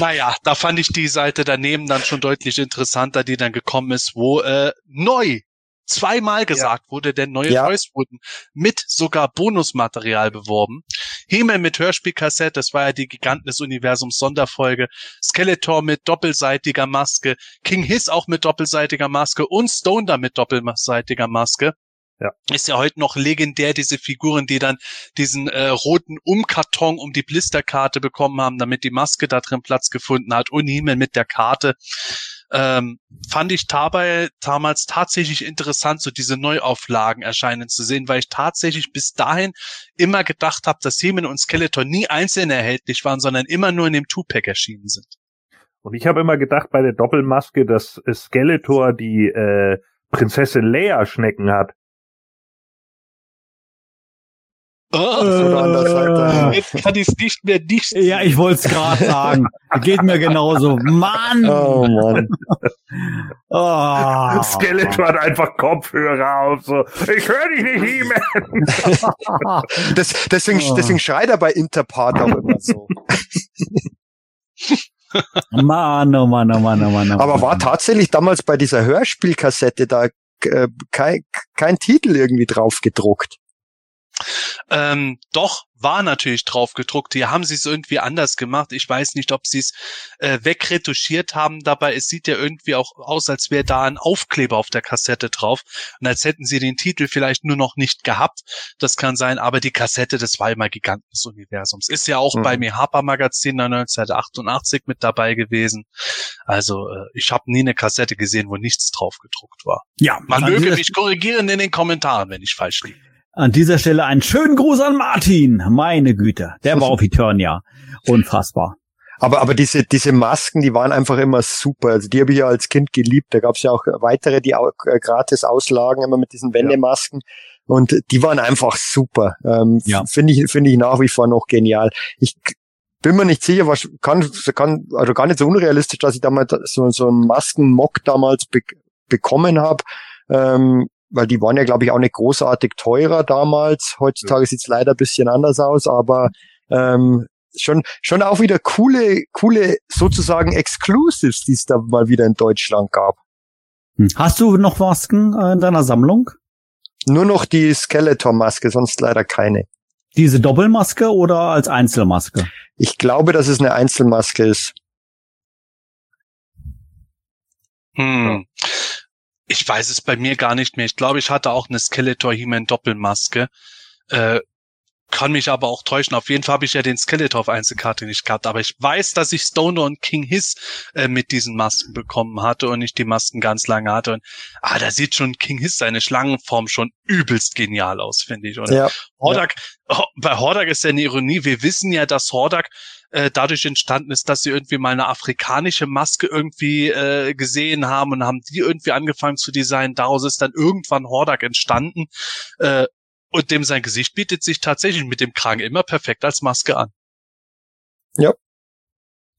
[SPEAKER 2] naja, da fand ich die Seite daneben dann schon deutlich interessanter, die dann gekommen ist, wo äh, neu zweimal gesagt ja. wurde, denn neue ja. Toys wurden mit sogar Bonusmaterial beworben. Himmel mit Hörspielkassette, das war ja die Giganten des Universums Sonderfolge, Skeletor mit doppelseitiger Maske, King Hiss auch mit doppelseitiger Maske und Stone mit doppelseitiger Maske. Ja. Ist ja heute noch legendär, diese Figuren, die dann diesen äh, roten Umkarton um die Blisterkarte bekommen haben, damit die Maske da drin Platz gefunden hat und Himmel mit der Karte. Ähm, fand ich dabei damals tatsächlich interessant, so diese Neuauflagen erscheinen zu sehen, weil ich tatsächlich bis dahin immer gedacht habe, dass Hemen und Skeletor nie einzeln erhältlich waren, sondern immer nur in dem Two-Pack erschienen sind.
[SPEAKER 4] Und ich habe immer gedacht bei der Doppelmaske, dass Skeletor die äh, Prinzessin Leia Schnecken hat.
[SPEAKER 2] Oh, Jetzt kann ich es nicht mehr nicht.
[SPEAKER 1] Ja, ich wollte es gerade sagen. Geht mir genauso. Mann! Oh Mann.
[SPEAKER 4] Oh. Skeletor hat einfach Kopfhörer auf. So. Ich höre dich nicht, He-Man.
[SPEAKER 3] das, deswegen, oh. deswegen schreit er bei Interpart auch immer so.
[SPEAKER 1] Mann, oh Mann, oh Mann, oh Mann. Oh
[SPEAKER 3] Aber war tatsächlich damals bei dieser Hörspielkassette da äh, kein, kein Titel irgendwie drauf gedruckt?
[SPEAKER 2] Ähm, doch, war natürlich drauf gedruckt. Die haben sie es irgendwie anders gemacht. Ich weiß nicht, ob sie es äh, wegretuschiert haben. Dabei, es sieht ja irgendwie auch aus, als wäre da ein Aufkleber auf der Kassette drauf. Und als hätten sie den Titel vielleicht nur noch nicht gehabt. Das kann sein, aber die Kassette, das war immer Giganten des Universums. Ist ja auch mhm. bei mir Harper Magazin 1988 mit dabei gewesen. Also äh, ich habe nie eine Kassette gesehen, wo nichts drauf gedruckt war. Ja, man möge mich korrigieren in den Kommentaren, wenn ich falsch liege.
[SPEAKER 1] An dieser Stelle einen schönen Gruß an Martin. Meine Güte, der war auf Eternia. Unfassbar.
[SPEAKER 3] Aber, aber diese, diese Masken, die waren einfach immer super. Also die habe ich ja als Kind geliebt. Da gab es ja auch weitere, die auch äh, gratis auslagen, immer mit diesen Wendemasken. Ja. Und die waren einfach super. Ähm, ja. Finde ich, finde ich nach wie vor noch genial. Ich bin mir nicht sicher, was kann, kann, also gar nicht so unrealistisch, dass ich damals so, so einen Maskenmock damals be bekommen habe. Ähm, weil die waren ja, glaube ich, auch nicht großartig teurer damals. Heutzutage ja. sieht's leider ein bisschen anders aus, aber ähm, schon schon auch wieder coole coole sozusagen Exclusives, die es da mal wieder in Deutschland gab.
[SPEAKER 1] Hm. Hast du noch Masken äh, in deiner Sammlung?
[SPEAKER 3] Nur noch die Skeletor-Maske, sonst leider keine.
[SPEAKER 1] Diese Doppelmaske oder als Einzelmaske?
[SPEAKER 3] Ich glaube, dass es eine Einzelmaske ist.
[SPEAKER 2] Hm ich weiß es bei mir gar nicht mehr. Ich glaube, ich hatte auch eine Skeletor He-Man Doppelmaske. Äh, kann mich aber auch täuschen. Auf jeden Fall habe ich ja den Skeletor auf Einzelkarte nicht gehabt. Aber ich weiß, dass ich Stoner und King Hiss äh, mit diesen Masken bekommen hatte und ich die Masken ganz lange hatte. Und ah, da sieht schon King Hiss seine Schlangenform schon übelst genial aus, finde ich. Und ja, Hordak, ja. Bei Hordak ist ja eine Ironie. Wir wissen ja, dass Hordak äh, dadurch entstanden ist, dass sie irgendwie mal eine afrikanische Maske irgendwie äh, gesehen haben und haben die irgendwie angefangen zu designen. Daraus ist dann irgendwann Hordak entstanden. Äh, und dem sein Gesicht bietet sich tatsächlich mit dem Kragen immer perfekt als Maske an.
[SPEAKER 3] Ja.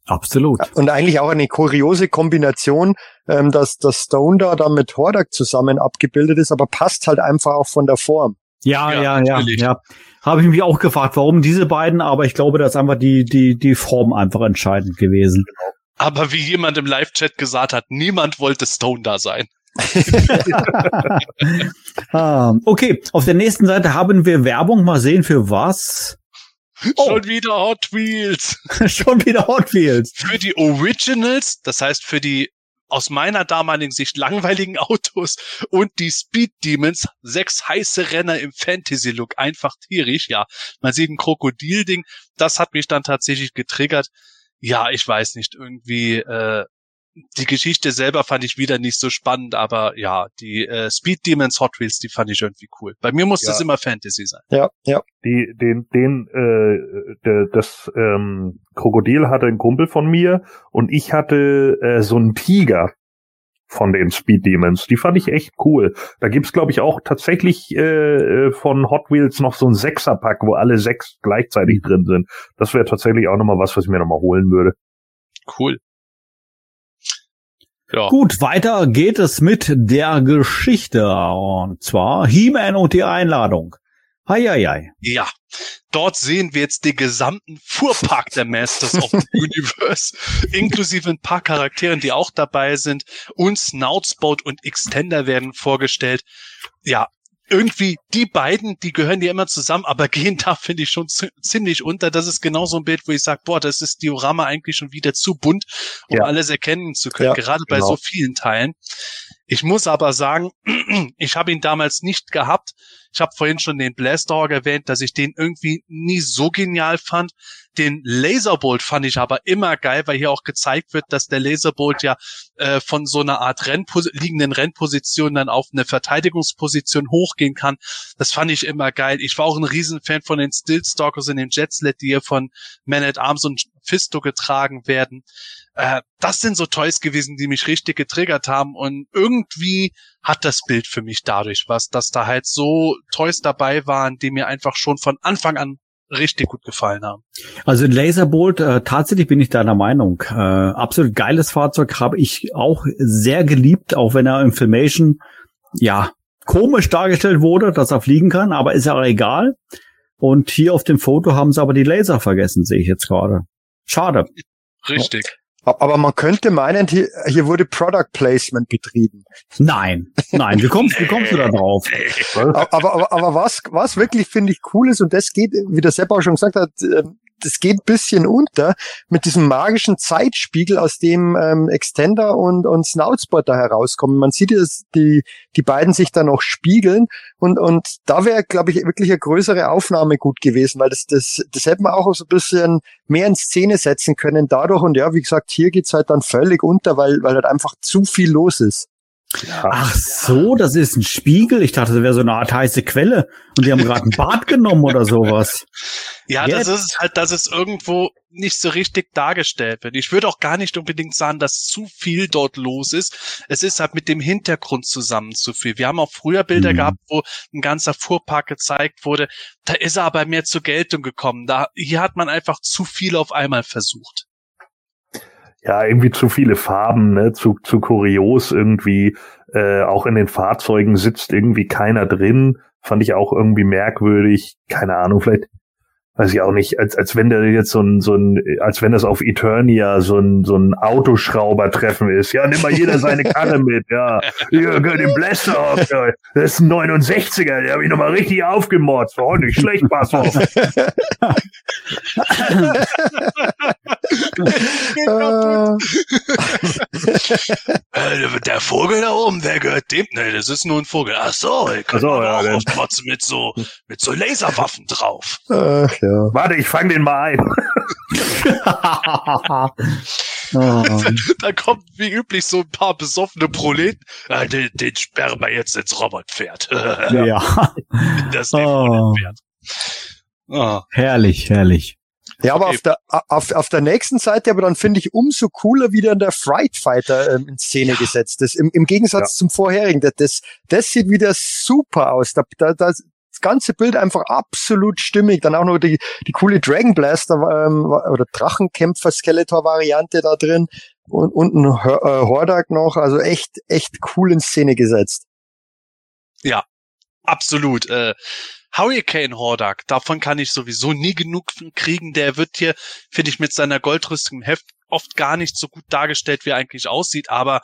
[SPEAKER 1] Absolut.
[SPEAKER 3] Und eigentlich auch eine kuriose Kombination, ähm, dass das Stone da dann mit Hordak zusammen abgebildet ist, aber passt halt einfach auch von der Form.
[SPEAKER 1] Ja, ja, ja, ja. ja. Habe ich mich auch gefragt, warum diese beiden, aber ich glaube, das ist einfach die, die, die Form einfach entscheidend gewesen.
[SPEAKER 2] Aber wie jemand im Live-Chat gesagt hat, niemand wollte Stone da sein.
[SPEAKER 1] ah, okay, auf der nächsten Seite haben wir Werbung. Mal sehen, für was.
[SPEAKER 2] Oh. Schon wieder Hot Wheels.
[SPEAKER 1] Schon wieder Hot Wheels.
[SPEAKER 2] Für die Originals, das heißt für die aus meiner damaligen Sicht langweiligen Autos und die Speed Demons, sechs heiße Renner im Fantasy-Look, einfach tierisch, ja. Man sieht ein Krokodilding, das hat mich dann tatsächlich getriggert. Ja, ich weiß nicht, irgendwie, äh, die Geschichte selber fand ich wieder nicht so spannend, aber ja, die äh, Speed Demons Hot Wheels, die fand ich irgendwie cool. Bei mir muss
[SPEAKER 4] Ja.
[SPEAKER 2] das immer Fantasy sein.
[SPEAKER 3] Ja, ja.
[SPEAKER 4] Die, den, den, äh, der, das ähm, Krokodil hatte ein Kumpel von mir und ich hatte äh, so einen Tiger von den Speed Demons. Die fand ich echt cool. Da gibt's glaube ich auch tatsächlich äh, äh, von Hot Wheels noch so ein Sechserpack, wo alle sechs gleichzeitig drin sind. Das wäre tatsächlich auch nochmal was, was ich mir nochmal holen würde.
[SPEAKER 2] Cool. Ja.
[SPEAKER 1] Gut, weiter geht es mit der Geschichte. Und zwar He-Man und die Einladung. Heieiei.
[SPEAKER 2] Ja, dort sehen wir jetzt den gesamten Fuhrpark der Masters of the Universe, inklusive ein paar Charakteren, die auch dabei sind. Und Snoutsboat und Extender werden vorgestellt. Ja, irgendwie die beiden, die gehören ja immer zusammen, aber gehen da, finde ich, schon zi- ziemlich unter. Das ist genau so ein Bild, wo ich sage, boah, das ist Diorama eigentlich schon wieder zu bunt, um
[SPEAKER 4] Ja.
[SPEAKER 2] alles erkennen zu können,
[SPEAKER 3] Ja,
[SPEAKER 2] gerade bei
[SPEAKER 4] genau.
[SPEAKER 2] so vielen Teilen. Ich muss aber sagen, ich habe ihn damals nicht gehabt. Ich habe vorhin schon den Blaster erwähnt, dass ich den irgendwie nie so genial fand. Den Laserbolt fand ich aber immer geil, weil hier auch gezeigt wird, dass der Laserbolt ja äh, von so einer Art Rennpos liegenden Rennposition dann auf eine Verteidigungsposition hochgehen kann. Das fand ich immer geil. Ich war auch ein Riesenfan von den Stillstalkers in dem Jetslet, die hier von Man at Arms und Fisto getragen werden. Äh, das sind so Toys gewesen, die mich richtig getriggert haben und irgendwie hat das Bild für mich dadurch was, dass da halt so Toys dabei waren, die mir einfach schon von Anfang an richtig gut gefallen haben.
[SPEAKER 1] Also Laserbolt, äh, tatsächlich bin ich deiner Meinung. Äh, absolut geiles Fahrzeug habe ich auch sehr geliebt, auch wenn er im Filmation ja komisch dargestellt wurde, dass er fliegen kann, aber ist ja auch egal. Und hier auf dem Foto haben sie aber die Laser vergessen, sehe ich jetzt gerade. Schade.
[SPEAKER 2] Richtig.
[SPEAKER 3] Aber man könnte meinen, hier, hier wurde Product Placement betrieben.
[SPEAKER 1] Nein, nein, wie kommst, wie kommst du da drauf?
[SPEAKER 3] Aber, aber, aber was, was wirklich finde ich cool ist, und das geht, wie der Sepp auch schon gesagt hat, das geht ein bisschen unter mit diesem magischen Zeitspiegel, aus dem ähm, Extender und, und Snoutspot da herauskommen. Man sieht, dass die, die beiden sich da noch spiegeln und, und da wäre, glaube ich, wirklich eine größere Aufnahme gut gewesen, weil das, das, das hätte man auch so ein bisschen mehr in Szene setzen können dadurch. Und ja, wie gesagt, hier geht's halt dann völlig unter, weil, weil halt einfach zu viel los ist.
[SPEAKER 1] Ach so, das ist ein Spiegel. Ich dachte, das wäre so eine Art heiße Quelle und die haben gerade ein Bad genommen oder sowas.
[SPEAKER 2] Ja,
[SPEAKER 1] Jetzt-
[SPEAKER 2] das ist halt, dass es irgendwo nicht so richtig dargestellt wird. Ich würde auch gar nicht unbedingt sagen, dass zu viel dort los ist. Es ist halt mit dem Hintergrund zusammen zu viel. Wir haben auch früher Bilder
[SPEAKER 1] Mhm.
[SPEAKER 2] gehabt, wo ein ganzer Fuhrpark gezeigt wurde. Da ist er aber mehr zur Geltung gekommen. Da, hier hat man einfach zu viel auf einmal versucht.
[SPEAKER 4] Ja, irgendwie zu viele Farben, ne, zu, zu kurios irgendwie. Äh, auch in den Fahrzeugen sitzt irgendwie keiner drin. Fand ich auch irgendwie merkwürdig. Keine Ahnung, vielleicht, weiß ich auch nicht, als, als wenn der jetzt so ein, so ein, als wenn das auf Eternia so ein, so ein Autoschraubertreffen ist. Ja, nimm mal jeder seine Karre mit, ja. Gehört den Blaster auf, ja. Das ist ein 69er, der habe ich nochmal richtig aufgemotzt. Oh, nicht schlecht, pass auf.
[SPEAKER 3] Äh,
[SPEAKER 2] der Vogel da oben, wer gehört dem? Nee, das ist nur ein Vogel. Ach so, ich kann
[SPEAKER 4] Ach so, ja,
[SPEAKER 2] auch aufmotzen mit so, mit so Laserwaffen drauf.
[SPEAKER 3] ach ja.
[SPEAKER 4] Warte, ich fang den mal ein.
[SPEAKER 1] Oh.
[SPEAKER 2] Da kommt wie üblich so ein paar besoffene Proleten. Ah, den, den sperren wir jetzt ins Robotpferd.
[SPEAKER 1] ja,
[SPEAKER 2] das
[SPEAKER 1] Oh.
[SPEAKER 2] Robotpferd. Ah,
[SPEAKER 1] herrlich, herrlich.
[SPEAKER 3] Ja, aber
[SPEAKER 2] Okay.
[SPEAKER 3] auf der, auf, auf der nächsten Seite, aber dann finde ich umso cooler wieder der Fright Fighter ähm, in Szene gesetzt ist. Im, Im Gegensatz zum vorherigen. Das, das, sieht wieder super aus. Da, da, das, ganze Bild einfach absolut stimmig. Dann auch noch die, die coole Dragon Blaster ähm, oder Drachenkämpfer Skeletor Variante da drin und, und ein äh, Hordak noch. Also echt, echt cool in Szene gesetzt.
[SPEAKER 2] absolut. Äh, Hurricane Hordak, davon kann ich sowieso nie genug kriegen. Der wird hier, finde ich, mit seiner Goldrüstung im Heft oft gar nicht so gut dargestellt, wie er eigentlich aussieht. Aber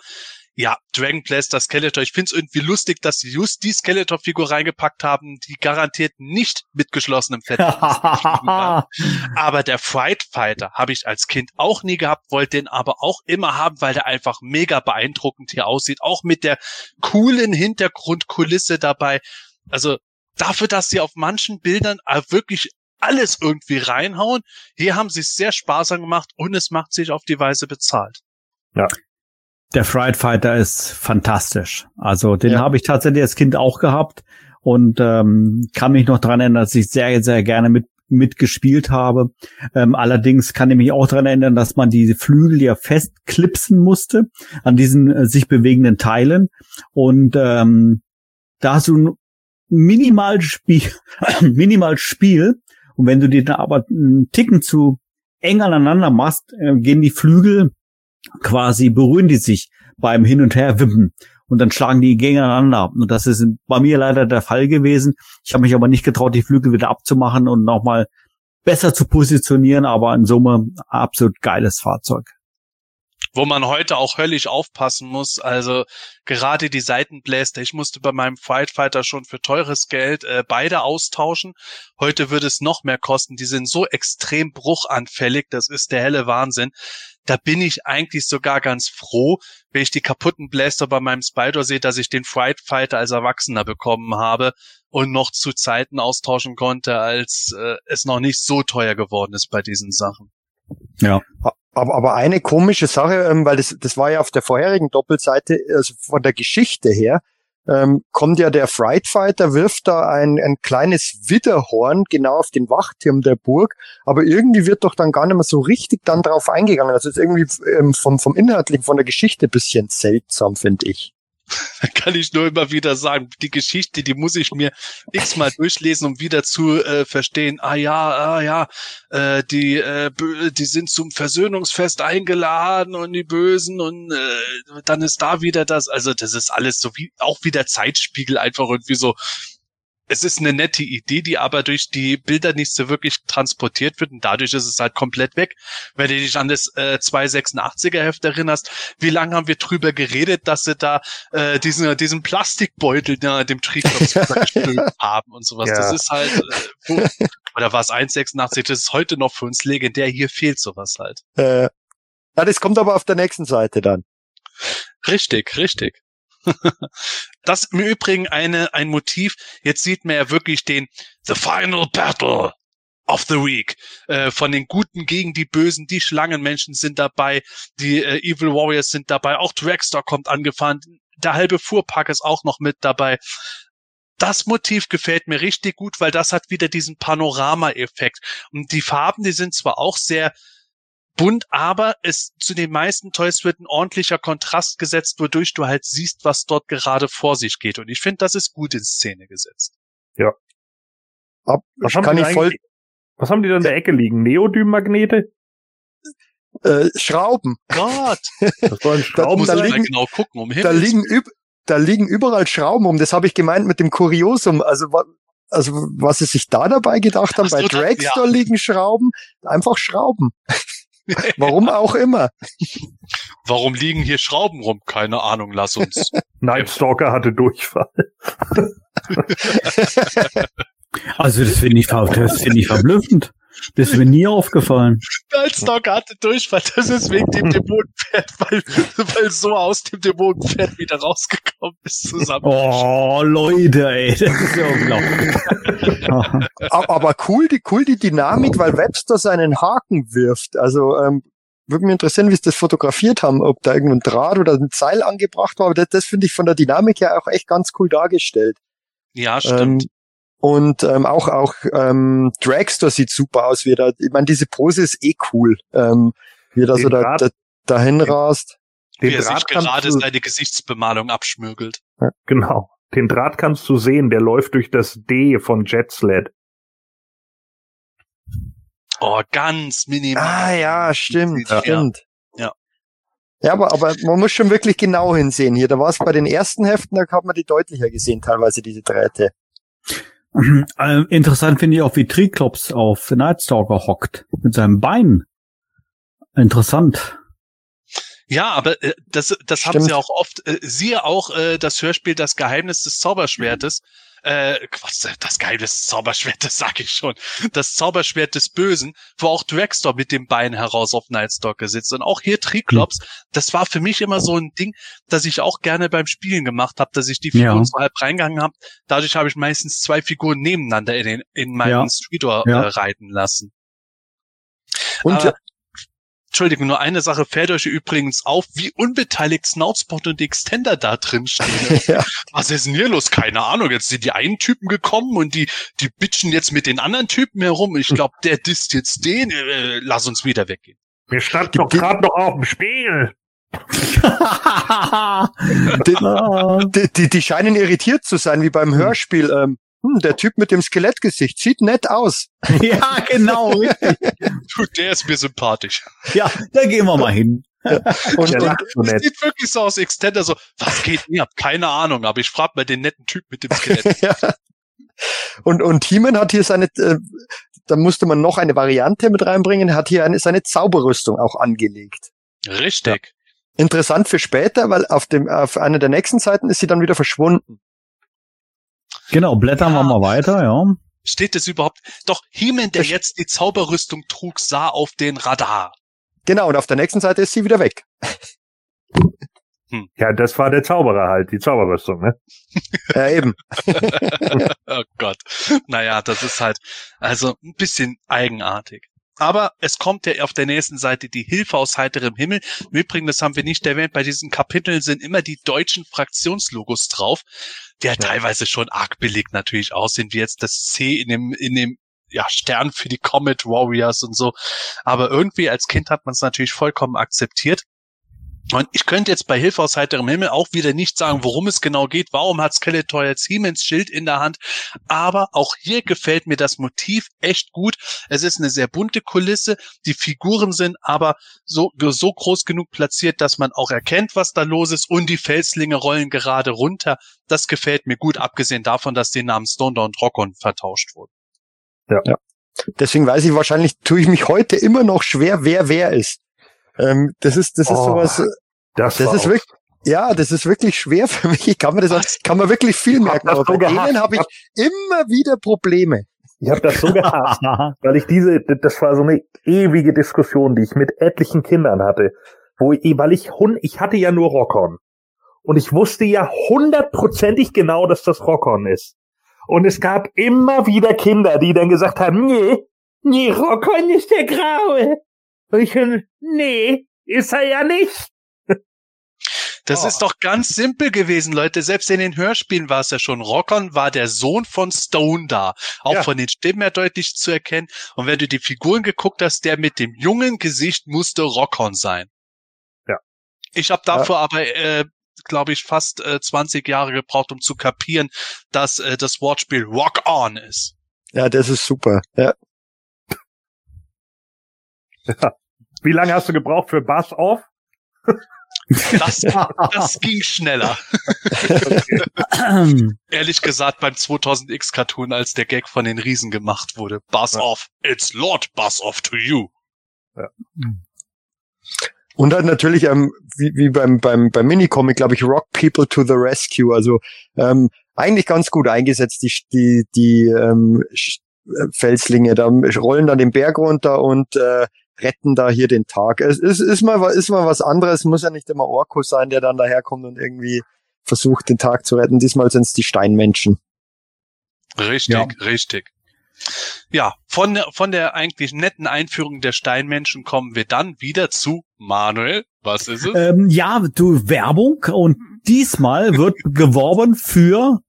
[SPEAKER 2] ja, Dragon Blaster Skeletor. Ich finde es irgendwie lustig, dass sie just die Skeletor-Figur reingepackt haben, die garantiert nicht mit geschlossenem Fett. Aber der Fright Fighter habe ich als Kind auch nie gehabt, wollte den aber auch immer haben, weil der einfach mega beeindruckend hier aussieht. Auch mit der coolen Hintergrundkulisse dabei. Also dafür, dass sie auf manchen Bildern äh, wirklich alles irgendwie reinhauen, hier haben sie es sehr sparsam gemacht und es macht sich auf die Weise bezahlt.
[SPEAKER 1] Der Fright Fighter ist fantastisch. Also den
[SPEAKER 3] Ja.
[SPEAKER 1] habe ich tatsächlich als Kind auch gehabt und ähm, kann mich noch dran erinnern, dass ich sehr, sehr gerne mit mitgespielt habe. Ähm, allerdings kann ich mich auch dran erinnern, dass man diese Flügel ja festklipsen musste an diesen äh, sich bewegenden Teilen. Und ähm, da hast du minimal Spiel, minimal Spiel. Und wenn du die dann aber einen Ticken zu eng aneinander machst, äh, gehen die Flügel quasi, berühren die sich beim Hin- und Herwippen. Und dann schlagen die gegeneinander. Und das ist bei mir leider der Fall gewesen. Ich habe mich aber nicht getraut, die Flügel wieder abzumachen und nochmal besser zu positionieren. Aber in Summe absolut geiles Fahrzeug.
[SPEAKER 2] Wo man heute auch höllisch aufpassen muss. Also gerade die Seitenbläster, ich musste bei meinem Fight Fighter schon für teures Geld äh, beide austauschen. Heute würde es noch mehr kosten. Die sind so extrem bruchanfällig, das ist der helle Wahnsinn. Da bin ich eigentlich sogar ganz froh, wenn ich die kaputten Bläster bei meinem Spider sehe, dass ich den Fight Fighter als Erwachsener bekommen habe und noch zu Zeiten austauschen konnte, als äh, es noch nicht so teuer geworden ist bei diesen Sachen.
[SPEAKER 3] Aber, aber eine komische Sache, ähm, weil das, das war ja auf der vorherigen Doppelseite, also von der Geschichte her, ähm, kommt ja der Fright Fighter, wirft da ein, ein kleines Widderhorn genau auf den Wachturm der Burg, aber irgendwie wird doch dann gar nicht mehr so richtig dann drauf eingegangen. Also ist irgendwie ähm, vom, vom Inhaltlichen, von der Geschichte bisschen seltsam, finde ich.
[SPEAKER 2] kann ich nur immer wieder sagen, die Geschichte, die muss ich mir x-mal durchlesen, um wieder zu äh, verstehen, ah ja, ah ja, äh, die, äh, die sind zum Versöhnungsfest eingeladen und die Bösen und äh, dann ist da wieder das, also das ist alles so wie, auch wieder Zeitspiegel einfach irgendwie so, es ist eine nette Idee, die aber durch die Bilder nicht so wirklich transportiert wird und dadurch ist es halt komplett weg. Wenn du dich an das äh, 286er Heft erinnerst, wie lange haben wir drüber geredet, dass sie da äh, diesen, diesen Plastikbeutel da dem Triklops übergestülpt haben und sowas.
[SPEAKER 4] Ja.
[SPEAKER 2] Das ist halt, äh, oder war es 186, das ist heute noch für uns legendär, hier fehlt sowas halt.
[SPEAKER 3] Äh, ja, das kommt aber auf der nächsten Seite dann.
[SPEAKER 2] Richtig, richtig. das im Übrigen eine, ein Motiv. Jetzt sieht man ja wirklich den The Final Battle of the Week. Äh, von den Guten gegen die Bösen. Die Schlangenmenschen sind dabei. Die äh, Evil Warriors sind dabei. Auch Dragster kommt angefahren. Der halbe Fuhrpark ist auch noch mit dabei. Das Motiv gefällt mir richtig gut, weil das hat wieder diesen Panorama-Effekt. Und die Farben, die sind zwar auch sehr bunt, aber es zu den meisten Toys wird ein ordentlicher Kontrast gesetzt, wodurch du halt siehst, was dort gerade vor sich geht. Und ich finde, das ist gut in Szene gesetzt.
[SPEAKER 3] Ab,
[SPEAKER 4] Was haben,
[SPEAKER 3] kann
[SPEAKER 4] die
[SPEAKER 3] voll
[SPEAKER 4] was haben die da in der Ecke liegen? Neodym-Magnete?
[SPEAKER 3] äh, Schrauben.
[SPEAKER 2] Gott,
[SPEAKER 4] Das sollen
[SPEAKER 2] da
[SPEAKER 4] Schrauben
[SPEAKER 2] muss
[SPEAKER 3] da
[SPEAKER 2] mal
[SPEAKER 3] liegen-
[SPEAKER 2] genau gucken, um
[SPEAKER 3] Da liegen, üb da liegen überall Schrauben um. Das habe ich gemeint mit dem Kuriosum. Also, wa also was sie sich da dabei gedacht haben,
[SPEAKER 2] so,
[SPEAKER 3] bei Dragstore liegen Schrauben, einfach Schrauben. Warum auch immer.
[SPEAKER 2] Warum liegen hier Schrauben rum? Keine Ahnung, lass uns.
[SPEAKER 4] Nightstalker hatte Durchfall.
[SPEAKER 1] Also das finde ich, das finde ich verblüffend. Das ist mir nie aufgefallen.
[SPEAKER 2] Nightstock hatte Durchfall, das ist wegen dem Dämonenpferd, weil, weil so aus dem Dämonenpferd wieder rausgekommen ist zusammen.
[SPEAKER 1] Oh, Leute, ey, das ist ja unglaublich.
[SPEAKER 3] Aber cool die, cool die Dynamik, weil Webster seinen Haken wirft. Also ähm, würde mich interessieren, wie sie das fotografiert haben, ob da irgendein Draht oder ein Seil angebracht war. Aber das, das finde ich von der Dynamik her auch echt ganz cool dargestellt.
[SPEAKER 2] Ja, stimmt.
[SPEAKER 3] Ähm, und ähm, auch auch ähm, Dragster sieht super aus, wie er da. Ich meine, diese Pose ist eh cool, ähm, wie er da so da, da, dahin rast.
[SPEAKER 2] Wie er sich
[SPEAKER 4] Draht
[SPEAKER 2] gerade
[SPEAKER 4] du,
[SPEAKER 2] seine Gesichtsbemalung abschmürgelt.
[SPEAKER 4] genau. Den Draht kannst du sehen, der läuft durch das D von Jetsled.
[SPEAKER 2] Oh, ganz minimal.
[SPEAKER 3] Ah ja, stimmt,
[SPEAKER 2] Ja.
[SPEAKER 3] stimmt.
[SPEAKER 2] Ja.
[SPEAKER 3] Ja, aber, aber man muss schon wirklich genau hinsehen hier. Da war es bei den ersten Heften, da hat man die deutlicher gesehen, teilweise diese Drähte.
[SPEAKER 1] Äh, interessant finde ich auch, wie Triklops auf Nightstalker hockt. Mit seinem Bein. Interessant.
[SPEAKER 2] Ja, aber äh, das, das haben
[SPEAKER 3] Stimmt.
[SPEAKER 2] sie auch oft. Äh, siehe auch äh, das Hörspiel Das Geheimnis des Zauberschwertes. Äh, Quatsch, das Geheimnis des Zauberschwertes, sag ich schon. Das Zauberschwert des Bösen, wo auch Dragstore mit dem Bein heraus auf Nightstalker sitzt. Und auch hier Triklops, das war für mich immer so ein Ding, das ich auch gerne beim Spielen gemacht habe, dass ich die Figuren
[SPEAKER 1] Ja.
[SPEAKER 2] so halb reingegangen habe. Dadurch habe ich meistens zwei Figuren nebeneinander in, den, in meinen
[SPEAKER 1] Ja.
[SPEAKER 2] Streetor
[SPEAKER 1] Ja.
[SPEAKER 2] äh, reiten lassen.
[SPEAKER 3] Und
[SPEAKER 2] Aber- Entschuldigung, nur eine Sache fällt euch übrigens auf, wie unbeteiligt Snoutspot und Extender da drin stehen.
[SPEAKER 3] ja.
[SPEAKER 2] Was ist denn hier los? Keine Ahnung. Jetzt sind die einen Typen gekommen und die, die bitchen jetzt mit den anderen Typen herum. Ich glaube, der disst jetzt den. Äh, lass uns wieder weggehen.
[SPEAKER 4] Wir standen doch gerade noch auf dem Spiegel.
[SPEAKER 3] Die, die, die, die scheinen irritiert zu sein, wie beim Hörspiel. Ähm, hm, der Typ mit dem Skelettgesicht sieht nett aus.
[SPEAKER 1] ja, genau. richtig.
[SPEAKER 2] Du, der ist mir sympathisch.
[SPEAKER 1] Ja, da gehen wir mal hin.
[SPEAKER 3] Und,
[SPEAKER 4] Der
[SPEAKER 3] und
[SPEAKER 4] lacht so nett.
[SPEAKER 2] Sieht wirklich so aus, Extender so, was geht mir ab? Keine Ahnung, aber ich frag mal den netten Typ mit dem Skelett.
[SPEAKER 3] ja. Und, und Thiemann hat hier seine, äh, da musste man noch eine Variante mit reinbringen, hat hier eine, seine Zauberrüstung auch angelegt.
[SPEAKER 2] Richtig.
[SPEAKER 3] Interessant für später, weil auf dem, auf einer der nächsten Seiten ist sie dann wieder verschwunden.
[SPEAKER 1] Genau, blättern
[SPEAKER 2] Ja.
[SPEAKER 1] wir mal weiter, ja.
[SPEAKER 2] Steht es überhaupt? Doch Heeman, der jetzt die Zauberrüstung trug, sah auf den Radar.
[SPEAKER 3] Genau, und auf der nächsten Seite ist sie wieder weg.
[SPEAKER 4] Ja, das war der Zauberer halt, die Zauberrüstung, ne?
[SPEAKER 3] Ja, eben.
[SPEAKER 2] Oh Gott. Naja, das ist halt also ein bisschen eigenartig. Aber es kommt ja auf der nächsten Seite die Hilfe aus heiterem Himmel. Im Übrigen, das haben wir nicht erwähnt, bei diesen Kapiteln sind immer die deutschen Fraktionslogos drauf, die halt teilweise schon arg belegt natürlich aussehen, wie jetzt das C in dem, in dem ja, Stern für die Comet Warriors und so. Aber irgendwie als Kind hat man es natürlich vollkommen akzeptiert. Und ich könnte jetzt bei Hilfe aus heiterem Himmel auch wieder nicht sagen, worum es genau geht. Warum hat Skeletor jetzt Siemens Schild in der Hand? Aber auch hier gefällt mir das Motiv echt gut. Es ist eine sehr bunte Kulisse. Die Figuren sind aber so, so groß genug platziert, dass man auch erkennt, was da los ist. Und die Felslinge rollen gerade runter. Das gefällt mir gut, abgesehen davon, dass die Namen Stonder und Rockon vertauscht wurden.
[SPEAKER 3] Deswegen weiß ich wahrscheinlich, tue ich mich heute immer noch schwer, wer wer ist. Ähm, das ist, das ist
[SPEAKER 4] Oh,
[SPEAKER 3] sowas,
[SPEAKER 4] Das,
[SPEAKER 3] das
[SPEAKER 4] war
[SPEAKER 3] ist
[SPEAKER 4] auch-
[SPEAKER 3] wirklich, ja, das ist wirklich schwer für mich. Ich kann mir das,
[SPEAKER 2] Was?
[SPEAKER 3] kann man wirklich viel merken,
[SPEAKER 4] das
[SPEAKER 3] aber
[SPEAKER 4] so
[SPEAKER 3] bei denen
[SPEAKER 4] gehasst.
[SPEAKER 3] habe ich immer wieder Probleme.
[SPEAKER 4] Ich habe das so gehasst, weil ich diese, das war so eine ewige Diskussion, die ich mit etlichen Kindern hatte, wo ich, weil ich ich hatte ja nur Rockon und ich wusste ja hundertprozentig genau, dass das Rockon ist. Und es gab immer wieder Kinder, die dann gesagt haben, nee, nee, Rockon ist der Graue. Und ich, nee, ist er ja nicht.
[SPEAKER 2] Das
[SPEAKER 4] Oh.
[SPEAKER 2] ist doch ganz simpel gewesen, Leute. Selbst in den Hörspielen war es ja schon. Rockon war der Sohn von Stone da. Auch
[SPEAKER 4] Ja.
[SPEAKER 2] von den Stimmen her deutlich zu erkennen. Und wenn du die Figuren geguckt hast, der mit dem jungen Gesicht musste Rockon sein.
[SPEAKER 4] Ja.
[SPEAKER 2] Ich habe dafür aber, äh, glaube ich, fast äh, 20 Jahre gebraucht, um zu kapieren, dass äh, das Wortspiel Rock On ist.
[SPEAKER 3] Ja, das ist super. Ja.
[SPEAKER 4] Wie lange hast du gebraucht für Bass Off?
[SPEAKER 2] Das, das ging schneller. Ehrlich gesagt, beim 2000X Cartoon, als der Gag von den Riesen gemacht wurde. Buzz
[SPEAKER 4] Ja.
[SPEAKER 2] off. It's Lord Buzz off to you.
[SPEAKER 3] Und halt natürlich, ähm, wie, wie beim, beim, beim Minicomic, glaube ich, Rock People to the Rescue. Also ähm, eigentlich ganz gut eingesetzt, die, die, die ähm, äh, Felslinge. Da rollen dann den Berg runter und äh, retten da hier den Tag. Es ist, ist, mal, ist mal was anderes, muss ja nicht immer Orko sein, der dann daherkommt und irgendwie versucht, den Tag zu retten. Diesmal sind es die Steinmenschen.
[SPEAKER 2] Richtig,
[SPEAKER 1] Ja.
[SPEAKER 2] richtig. Ja, von, der- von der eigentlich netten Einführung der Steinmenschen kommen wir dann wieder zu Manuel. Was ist es?
[SPEAKER 1] ähm, ja, du Werbung und diesmal wird geworben für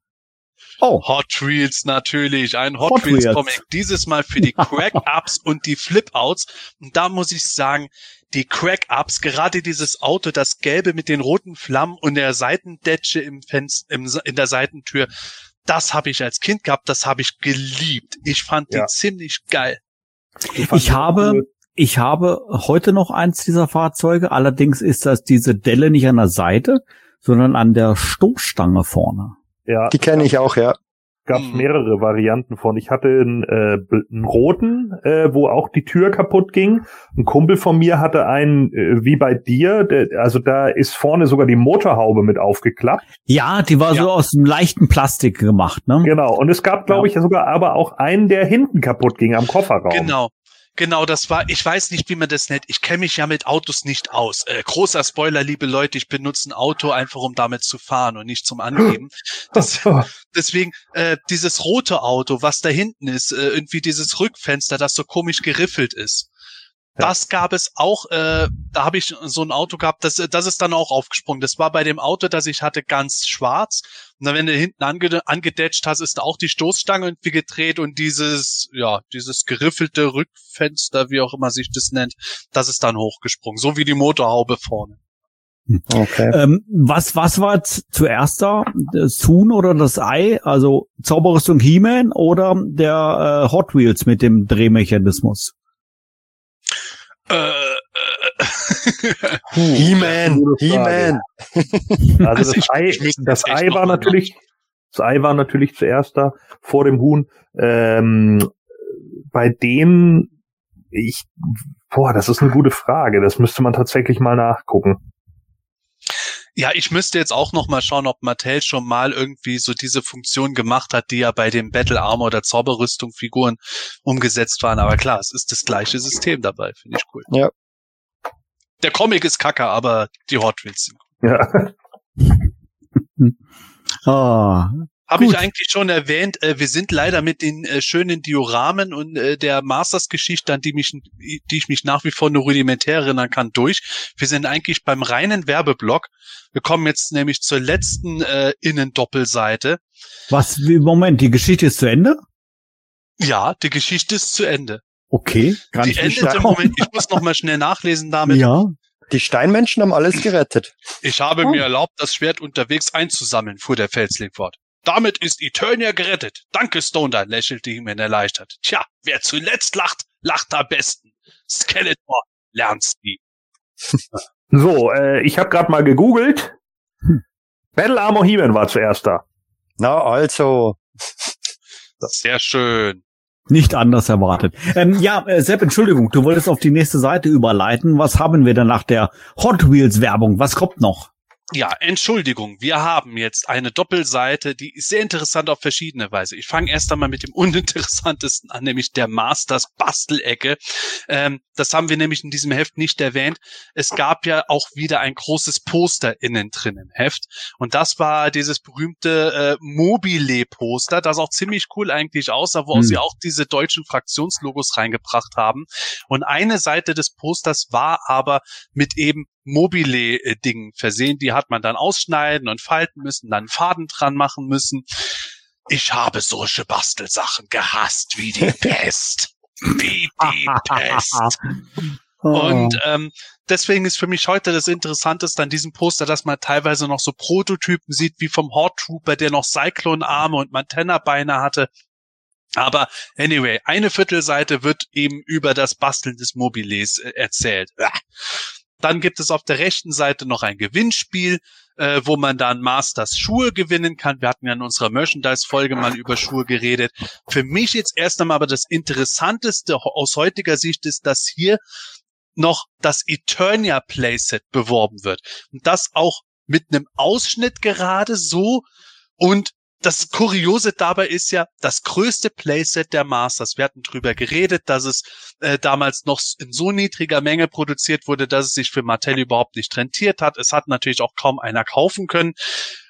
[SPEAKER 1] Oh,
[SPEAKER 2] Hot Wheels natürlich, ein Hot,
[SPEAKER 1] Hot
[SPEAKER 2] Wheels. Comic. Dieses Mal für die Crack-Ups und die Flip-Outs. Und da muss ich sagen, die Crack-Ups, gerade dieses Auto, das gelbe mit den roten Flammen und der Seitendetsche im Fenster, im, in der Seitentür, das habe ich als Kind gehabt, das habe ich geliebt. Ich fand
[SPEAKER 4] Ja.
[SPEAKER 2] die ziemlich geil.
[SPEAKER 1] ich habe ich habe heute noch eins dieser Fahrzeuge. Allerdings ist das diese Delle nicht an der Seite, sondern an der Stoßstange vorne.
[SPEAKER 4] Ja,
[SPEAKER 3] Die kenne ich auch, ja.
[SPEAKER 4] gab
[SPEAKER 2] Mhm.
[SPEAKER 4] mehrere Varianten von. Ich hatte einen, äh, einen roten, äh, wo auch die Tür kaputt ging. Ein Kumpel von mir hatte einen, äh, wie bei dir, der, also da ist vorne sogar die Motorhaube mit aufgeklappt.
[SPEAKER 1] Ja, die war
[SPEAKER 2] Ja.
[SPEAKER 1] so aus einem leichten Plastik gemacht, ne?
[SPEAKER 4] Genau. Und es gab, glaube ich, sogar aber auch einen, der hinten kaputt ging am Kofferraum.
[SPEAKER 2] Genau. Genau, das war, ich weiß nicht, wie man das nennt. Ich kenne mich ja mit Autos nicht aus. Äh, großer Spoiler, liebe Leute, ich benutze ein Auto einfach, um damit zu fahren und nicht zum Angeben. Das, deswegen, äh, dieses rote Auto, was da hinten ist, äh, irgendwie dieses Rückfenster, das so komisch geriffelt ist. Das gab es auch, äh, da habe ich so ein Auto gehabt, das, das ist dann auch aufgesprungen. Das war bei dem Auto, das ich hatte, ganz schwarz. Und dann, wenn du hinten ange angedetscht hast, ist auch die Stoßstange irgendwie gedreht und dieses, ja, dieses geriffelte Rückfenster, wie auch immer sich das nennt, das ist dann hochgesprungen. So wie die Motorhaube vorne.
[SPEAKER 3] Okay.
[SPEAKER 1] Ähm, was, was war zuerst da? Das Huhn oder das Ei? Also Zauberrüstung He-Man oder der äh, Hot Wheels mit dem Drehmechanismus?
[SPEAKER 2] Äh, äh,
[SPEAKER 3] He-Man. He-Man.
[SPEAKER 4] Also
[SPEAKER 2] Also
[SPEAKER 4] das
[SPEAKER 2] ich-
[SPEAKER 4] Ei, das Ei war natürlich, das Ei war natürlich zuerst da vor dem Huhn. Ähm, bei dem, ich, boah, das ist eine gute Frage. Das müsste man tatsächlich mal nachgucken.
[SPEAKER 2] Ja, ich müsste jetzt auch noch mal schauen, ob Mattel schon mal irgendwie so diese Funktion gemacht hat, die ja bei den Battle Armor oder Zauberrüstung Figuren umgesetzt waren. Aber klar, es ist das gleiche System dabei, finde ich cool.
[SPEAKER 3] Ja.
[SPEAKER 2] Der Comic ist kacke, aber die Hot Wheels sind cool.
[SPEAKER 4] Ja.
[SPEAKER 1] Ah,
[SPEAKER 2] Habe ich eigentlich schon erwähnt, äh, wir sind leider mit den äh, schönen Dioramen und äh, der Masters-Geschichte, an die, mich, die ich mich nach wie vor nur rudimentär erinnern kann, durch. Wir sind eigentlich beim reinen Werbeblock. Wir kommen jetzt nämlich zur letzten äh, Innendoppelseite.
[SPEAKER 1] was, wie, Moment, die Geschichte ist zu Ende?
[SPEAKER 2] Ja, die Geschichte ist zu Ende.
[SPEAKER 1] Okay. Kann
[SPEAKER 2] Die
[SPEAKER 1] ich nicht
[SPEAKER 2] endet im. Moment, ich muss noch mal schnell nachlesen damit.
[SPEAKER 1] Ja.
[SPEAKER 3] Die Steinmenschen haben alles gerettet.
[SPEAKER 2] Ich habe mir erlaubt, das Schwert unterwegs einzusammeln, fuhr der Felsling fort. Damit ist Eternia gerettet. Danke, Stone, lächelte ihm erleichtert. Tja, wer zuletzt lacht, lacht am besten. Skeletor, lernst nie.
[SPEAKER 4] So, äh, ich habe gerade mal gegoogelt.
[SPEAKER 1] Hm.
[SPEAKER 4] Battle Armor He-Man war zuerst da.
[SPEAKER 3] Na also,
[SPEAKER 2] Sehr schön.
[SPEAKER 1] Nicht anders erwartet. Ähm, ja, äh, Sepp, Entschuldigung, du wolltest auf die nächste Seite überleiten. Was haben wir denn nach der Hot Wheels Werbung? Was kommt noch?
[SPEAKER 2] Ja, Entschuldigung, wir haben jetzt eine Doppelseite, die ist sehr interessant auf verschiedene Weise. Ich fange erst einmal mit dem uninteressantesten an, nämlich der Masters Bastelecke. Ähm, das haben wir nämlich in diesem Heft nicht erwähnt. Es gab ja auch wieder ein großes Poster innen drin im Heft. Und das war dieses berühmte äh, Mobile-Poster, das auch ziemlich cool eigentlich aussah, wo
[SPEAKER 1] Hm.
[SPEAKER 2] sie auch diese deutschen Fraktionslogos reingebracht haben. Und eine Seite des Posters war aber mit eben Mobile-Dingen versehen. Die hat man dann ausschneiden und falten müssen, dann Faden dran machen müssen. Ich habe solche Bastelsachen gehasst wie die Pest. Wie die Pest. Und ähm, deswegen ist für mich heute das Interessanteste an diesem Poster, dass man teilweise noch so Prototypen sieht, wie vom Horde Trooper, der noch Cyclone-Arme und Mantenna-Beine hatte. Aber anyway, eine Viertelseite wird eben über das Basteln des Mobiles äh, erzählt. Dann gibt es auf der rechten Seite noch ein Gewinnspiel, äh, wo man dann Masters Schuhe gewinnen kann. Wir hatten ja in unserer Merchandise-Folge mal über Schuhe geredet. Für mich jetzt erst einmal aber das Interessanteste aus heutiger Sicht ist, dass hier noch das Eternia Playset beworben wird. Und das auch mit einem Ausschnitt gerade so. Und das Kuriose dabei ist ja, das größte Playset der Masters. Wir hatten drüber geredet, dass es äh, damals noch in so niedriger Menge produziert wurde, dass es sich für Mattel überhaupt nicht rentiert hat. Es hat natürlich auch kaum einer kaufen können.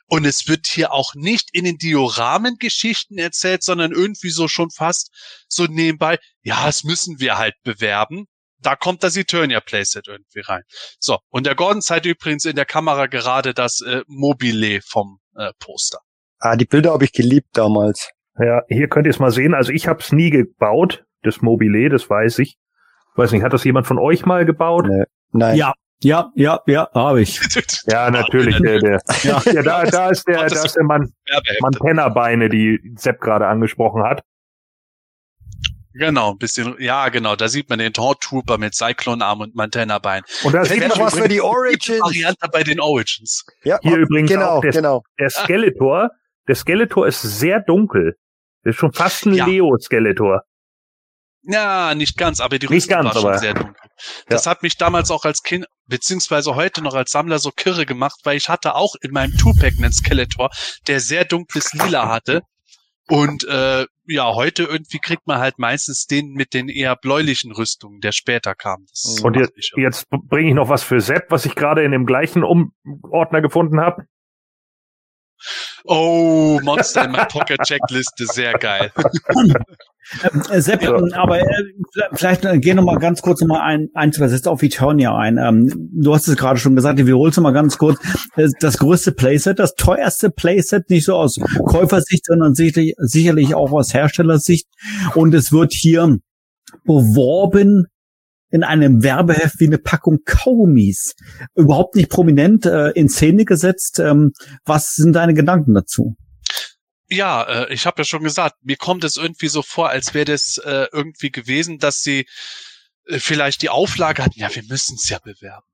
[SPEAKER 2] Und es wird hier auch nicht in den Dioramen-Geschichten erzählt, sondern irgendwie so schon fast so nebenbei, ja, das müssen wir halt bewerben. Da kommt das Eternia Playset irgendwie rein. So, und der Gordon zeigt übrigens in der Kamera gerade das äh, Mobile vom äh, Poster.
[SPEAKER 3] Ah, die Bilder habe ich geliebt damals.
[SPEAKER 4] Ja, hier könnt ihr es mal sehen. Also ich habe es nie gebaut, das Mobile, das weiß ich. Weiß nicht, hat das jemand von euch mal gebaut?
[SPEAKER 3] Nee. Nein.
[SPEAKER 1] Ja, ja, ja, ja, habe ich.
[SPEAKER 4] Ja, natürlich. Der, der,
[SPEAKER 1] Ja.
[SPEAKER 4] ja, da, da ist der, da ist der Mann. Mantenna-Beine, die Sepp gerade angesprochen hat.
[SPEAKER 2] Genau, ein bisschen, ja, genau, da sieht man den Trooper mit Cyclone-Arm und Mantenna-Bein.
[SPEAKER 4] Und da sieht
[SPEAKER 3] noch
[SPEAKER 4] man
[SPEAKER 3] was für die
[SPEAKER 2] Die
[SPEAKER 3] Origins.
[SPEAKER 2] Variante bei den Origins.
[SPEAKER 3] Ja,
[SPEAKER 4] Hier übrigens
[SPEAKER 3] genau,
[SPEAKER 4] auch der-
[SPEAKER 3] genau.
[SPEAKER 4] der Skeletor, der Skeletor ist sehr dunkel. Der ist schon fast ein
[SPEAKER 2] Ja.
[SPEAKER 4] Leo-Skeletor.
[SPEAKER 2] Ja, nicht ganz, aber die Rüstung
[SPEAKER 4] ganz,
[SPEAKER 2] war schon
[SPEAKER 4] aber-
[SPEAKER 2] sehr dunkel. Das hat mich damals auch als Kind, beziehungsweise heute noch als Sammler so kirre gemacht, weil ich hatte auch in meinem Two-Pack einen Skeletor, der sehr dunkles Lila hatte. Und äh, ja, heute irgendwie kriegt man halt meistens den mit den eher bläulichen Rüstungen, der später kam. Das
[SPEAKER 3] Und
[SPEAKER 4] jetzt, jetzt bringe ich noch was für Sepp, was ich gerade in dem gleichen um Ordner gefunden habe.
[SPEAKER 2] Oh, Monster in my Pocket Checkliste, sehr geil.
[SPEAKER 1] Äh, Sepp,
[SPEAKER 4] Ja.
[SPEAKER 1] ähm, aber äh, vielleicht äh, gehen noch mal ganz kurz noch mal ein, ein, zwei Sätze auf Eternia ein. Ähm, du hast es gerade schon gesagt, ich wiederhole es noch mal ganz kurz. Äh, Das größte Playset, das teuerste Playset, nicht so aus Käufersicht, sondern sicherlich, sicherlich auch aus Herstellersicht. Und es wird hier beworben in einem Werbeheft wie eine Packung Kaugummis. Überhaupt nicht prominent äh, in Szene gesetzt. Ähm, was sind deine Gedanken dazu?
[SPEAKER 2] Ja, äh, ich habe ja schon gesagt, mir kommt es irgendwie so vor, als wäre das äh, irgendwie gewesen, dass sie äh, vielleicht die Auflage hatten, ja, wir müssen es ja bewerben.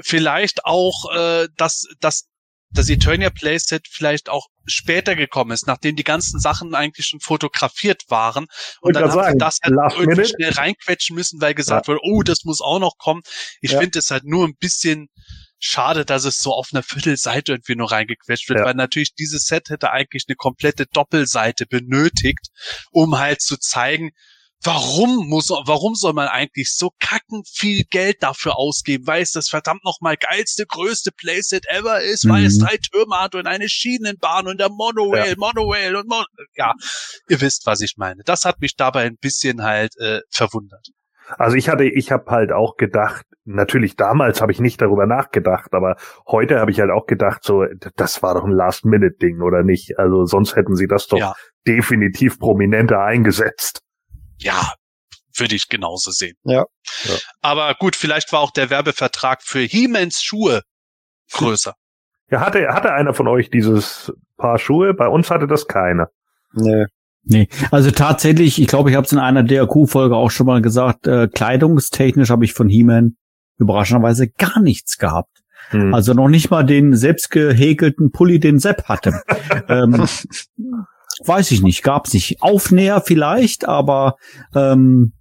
[SPEAKER 2] Vielleicht auch, äh, dass, dass das Eternia Playset vielleicht auch später gekommen ist, nachdem die ganzen Sachen eigentlich schon fotografiert waren. Und dann haben sie das halt irgendwie
[SPEAKER 4] minute.
[SPEAKER 2] schnell reinquetschen müssen, weil gesagt wurde, oh, das muss auch noch kommen. Ich
[SPEAKER 3] Ja.
[SPEAKER 2] finde es halt nur ein bisschen schade, dass es so auf einer Viertelseite irgendwie nur reingequetscht wird,
[SPEAKER 4] Ja.
[SPEAKER 2] weil natürlich dieses Set hätte eigentlich eine komplette Doppelseite benötigt, um halt zu zeigen, warum muss, warum soll man eigentlich so kacken viel Geld dafür ausgeben, weil es das verdammt nochmal geilste, größte Playset ever ist, weil es
[SPEAKER 1] Mhm.
[SPEAKER 2] drei Türme hat und eine Schienenbahn und der Monorail,
[SPEAKER 4] Ja.
[SPEAKER 2] Monorail und Mon ja, ihr wisst, was ich meine. Das hat mich dabei ein bisschen halt äh, verwundert.
[SPEAKER 4] Also ich hatte, ich habe halt auch gedacht, natürlich damals habe ich nicht darüber nachgedacht, aber heute habe ich halt auch gedacht, so, das war doch ein Last-Minute-Ding oder nicht? Also sonst hätten sie das doch
[SPEAKER 2] Ja.
[SPEAKER 4] definitiv prominenter eingesetzt.
[SPEAKER 2] Ja, würde ich genauso sehen.
[SPEAKER 3] Ja.
[SPEAKER 4] Ja.
[SPEAKER 2] Aber gut, vielleicht war auch der Werbevertrag für Hiemens Schuhe größer.
[SPEAKER 4] Ja, hatte, hatte einer von euch dieses Paar Schuhe? Bei uns hatte das keine.
[SPEAKER 3] Nö.
[SPEAKER 1] Nee, also tatsächlich, ich glaube, ich habe es in einer DRQ-Folge auch schon mal gesagt, äh, kleidungstechnisch habe ich von He-Man überraschenderweise gar nichts gehabt.
[SPEAKER 4] Hm.
[SPEAKER 1] Also noch nicht mal den selbst gehäkelten Pulli, den Sepp hatte. ähm, weiß ich nicht, gab's nicht. Aufnäher vielleicht, aber ähm,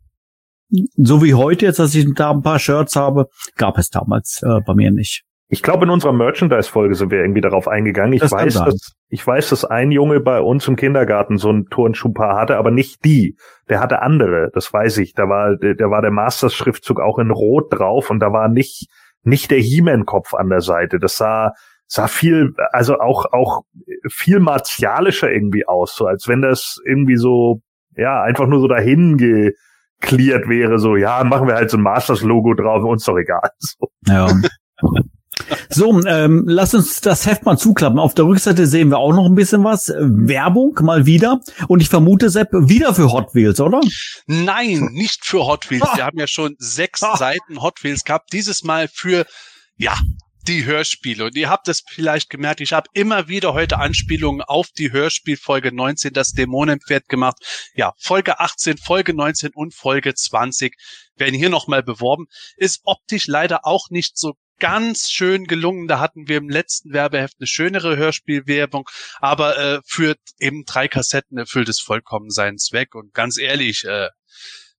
[SPEAKER 1] so wie heute jetzt, dass ich da ein paar Shirts habe, gab es damals äh, bei mir nicht.
[SPEAKER 4] Ich glaube, in unserer Merchandise-Folge sind wir irgendwie darauf eingegangen. Ich
[SPEAKER 1] Das
[SPEAKER 4] weiß, dass, ich weiß, dass ein Junge bei uns im Kindergarten so ein Turnschuhpaar hatte, aber nicht die. Der hatte andere, das weiß ich. Da war, da war der Masters-Schriftzug auch in Rot drauf und da war nicht, nicht der He-Man-Kopf an der Seite. Das sah, sah viel, also auch, auch viel martialischer irgendwie aus, so als wenn das irgendwie so, ja, einfach nur so dahin geklärt wäre, so, ja, machen wir halt so ein Masters-Logo drauf, uns doch egal. So.
[SPEAKER 1] Ja. So, ähm, lass uns das Heft mal zuklappen. Auf der Rückseite sehen wir auch noch ein bisschen was. Äh, Werbung mal wieder. Und ich vermute, Sepp, wieder für Hot Wheels, oder?
[SPEAKER 2] Nein, nicht für Hot Wheels.
[SPEAKER 1] Ah.
[SPEAKER 2] Wir haben ja schon sechs
[SPEAKER 1] Ah.
[SPEAKER 2] Seiten Hot Wheels gehabt. Dieses Mal für, ja, die Hörspiele. Und ihr habt es vielleicht gemerkt, ich habe immer wieder heute Anspielungen auf die Hörspielfolge 19, das Dämonenpferd gemacht. Ja, Folge 18, Folge 19 und Folge 20 werden hier nochmal beworben. Ist optisch leider auch nicht so ganz schön gelungen. Da hatten wir im letzten Werbeheft eine schönere Hörspielwerbung, aber äh, für eben drei Kassetten erfüllt es vollkommen seinen Zweck. Und ganz ehrlich, äh,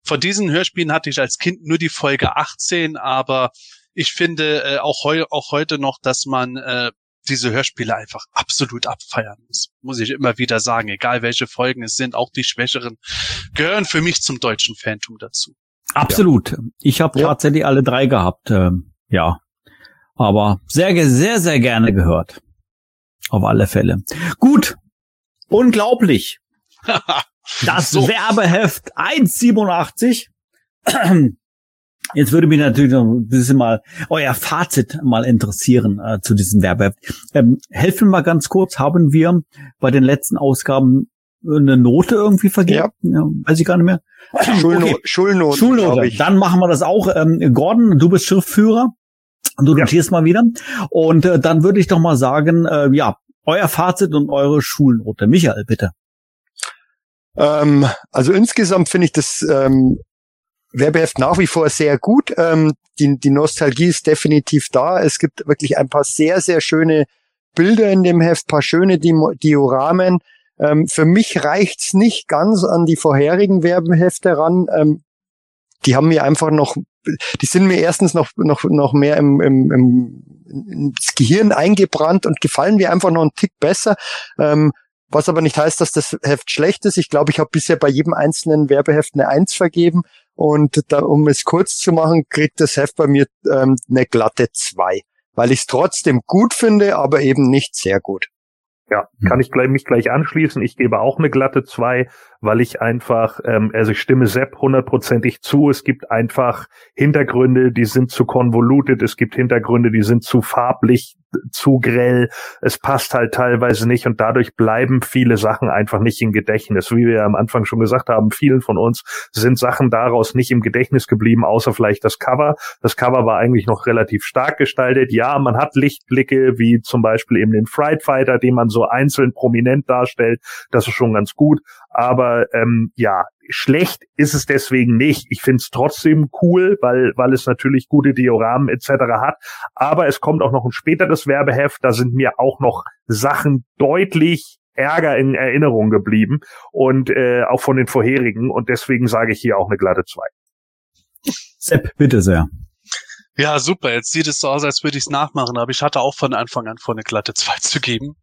[SPEAKER 2] von diesen Hörspielen hatte ich als Kind nur die Folge 18, aber ich finde äh, auch, heu auch heute noch, dass man äh, diese Hörspiele einfach absolut abfeiern muss. Muss ich immer wieder sagen, egal welche Folgen es sind, auch die schwächeren, gehören für mich zum deutschen Phantom dazu.
[SPEAKER 1] Absolut. Ich habe
[SPEAKER 3] Ja.
[SPEAKER 1] tatsächlich alle drei gehabt. Ähm, ja. Aber sehr, sehr, sehr gerne gehört. Auf alle Fälle. Gut. Unglaublich. Das
[SPEAKER 2] So.
[SPEAKER 1] Werbeheft 187. Jetzt würde mich natürlich noch ein bisschen mal euer Fazit mal interessieren äh, zu diesem Werbeheft. Ähm, helfen wir mal ganz kurz, haben wir bei den letzten Ausgaben eine Note irgendwie vergeben? Ja. weiß ich gar nicht mehr.
[SPEAKER 3] Schulno
[SPEAKER 1] Okay.
[SPEAKER 3] Schulnoten,
[SPEAKER 1] Schulnote.
[SPEAKER 3] ich.
[SPEAKER 1] Dann machen wir das auch. Ähm, Gordon, du bist Schriftführer. Du
[SPEAKER 4] Ja.
[SPEAKER 1] notierst mal wieder. Und äh, dann würde ich doch mal sagen, äh, ja, euer Fazit und eure Schulnote. Michael, bitte.
[SPEAKER 3] Ähm, also insgesamt finde ich das ähm, Werbeheft nach wie vor sehr gut. Ähm, die, die Nostalgie ist definitiv da. Es gibt wirklich ein paar sehr, sehr schöne Bilder in dem Heft, paar schöne Dioramen. Ähm, für mich reicht's nicht ganz an die vorherigen Werbehefte ran. Ähm, die haben mir einfach noch, die sind mir erstens noch, noch, noch mehr im, im, im, ins Gehirn eingebrannt und gefallen mir einfach noch einen Tick besser. Ähm, was aber nicht heißt, dass das Heft schlecht ist. Ich glaube, ich habe bisher bei jedem einzelnen Werbeheft eine Eins vergeben. Und da, um es kurz zu machen, kriegt das Heft bei mir ähm, eine glatte zwei, weil ich es trotzdem gut finde, aber eben nicht sehr gut.
[SPEAKER 4] Ja,
[SPEAKER 1] Hm.
[SPEAKER 4] kann ich gleich, mich gleich anschließen. Ich gebe auch eine glatte zwei, weil ich einfach, ähm, also ich stimme Sepp hundertprozentig zu, es gibt einfach Hintergründe, die sind zu convoluted, es gibt Hintergründe, die sind zu farblich, zu grell, es passt halt teilweise nicht und dadurch bleiben viele Sachen einfach nicht im Gedächtnis. Wie wir ja am Anfang schon gesagt haben, vielen von uns sind Sachen daraus nicht im Gedächtnis geblieben, außer vielleicht das Cover. Das Cover war eigentlich noch relativ stark gestaltet. Ja, man hat Lichtblicke, wie zum Beispiel eben den Fright Fighter, den man so einzeln prominent darstellt. Das ist schon ganz gut. Aber ähm, ja, schlecht ist es deswegen nicht. Ich finde es trotzdem cool, weil, weil es natürlich gute Dioramen etc. hat. Aber es kommt auch noch ein späteres Werbeheft. Da sind mir auch noch Sachen deutlich Ärger in Erinnerung geblieben und äh, auch von den vorherigen. Und deswegen sage ich hier auch eine glatte 2.
[SPEAKER 1] Sepp, bitte sehr.
[SPEAKER 2] Ja, super. Jetzt sieht es so aus, als würde ich es nachmachen, aber ich hatte auch von Anfang an vor, eine glatte 2 zu geben.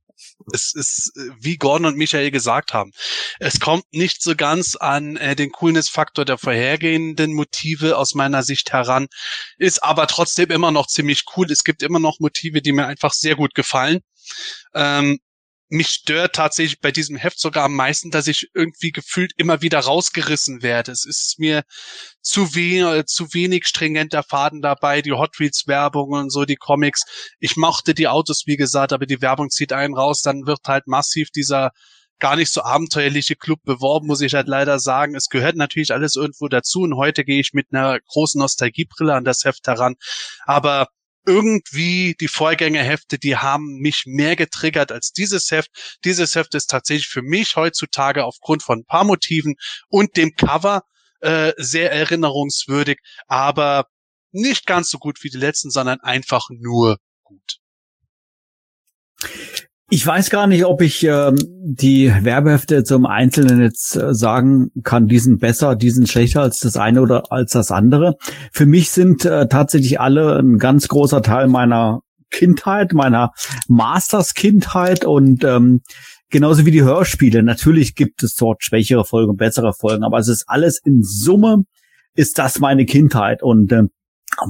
[SPEAKER 2] Es ist, wie Gordon und Michael gesagt haben, es kommt nicht so ganz an äh, den Coolness-Faktor der vorhergehenden Motive aus meiner Sicht heran, ist aber trotzdem immer noch ziemlich cool. Es gibt immer noch Motive, die mir einfach sehr gut gefallen. Ähm, mich stört tatsächlich bei diesem Heft sogar am meisten, dass ich irgendwie gefühlt immer wieder rausgerissen werde. Es ist mir zu wenig, äh, zu wenig stringenter Faden dabei, die Hot Wheels Werbung und so, die Comics. Ich mochte die Autos, wie gesagt, aber die Werbung zieht einen raus, dann wird halt massiv dieser gar nicht so abenteuerliche Club beworben, muss ich halt leider sagen. Es gehört natürlich alles irgendwo dazu und heute gehe ich mit einer großen Nostalgiebrille an das Heft heran. Aber irgendwie die Vorgängerhefte, die haben mich mehr getriggert als dieses Heft. Dieses Heft ist tatsächlich für mich heutzutage aufgrund von ein paar Motiven und dem Cover äh, sehr erinnerungswürdig, aber nicht ganz so gut wie die letzten, sondern einfach nur gut.
[SPEAKER 1] Ich weiß gar nicht, ob ich ähm, die Werbehefte zum Einzelnen jetzt äh, sagen kann, die sind besser, die sind schlechter als das eine oder als das andere. Für mich sind äh, tatsächlich alle ein ganz großer Teil meiner Kindheit, meiner Masters-Kindheit und ähm, genauso wie die Hörspiele. Natürlich gibt es dort schwächere Folgen, bessere Folgen, aber es ist alles in Summe ist das meine Kindheit und ähm,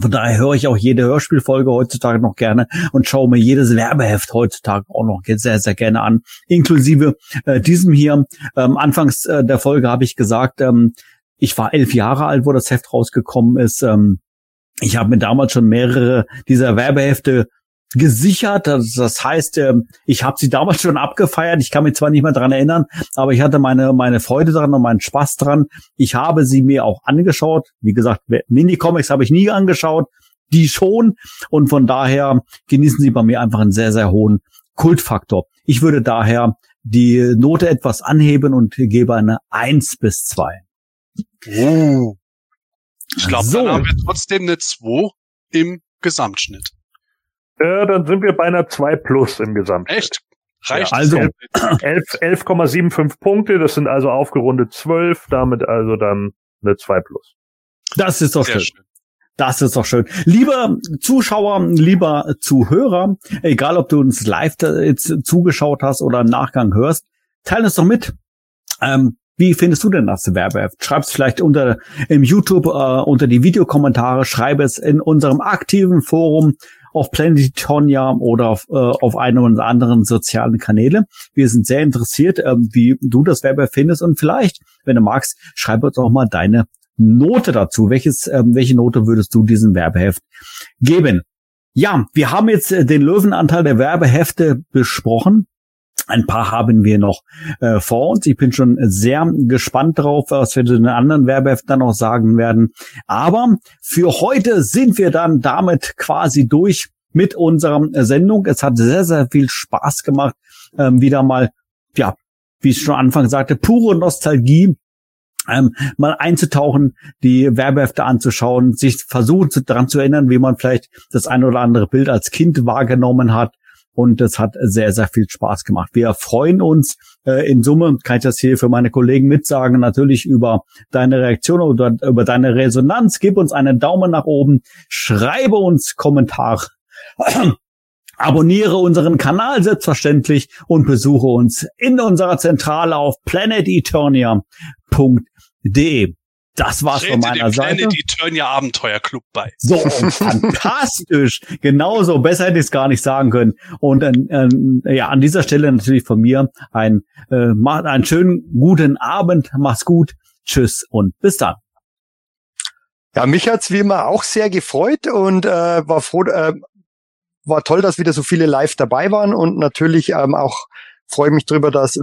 [SPEAKER 1] von daher höre ich auch jede Hörspielfolge heutzutage noch gerne und schaue mir jedes Werbeheft heutzutage auch noch sehr, sehr gerne an. Inklusive äh, diesem hier. Ähm, anfangs äh, der Folge habe ich gesagt, ähm, ich war elf Jahre alt, wo das Heft rausgekommen ist. Ähm, ich habe mir damals schon mehrere dieser Werbehefte gesichert. Das heißt, ähm, ich habe sie damals schon abgefeiert. Ich kann mich zwar nicht mehr dran erinnern, aber ich hatte meine, meine Freude dran und meinen Spaß dran. Ich habe sie mir auch angeschaut. Wie gesagt, Mini-Comics habe ich nie angeschaut, die schon. Und von daher genießen sie bei mir einfach einen sehr, sehr hohen Kultfaktor. Ich würde daher die Note etwas anheben und gebe eine eins bis zwei.
[SPEAKER 2] Oh. Ich glaube, so. dann haben wir trotzdem eine 2 im Gesamtschnitt.
[SPEAKER 4] Ja, dann sind wir bei einer 2 plus im Gesamt.
[SPEAKER 2] Echt?
[SPEAKER 1] Reicht ja, also
[SPEAKER 4] 11,75 11, Punkte, das sind also aufgerundet 12, damit also dann eine 2 plus.
[SPEAKER 1] Das ist doch schön. schön. Das ist doch schön. Lieber Zuschauer, lieber Zuhörer, egal ob du uns live jetzt zugeschaut hast oder im Nachgang hörst, teile es doch mit. Ähm, wie findest du denn das Werbeheft? Schreib es vielleicht unter im YouTube äh, unter die Videokommentare, schreibe es in unserem aktiven Forum auf Planetonia oder auf, äh, auf einem oder anderen sozialen Kanäle. Wir sind sehr interessiert, äh, wie du das Werbe findest und vielleicht, wenn du magst, schreib uns auch mal deine Note dazu. Welches, äh, welche Note würdest du diesem Werbeheft geben? Ja, wir haben jetzt äh, den Löwenanteil der Werbehefte besprochen. Ein paar haben wir noch äh, vor uns. Ich bin schon sehr gespannt drauf, was wir den anderen Werbeheften noch sagen werden. Aber für heute sind wir dann damit quasi durch mit unserer Sendung. Es hat sehr, sehr viel Spaß gemacht, ähm, wieder mal, ja, wie ich schon Anfang sagte, pure Nostalgie ähm, mal einzutauchen, die Werbehefte anzuschauen, sich versuchen zu, daran zu erinnern, wie man vielleicht das eine oder andere Bild als Kind wahrgenommen hat und es hat sehr, sehr viel Spaß gemacht. Wir freuen uns äh, in Summe, kann ich das hier für meine Kollegen mitsagen, natürlich über deine Reaktion oder über deine Resonanz. Gib uns einen Daumen nach oben, schreibe uns Kommentare. Abonniere unseren Kanal selbstverständlich und besuche uns in unserer Zentrale auf planeteternia.de. das war's von meiner
[SPEAKER 2] dem
[SPEAKER 1] Seite.
[SPEAKER 2] Planet Eternia Abenteuerclub bei.
[SPEAKER 1] So, fantastisch. Genauso, besser hätte ich es gar nicht sagen können. Und äh, äh, ja, an dieser Stelle natürlich von mir ein, äh, macht einen schönen guten Abend. Mach's gut. Tschüss und bis dann.
[SPEAKER 3] Ja, mich hat's wie immer auch sehr gefreut und äh, war froh, äh, war toll, dass wieder so viele live dabei waren und natürlich ähm, auch freue mich drüber, dass äh,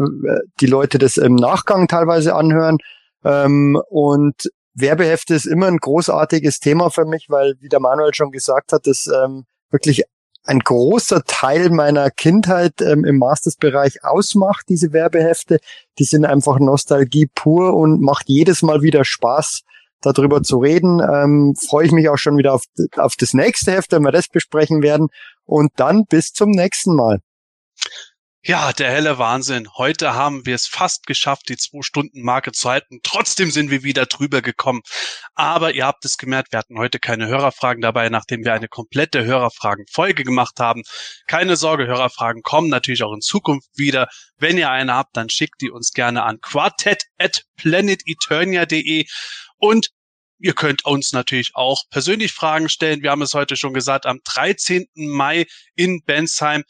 [SPEAKER 3] die Leute das im Nachgang teilweise anhören. Ähm, und Werbehefte ist immer ein großartiges Thema für mich, weil, wie der Manuel schon gesagt hat, das ähm, wirklich ein großer Teil meiner Kindheit ähm, im Masters-Bereich ausmacht, diese Werbehefte. Die sind einfach Nostalgie pur und macht jedes Mal wieder Spaß, darüber zu reden. Ähm, freue ich mich auch schon wieder auf, auf das nächste Heft, wenn wir das besprechen werden. Und dann bis zum nächsten Mal.
[SPEAKER 2] Ja, der helle Wahnsinn. Heute haben wir es fast geschafft, die Zwei-Stunden-Marke zu halten. Trotzdem sind wir wieder drüber gekommen. Aber ihr habt es gemerkt, wir hatten heute keine Hörerfragen dabei, nachdem wir eine komplette Hörerfragen-Folge gemacht haben. Keine Sorge, Hörerfragen kommen natürlich auch in Zukunft wieder. Wenn ihr eine habt, dann schickt die uns gerne an quartett at planeteternia.de und Ihr könnt uns natürlich auch persönlich Fragen stellen. Wir haben es heute schon gesagt, am 13. Mai in Bensheim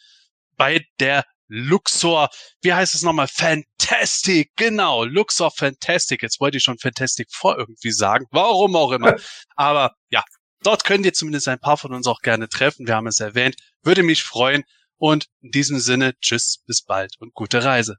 [SPEAKER 2] bei der Luxor, wie heißt es nochmal? Fantastic, genau, Luxor Fantastic. Jetzt wollte ich schon Fantastic vor irgendwie sagen, warum auch immer. Aber ja, dort könnt ihr zumindest ein paar von uns auch gerne treffen. Wir haben es erwähnt, würde mich freuen. Und in diesem Sinne, tschüss, bis bald und gute Reise.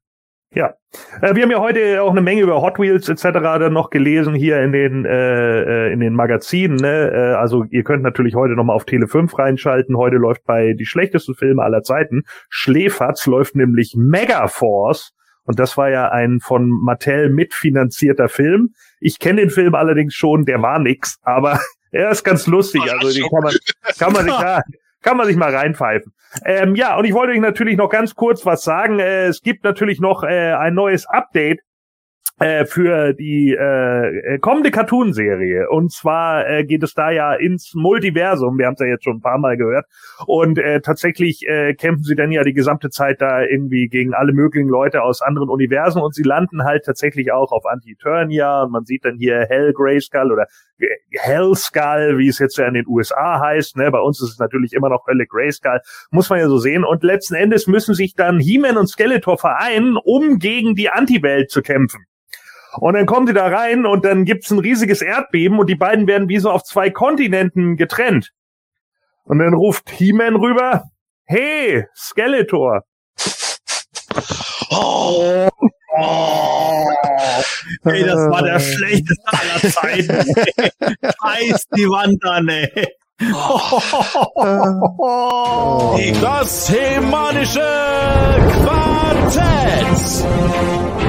[SPEAKER 4] Ja, äh, wir haben ja heute auch eine Menge über Hot Wheels etc. dann noch gelesen hier in den äh, äh, in den Magazinen. Ne? Äh, also ihr könnt natürlich heute noch mal auf Tele 5 reinschalten. Heute läuft bei die schlechtesten Filme aller Zeiten Schläferz läuft nämlich Megaforce und das war ja ein von Mattel mitfinanzierter Film. Ich kenne den Film allerdings schon, der war nix, aber er ist ganz lustig. Also den kann man kann man sich da kann man sich mal reinpfeifen. Ähm, ja, und ich wollte euch natürlich noch ganz kurz was sagen. Äh, es gibt natürlich noch äh, ein neues Update äh, für die äh, äh, kommende Cartoon-Serie. Und zwar äh, geht es da ja ins Multiversum. Wir haben es ja jetzt schon ein paar Mal gehört. Und äh, tatsächlich äh, kämpfen sie dann ja die gesamte Zeit da irgendwie gegen alle möglichen Leute aus anderen Universen. Und sie landen halt tatsächlich auch auf Anti-Eternia. Und man sieht dann hier Hell Grayskull oder Hellskull, wie es jetzt ja in den USA heißt. Ne? Bei uns ist es natürlich immer noch Hölle Grayskull. Muss man ja so sehen. Und letzten Endes müssen sich dann He-Man und Skeletor vereinen, um gegen die Anti-Welt zu kämpfen. Und dann kommen sie da rein und dann gibt's ein riesiges Erdbeben und die beiden werden wie so auf zwei Kontinenten getrennt. Und dann ruft He-Man rüber, hey, Skeletor.
[SPEAKER 1] Oh. Oh. Ey, das war der schlechteste aller Zeiten. Scheiß die Wand an, ey.
[SPEAKER 5] Das hemanische Quartett.